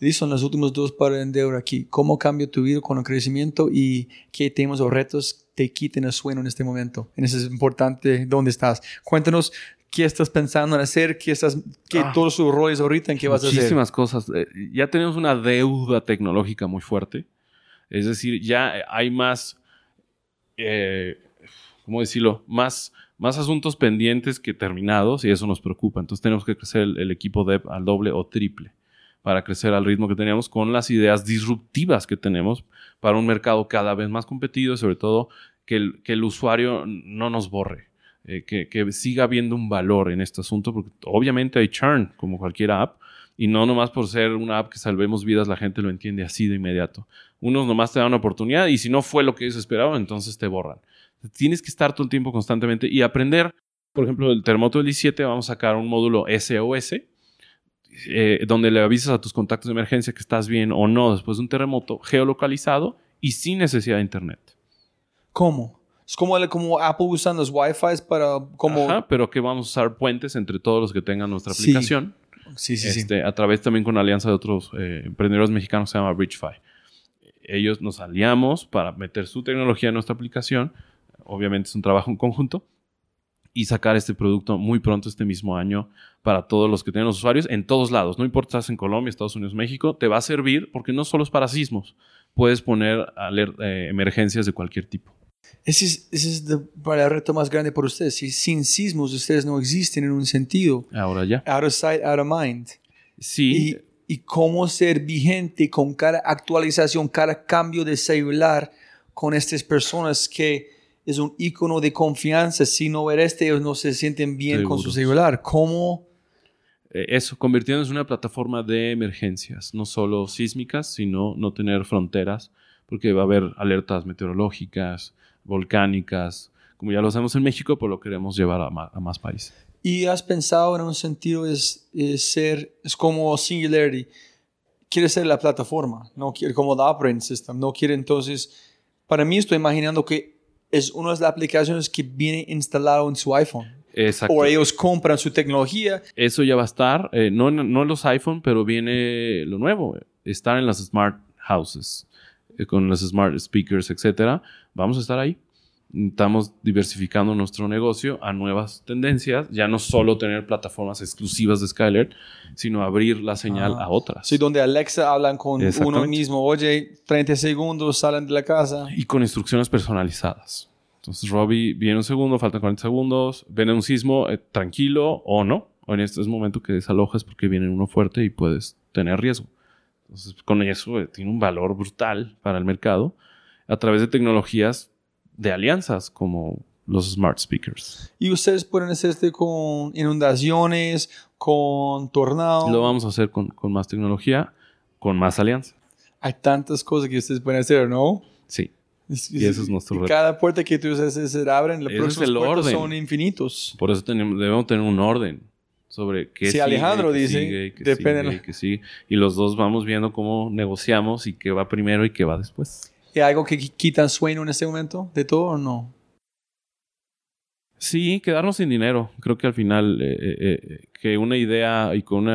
[SPEAKER 1] Y son los últimos dos para Endeavor aquí. ¿Cómo cambia tu vida con el crecimiento y qué temas o retos te quiten el sueño en este momento? En ese es importante dónde estás. Cuéntanos qué estás pensando en hacer, qué, estás, qué ah. todos sus roles ahorita, en qué vas a hacer.
[SPEAKER 2] Muchísimas cosas. Eh, ya tenemos una deuda tecnológica muy fuerte. Es decir, ya hay más, eh, ¿cómo decirlo? Más, más asuntos pendientes que terminados y eso nos preocupa. Entonces tenemos que crecer el, el equipo dev al doble o triple para crecer al ritmo que teníamos con las ideas disruptivas que tenemos para un mercado cada vez más competido y sobre todo que el, que el usuario no nos borre, eh, que, que, siga habiendo un valor en este asunto, porque obviamente hay churn como cualquier app y no nomás por ser una app que salvemos vidas la gente lo entiende así de inmediato. Unos nomás te dan una oportunidad y si no fue lo que ellos esperaban, entonces te borran. Tienes que estar todo el tiempo constantemente y aprender. Por ejemplo, el terremoto del 17 vamos a sacar un módulo SOS, eh, donde le avisas a tus contactos de emergencia que estás bien o no después de un terremoto geolocalizado y sin necesidad de internet.
[SPEAKER 1] ¿Cómo? Es como, como Apple usando los Wi-Fi para como...
[SPEAKER 2] Ajá, pero que vamos a usar puentes entre todos los que tengan nuestra aplicación.
[SPEAKER 1] Sí, sí, sí.
[SPEAKER 2] Este, a través también con la alianza de otros eh, emprendedores mexicanos que se llama Bridgefy. Ellos nos aliamos para meter su tecnología en nuestra aplicación. Obviamente es un trabajo en conjunto y sacar este producto muy pronto este mismo año para todos los que tienen los usuarios en todos lados. No importa si estás en Colombia, Estados Unidos, México, te va a servir porque no solo es para sismos. Puedes poner eh, emergencias de cualquier tipo.
[SPEAKER 1] Ese es, ese es el reto más grande por ustedes. Si sin sismos ustedes no existen en un sentido.
[SPEAKER 2] Ahora ya.
[SPEAKER 1] Out of sight, out of mind.
[SPEAKER 2] Sí.
[SPEAKER 1] Y, y cómo ser vigente con cada actualización, cada cambio de celular con estas personas que es un icono de confianza. Si no eres este, ellos no se sienten bien con su celular. ¿Cómo?
[SPEAKER 2] Eh, eso, convirtiéndose en una plataforma de emergencias, no solo sísmicas, sino no tener fronteras, porque va a haber alertas meteorológicas, volcánicas, como ya lo hacemos en México, pues lo queremos llevar a, más países.
[SPEAKER 1] ¿Y has pensado en un sentido es, ser, es como Singularity, quiere ser la plataforma, no quiere como the operating system, no quiere entonces, para mí estoy imaginando que es una de las aplicaciones que viene instalado en su iPhone.
[SPEAKER 2] Exacto.
[SPEAKER 1] O ellos compran su tecnología.
[SPEAKER 2] Eso ya va a estar, eh, no, no en los iPhone, pero viene lo nuevo, estar en las smart houses, eh, con los smart speakers, etcétera. Vamos a estar ahí. Estamos diversificando nuestro negocio a nuevas tendencias, ya no solo tener plataformas exclusivas de Skyler, sino abrir la señal ah. a otras.
[SPEAKER 1] Sí, donde Alexa hablan con uno mismo, oye, 30 segundos, salen de la casa.
[SPEAKER 2] Y con instrucciones personalizadas. Entonces, Robbie, viene un segundo, faltan 40 segundos, viene un sismo, eh, tranquilo o no. O en este es momento que desalojes porque viene uno fuerte y puedes tener riesgo. Entonces, con eso eh, tiene un valor brutal para el mercado a través de tecnologías de alianzas como los smart speakers.
[SPEAKER 1] Y ustedes pueden hacer este con inundaciones, con tornados.
[SPEAKER 2] Lo vamos a hacer con, con más tecnología, con más alianza.
[SPEAKER 1] Hay tantas cosas que ustedes pueden hacer, ¿no?
[SPEAKER 2] Sí.
[SPEAKER 1] Es-
[SPEAKER 2] Y eso es nuestro reto.
[SPEAKER 1] Cada puerta que tú se abren, próximas
[SPEAKER 2] el
[SPEAKER 1] puertas
[SPEAKER 2] orden.
[SPEAKER 1] son infinitos.
[SPEAKER 2] Por eso tenemos, debemos tener un orden sobre qué sigue,
[SPEAKER 1] Alejandro
[SPEAKER 2] qué
[SPEAKER 1] dice,
[SPEAKER 2] sigue,
[SPEAKER 1] depende
[SPEAKER 2] sigue,
[SPEAKER 1] de
[SPEAKER 2] sigue. Y los dos vamos viendo cómo negociamos y qué va primero y qué va después.
[SPEAKER 1] ¿Hay algo que qui- quita sueño en este momento de todo o no?
[SPEAKER 2] Sí, quedarnos sin dinero. Creo que al final eh, eh, eh, que una idea y con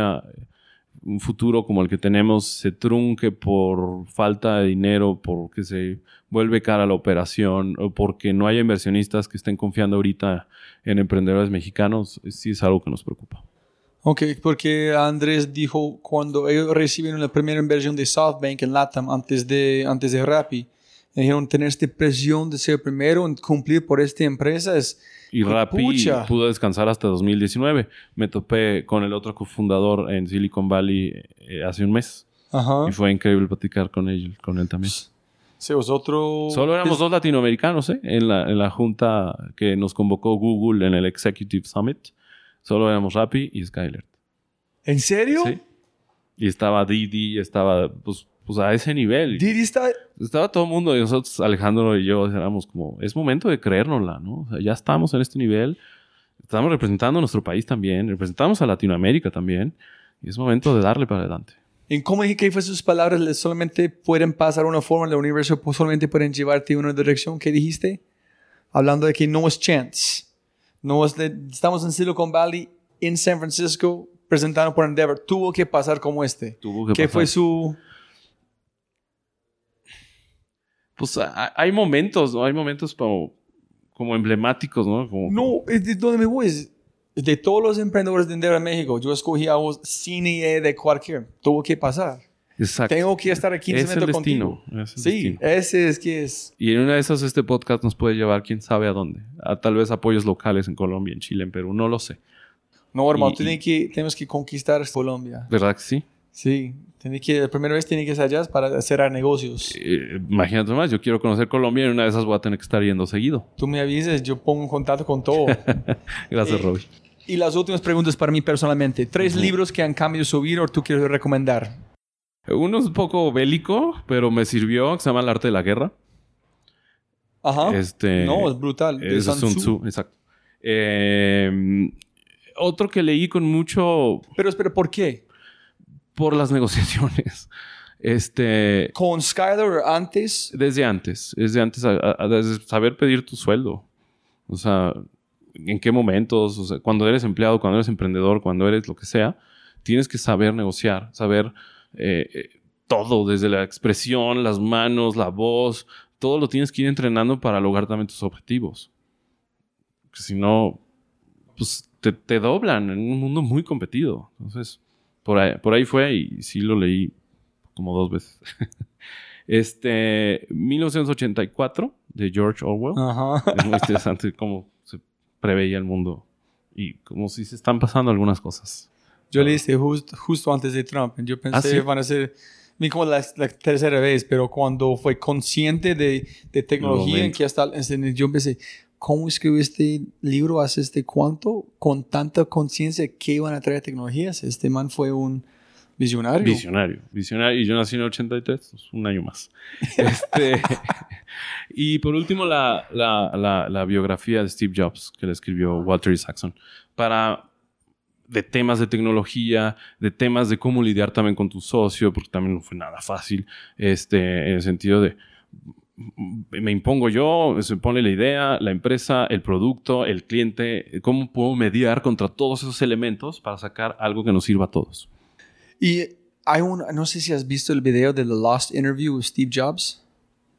[SPEAKER 2] un futuro como el que tenemos se trunque por falta de dinero, porque se vuelve cara la operación o porque no haya inversionistas que estén confiando ahorita en emprendedores mexicanos, sí es algo que nos preocupa.
[SPEAKER 1] Ok, porque Andrés dijo cuando ellos recibieron la primera inversión de SoftBank en LATAM antes de, antes de Rappi, dijeron tener esta presión de ser primero en cumplir por esta empresa es...
[SPEAKER 2] Y Rappi
[SPEAKER 1] pucha.
[SPEAKER 2] pudo descansar hasta 2019. Me topé con el otro cofundador en Silicon Valley eh, hace un mes.
[SPEAKER 1] Ajá.
[SPEAKER 2] Y fue increíble platicar con él, con él también.
[SPEAKER 1] Sí, vosotros...
[SPEAKER 2] Solo éramos dos latinoamericanos, ¿eh? En la, en la junta que nos convocó Google en el Executive Summit. Solo éramos Rappi y Skyler.
[SPEAKER 1] ¿En serio?
[SPEAKER 2] Sí. Y estaba Didi, estaba pues, pues a ese nivel.
[SPEAKER 1] Didi está...
[SPEAKER 2] Estaba todo el mundo y nosotros, Alejandro y yo, éramos como, es momento de creérnosla, ¿no? O sea, ya estamos en este nivel. Estamos representando a nuestro país también. Representamos a Latinoamérica también. Y es momento de darle para adelante.
[SPEAKER 1] ¿En cómo dije que fue sus palabras? ¿Le solamente pueden pasar una forma en el universo, solamente pueden llevarte en una dirección. ¿Qué dijiste? Hablando de que no es chance. No es de- estamos en Silicon Valley, en San Francisco, presentando por Endeavor. Tuvo que pasar como este.
[SPEAKER 2] Tuvo que
[SPEAKER 1] ¿Qué
[SPEAKER 2] pasar.
[SPEAKER 1] fue su...?
[SPEAKER 2] Pues hay momentos, ¿no? Hay momentos como, como emblemáticos, ¿no? Como,
[SPEAKER 1] No, es de donde me voy. es de todos los emprendedores de Endeavor en México, yo escogí a vos sin idea de cualquier. Tuvo que pasar.
[SPEAKER 2] Exacto.
[SPEAKER 1] Tengo que estar aquí en
[SPEAKER 2] es el destino.
[SPEAKER 1] contigo.
[SPEAKER 2] es el
[SPEAKER 1] Sí,
[SPEAKER 2] destino.
[SPEAKER 1] ese es que es.
[SPEAKER 2] Y en una de esas este podcast nos puede llevar quién sabe a dónde. A tal vez apoyos locales en Colombia, en Chile, en Perú, no lo sé.
[SPEAKER 1] No, hermano,
[SPEAKER 2] Y- y-
[SPEAKER 1] que, tenemos que conquistar Colombia.
[SPEAKER 2] ¿Verdad que sí?
[SPEAKER 1] Sí, tiene que, la primera vez tiene que ser allá para hacer negocios.
[SPEAKER 2] Eh, imagínate más, yo quiero conocer Colombia y en una de esas voy a tener que estar yendo seguido.
[SPEAKER 1] Tú me avises, yo pongo en contacto con todo.
[SPEAKER 2] Gracias,
[SPEAKER 1] Eh,
[SPEAKER 2] Robbie.
[SPEAKER 1] y las últimas preguntas para mí personalmente. Tres libros que han cambiado su vida o tú quieres recomendar.
[SPEAKER 2] Uno es un poco bélico, pero me sirvió, que se llama El arte de la guerra.
[SPEAKER 1] Ajá.
[SPEAKER 2] Este,
[SPEAKER 1] no, es brutal. De
[SPEAKER 2] Es
[SPEAKER 1] Sun
[SPEAKER 2] Sun
[SPEAKER 1] Tzu.
[SPEAKER 2] Exacto. Eh, otro que leí con mucho
[SPEAKER 1] Pero espera, ¿por qué?
[SPEAKER 2] por las negociaciones. Este,
[SPEAKER 1] ¿Con Skyler antes?
[SPEAKER 2] desde antes, desde antes, a- a- a- desde saber pedir tu sueldo. O sea, en qué momentos, o sea, cuando eres empleado, cuando eres emprendedor, cuando eres lo que sea, tienes que saber negociar, saber eh, eh, todo, desde la expresión, las manos, la voz, todo lo tienes que ir entrenando para lograr también tus objetivos. Que si no, pues te, te doblan en un mundo muy competido. Entonces, por ahí, por ahí fue y sí lo leí como dos veces. este, 1984 de George Orwell.
[SPEAKER 1] Ajá.
[SPEAKER 2] Es muy interesante cómo se preveía el mundo y como si se están pasando algunas cosas.
[SPEAKER 1] Yo le hice just- justo antes de Trump. Yo pensé
[SPEAKER 2] ¿Ah, sí?
[SPEAKER 1] van a ser como la, la tercera vez, pero cuando fue consciente de, de tecnología, en que hasta yo pensé, ¿cómo escribió este libro hace este cuánto? Con tanta conciencia que iban a traer tecnologías. Este man fue un visionario.
[SPEAKER 2] Visionario, visionario. Y yo nací en el 83, pues, un año más. Este, y por último, la, la, la, la biografía de Steve Jobs, que le escribió Walter Isaacson, para de temas de tecnología, de temas de cómo lidiar también con tu socio, porque también no fue nada fácil, este, en el sentido de me impongo yo, se pone la idea, la empresa, el producto, el cliente, cómo puedo mediar contra todos esos elementos para sacar algo que nos sirva a todos.
[SPEAKER 1] Y hay un, no sé si has visto el video de The Lost Interview with Steve Jobs.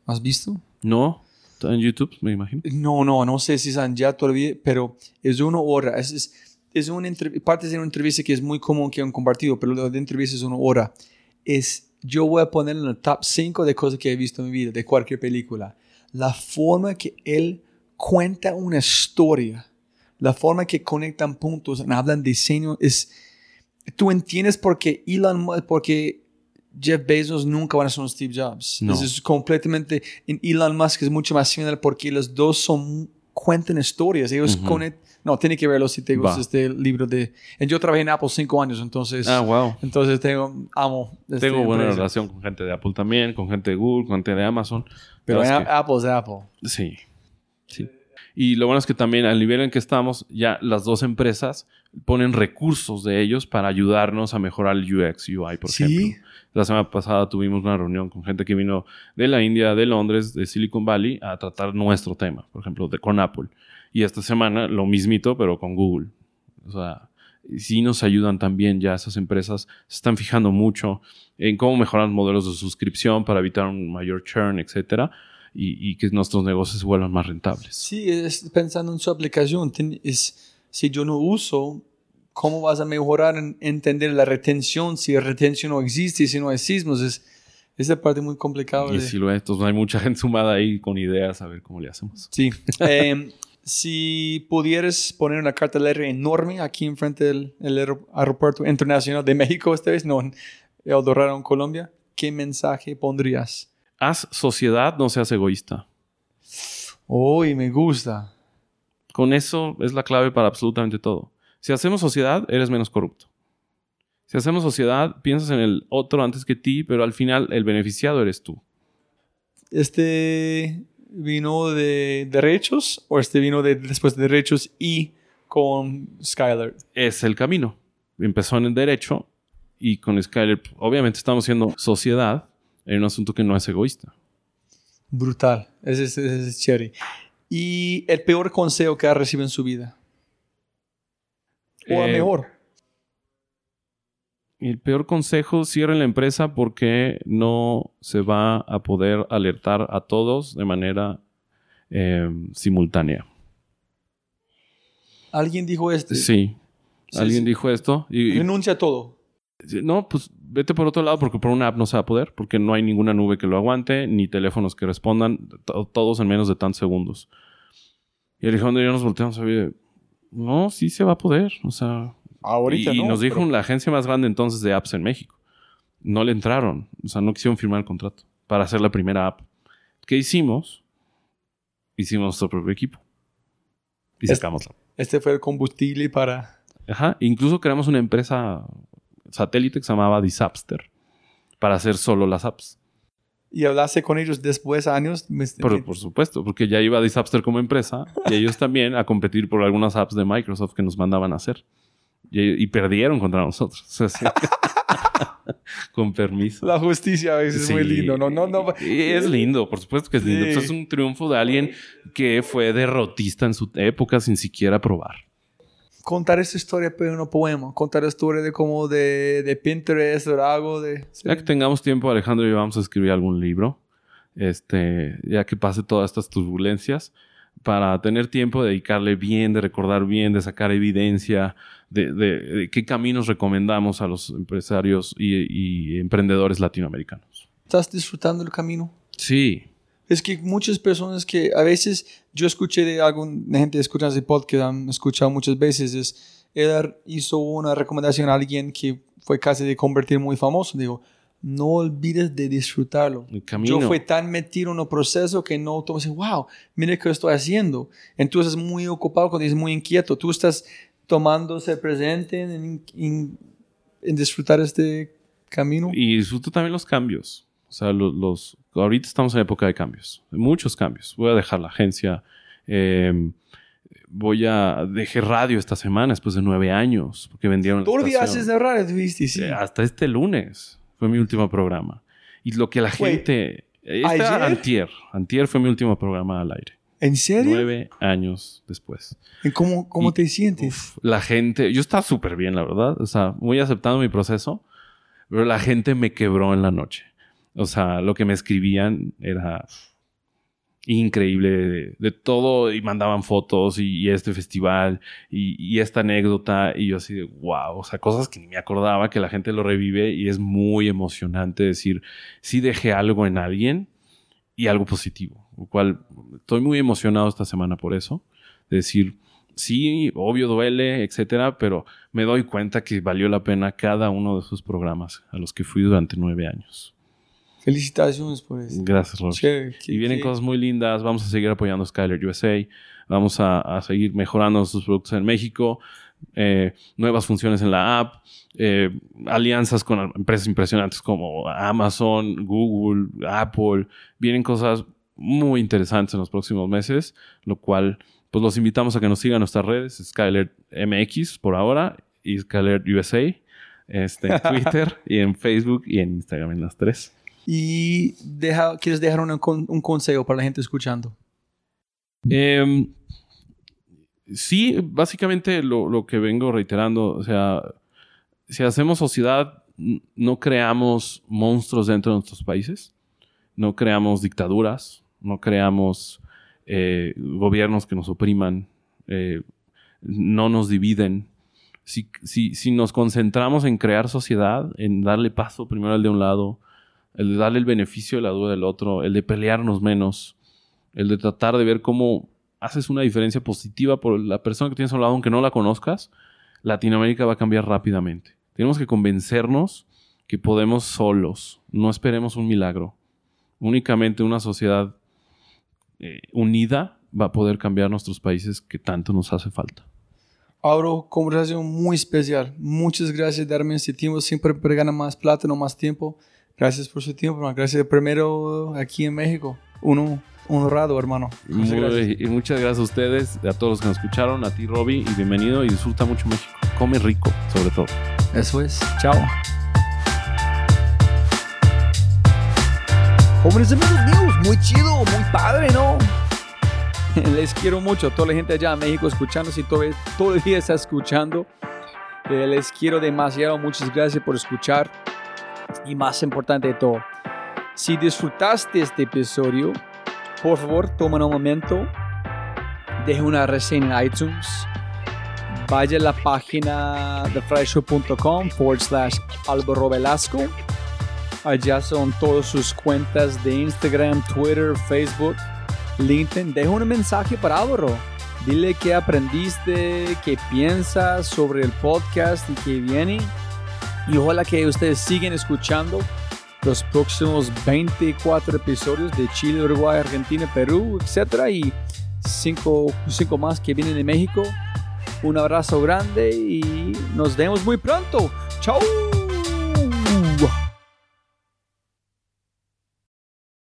[SPEAKER 1] ¿Has visto?
[SPEAKER 2] No, está en YouTube, me imagino.
[SPEAKER 1] No, no, no sé si están ya todavía, pero es una hora. Es, es, es una parte de una entrevista que es muy común que han compartido, pero la de entrevista es una hora. Es, yo voy a poner en el top 5 de cosas que he visto en mi vida, de cualquier película. La forma que él cuenta una historia, la forma que conectan puntos, hablan diseño, es, tú entiendes por qué Elon Musk, porque Jeff Bezos nunca van a ser un Steve Jobs.
[SPEAKER 2] No.
[SPEAKER 1] Es completamente. en Elon Musk es mucho más similar porque los dos son cuentan historias. Ellos
[SPEAKER 2] Ujú.
[SPEAKER 1] conect- No, tiene que verlo si te gusta
[SPEAKER 2] Va.
[SPEAKER 1] este libro de. Yo trabajé en Apple cinco años, entonces.
[SPEAKER 2] Ah, wow.
[SPEAKER 1] Entonces tengo, amo. este
[SPEAKER 2] Tengo buena
[SPEAKER 1] empresa.
[SPEAKER 2] relación con gente de Apple también, con gente de Google, con gente de Amazon.
[SPEAKER 1] Pero en
[SPEAKER 2] que-
[SPEAKER 1] Apple es Apple.
[SPEAKER 2] Sí. Sí. Y lo bueno es que también al nivel en que estamos, ya las dos empresas ponen recursos de ellos para ayudarnos a mejorar el UX, UI, por
[SPEAKER 1] Sí.
[SPEAKER 2] ejemplo. La semana pasada tuvimos una reunión con gente que vino de la India, de Londres, de Silicon Valley, a tratar nuestro tema, por ejemplo, de, con Apple. Y esta semana lo mismito, pero con Google. O sea, sí nos ayudan también ya esas empresas. Se están fijando mucho en cómo mejorar modelos de suscripción para evitar un mayor churn, etcétera, y, y que nuestros negocios se vuelvan más rentables.
[SPEAKER 1] Sí, es pensando en su aplicación. ten- es, si yo no uso, ¿cómo vas a mejorar en entender la retención? Si la retención no existe, si no hay sismos, es esa parte muy complicada.
[SPEAKER 2] Y
[SPEAKER 1] de-
[SPEAKER 2] si lo es, entonces hay mucha gente sumada ahí con ideas a ver cómo le hacemos.
[SPEAKER 1] Sí. Em, si pudieras poner una cartelera enorme aquí enfrente del el aer- aeropuerto internacional de México esta vez, no en El Dorado, en Colombia, ¿qué mensaje pondrías?
[SPEAKER 2] Haz sociedad, no seas egoísta.
[SPEAKER 1] Uy, me gusta.
[SPEAKER 2] Con eso es la clave para absolutamente todo. Si hacemos sociedad, eres menos corrupto. Si hacemos sociedad, piensas en el otro antes que ti, pero al final el beneficiado eres tú.
[SPEAKER 1] ¿Este vino de derechos o este vino de después de derechos y con Skylar?
[SPEAKER 2] Es el camino. Empezó en el derecho y con Skyler, obviamente estamos siendo sociedad en un asunto que no es egoísta.
[SPEAKER 1] Brutal. Ese es, ese es chévere. ¿Y el peor consejo que ha recibido en su vida? ¿O el
[SPEAKER 2] Eh,
[SPEAKER 1] mejor?
[SPEAKER 2] Y el peor consejo, cierren la empresa porque no se va a poder alertar a todos de manera eh, simultánea.
[SPEAKER 1] ¿Alguien dijo este?
[SPEAKER 2] Sí.
[SPEAKER 1] Sí,
[SPEAKER 2] Alguien
[SPEAKER 1] sí.
[SPEAKER 2] dijo esto y,
[SPEAKER 1] Renuncia a todo.
[SPEAKER 2] no, pues vete por otro lado porque por una app no se va a poder, porque no hay ninguna nube que lo aguante, ni teléfonos que respondan, to- todos en menos de tantos segundos. Y Alejandro y yo nos volteamos a ver, no, sí se va a poder, o sea,
[SPEAKER 1] Ahorita
[SPEAKER 2] y, y
[SPEAKER 1] no,
[SPEAKER 2] nos dijo
[SPEAKER 1] pero-
[SPEAKER 2] la agencia más grande entonces de apps en México. No le entraron, o sea, no quisieron firmar el contrato para hacer la primera app. ¿Qué hicimos? Hicimos nuestro propio equipo. Y
[SPEAKER 1] Es-
[SPEAKER 2] sacamos la
[SPEAKER 1] Este fue el combustible para...
[SPEAKER 2] Ajá. Incluso creamos una empresa satélite que se llamaba Disapster para hacer solo las apps.
[SPEAKER 1] Y hablaste con ellos después, años.
[SPEAKER 2] Pero por supuesto, porque ya iba Disapster como empresa y ellos también a competir por algunas apps de Microsoft que nos mandaban a hacer. Y, y perdieron contra nosotros. O sea, sí. Con permiso.
[SPEAKER 1] La justicia a veces es muy
[SPEAKER 2] Sí.
[SPEAKER 1] lindo. No, no, no.
[SPEAKER 2] Es lindo, por supuesto que es lindo.
[SPEAKER 1] Sí.
[SPEAKER 2] Es un triunfo de alguien que fue derrotista en su época sin siquiera probar.
[SPEAKER 1] Contar esta historia, pero un poema. Contar la historia de como de, de Pinterest o algo de... sí.
[SPEAKER 2] Ya que tengamos tiempo, Alejandro y vamos a escribir algún libro. Este, ya que pase todas estas turbulencias, para tener tiempo de dedicarle bien, de recordar bien, de sacar evidencia, de, de- de qué caminos recomendamos a los empresarios y, y emprendedores latinoamericanos.
[SPEAKER 1] ¿Estás disfrutando el camino?
[SPEAKER 2] Sí,
[SPEAKER 1] Es que muchas personas que a veces yo escuché de alguna gente escuchando ese podcast, han escuchado muchas veces, es, él hizo una recomendación a alguien que fue casi de convertir muy famoso. Digo, no olvides de disfrutarlo.
[SPEAKER 2] el camino.
[SPEAKER 1] Yo fui tan metido en el proceso que no así, wow, mire qué estoy haciendo. Entonces es muy ocupado cuando es muy inquieto. Tú estás tomándose presente en, en- en disfrutar este camino.
[SPEAKER 2] Y disfruto también los cambios. O sea, los, los- ahorita estamos en época de cambios, muchos cambios. Voy a dejar la agencia. eh, voy a dejé radio esta semana después de nueve años porque vendieron estación.
[SPEAKER 1] haces de radio, ¿viste? Sí.
[SPEAKER 2] Eh, Hasta este lunes fue mi último programa. Y lo que la gente... Este antier. Antier fue mi último programa al aire.
[SPEAKER 1] ¿En serio?
[SPEAKER 2] Nueve años después.
[SPEAKER 1] ¿Y ¿Cómo, cómo
[SPEAKER 2] Y-
[SPEAKER 1] te sientes?
[SPEAKER 2] Uf, la gente... Yo estaba súper bien, la verdad. O sea, muy aceptando mi proceso. Pero la gente me quebró en la noche. O sea, lo que me escribían era increíble de, de todo y mandaban fotos y, y este festival y, y esta anécdota y yo así de wow, o sea, cosas que ni me acordaba que la gente lo revive y es muy emocionante decir, sí dejé algo en alguien y algo positivo, lo cual estoy muy emocionado esta semana por eso, de decir, sí, obvio duele, etcétera, pero me doy cuenta que valió la pena cada uno de esos programas a los que fui durante nueve años.
[SPEAKER 1] Felicitaciones por eso.
[SPEAKER 2] Gracias, Rob. y vienen cosas muy lindas. Vamos a seguir apoyando a Skyler USA. Vamos a, seguir mejorando nuestros productos en México. Eh, nuevas funciones en la app. Eh, alianzas con empresas impresionantes como Amazon, Google, Apple. Vienen cosas muy interesantes en los próximos meses, lo cual pues los invitamos a que nos sigan nuestras redes, Skyler MX por ahora y Skyler USA, este, en Twitter y en Facebook y en Instagram en las tres.
[SPEAKER 1] ¿Y deja, quieres dejar un, un, consejo para la gente escuchando?
[SPEAKER 2] Em, sí, básicamente lo, lo, que vengo reiterando, o sea, si hacemos sociedad, no creamos monstruos dentro de nuestros países, no creamos dictaduras, no creamos eh, gobiernos que nos opriman, eh, no nos dividen. Si, si, si, nos concentramos en crear sociedad, en darle paso primero al de un lado, el de darle el beneficio de la duda del otro, el de pelearnos menos, el de tratar de ver cómo haces una diferencia positiva por la persona que tienes a un lado, aunque no la conozcas, Latinoamérica va a cambiar rápidamente. Tenemos que convencernos que podemos solos, no esperemos un milagro. Únicamente una sociedad eh, unida va a poder cambiar nuestros países que tanto nos hace falta.
[SPEAKER 1] Auro, conversación muy especial. Muchas gracias por darme este tiempo. Siempre gana más plata, no más tiempo. Gracias por su tiempo, Gracias primero aquí en México. Uno honrado, hermano.
[SPEAKER 2] Muchas gracias. Y muchas gracias a ustedes, a todos los que nos escucharon, a ti, Robbie, y bienvenido y disfruta mucho México. Come rico, sobre todo.
[SPEAKER 1] Eso es. Chao. Jóvenes amigos míos, muy chido, muy padre, ¿no? Les quiero mucho, toda la gente allá en México escuchando, si el día está escuchando. Eh, les quiero demasiado, muchas gracias por escuchar. Y más importante de todo, si disfrutaste este episodio, por favor, toma un momento, deje una reseña en iTunes, vaya a la página de fryshow.com forward slash Álvaro Velasco Allá son todas sus cuentas de Instagram, Twitter, Facebook, LinkedIn. Deja un mensaje para Álvaro. Dile qué aprendiste, qué piensas sobre el podcast y qué viene. Y ojalá que ustedes sigan escuchando los próximos 24 episodios de Chile, Uruguay, Argentina, Perú, etc. Y cinco, más que vienen de México. Un abrazo grande y nos vemos muy pronto. ¡Chao!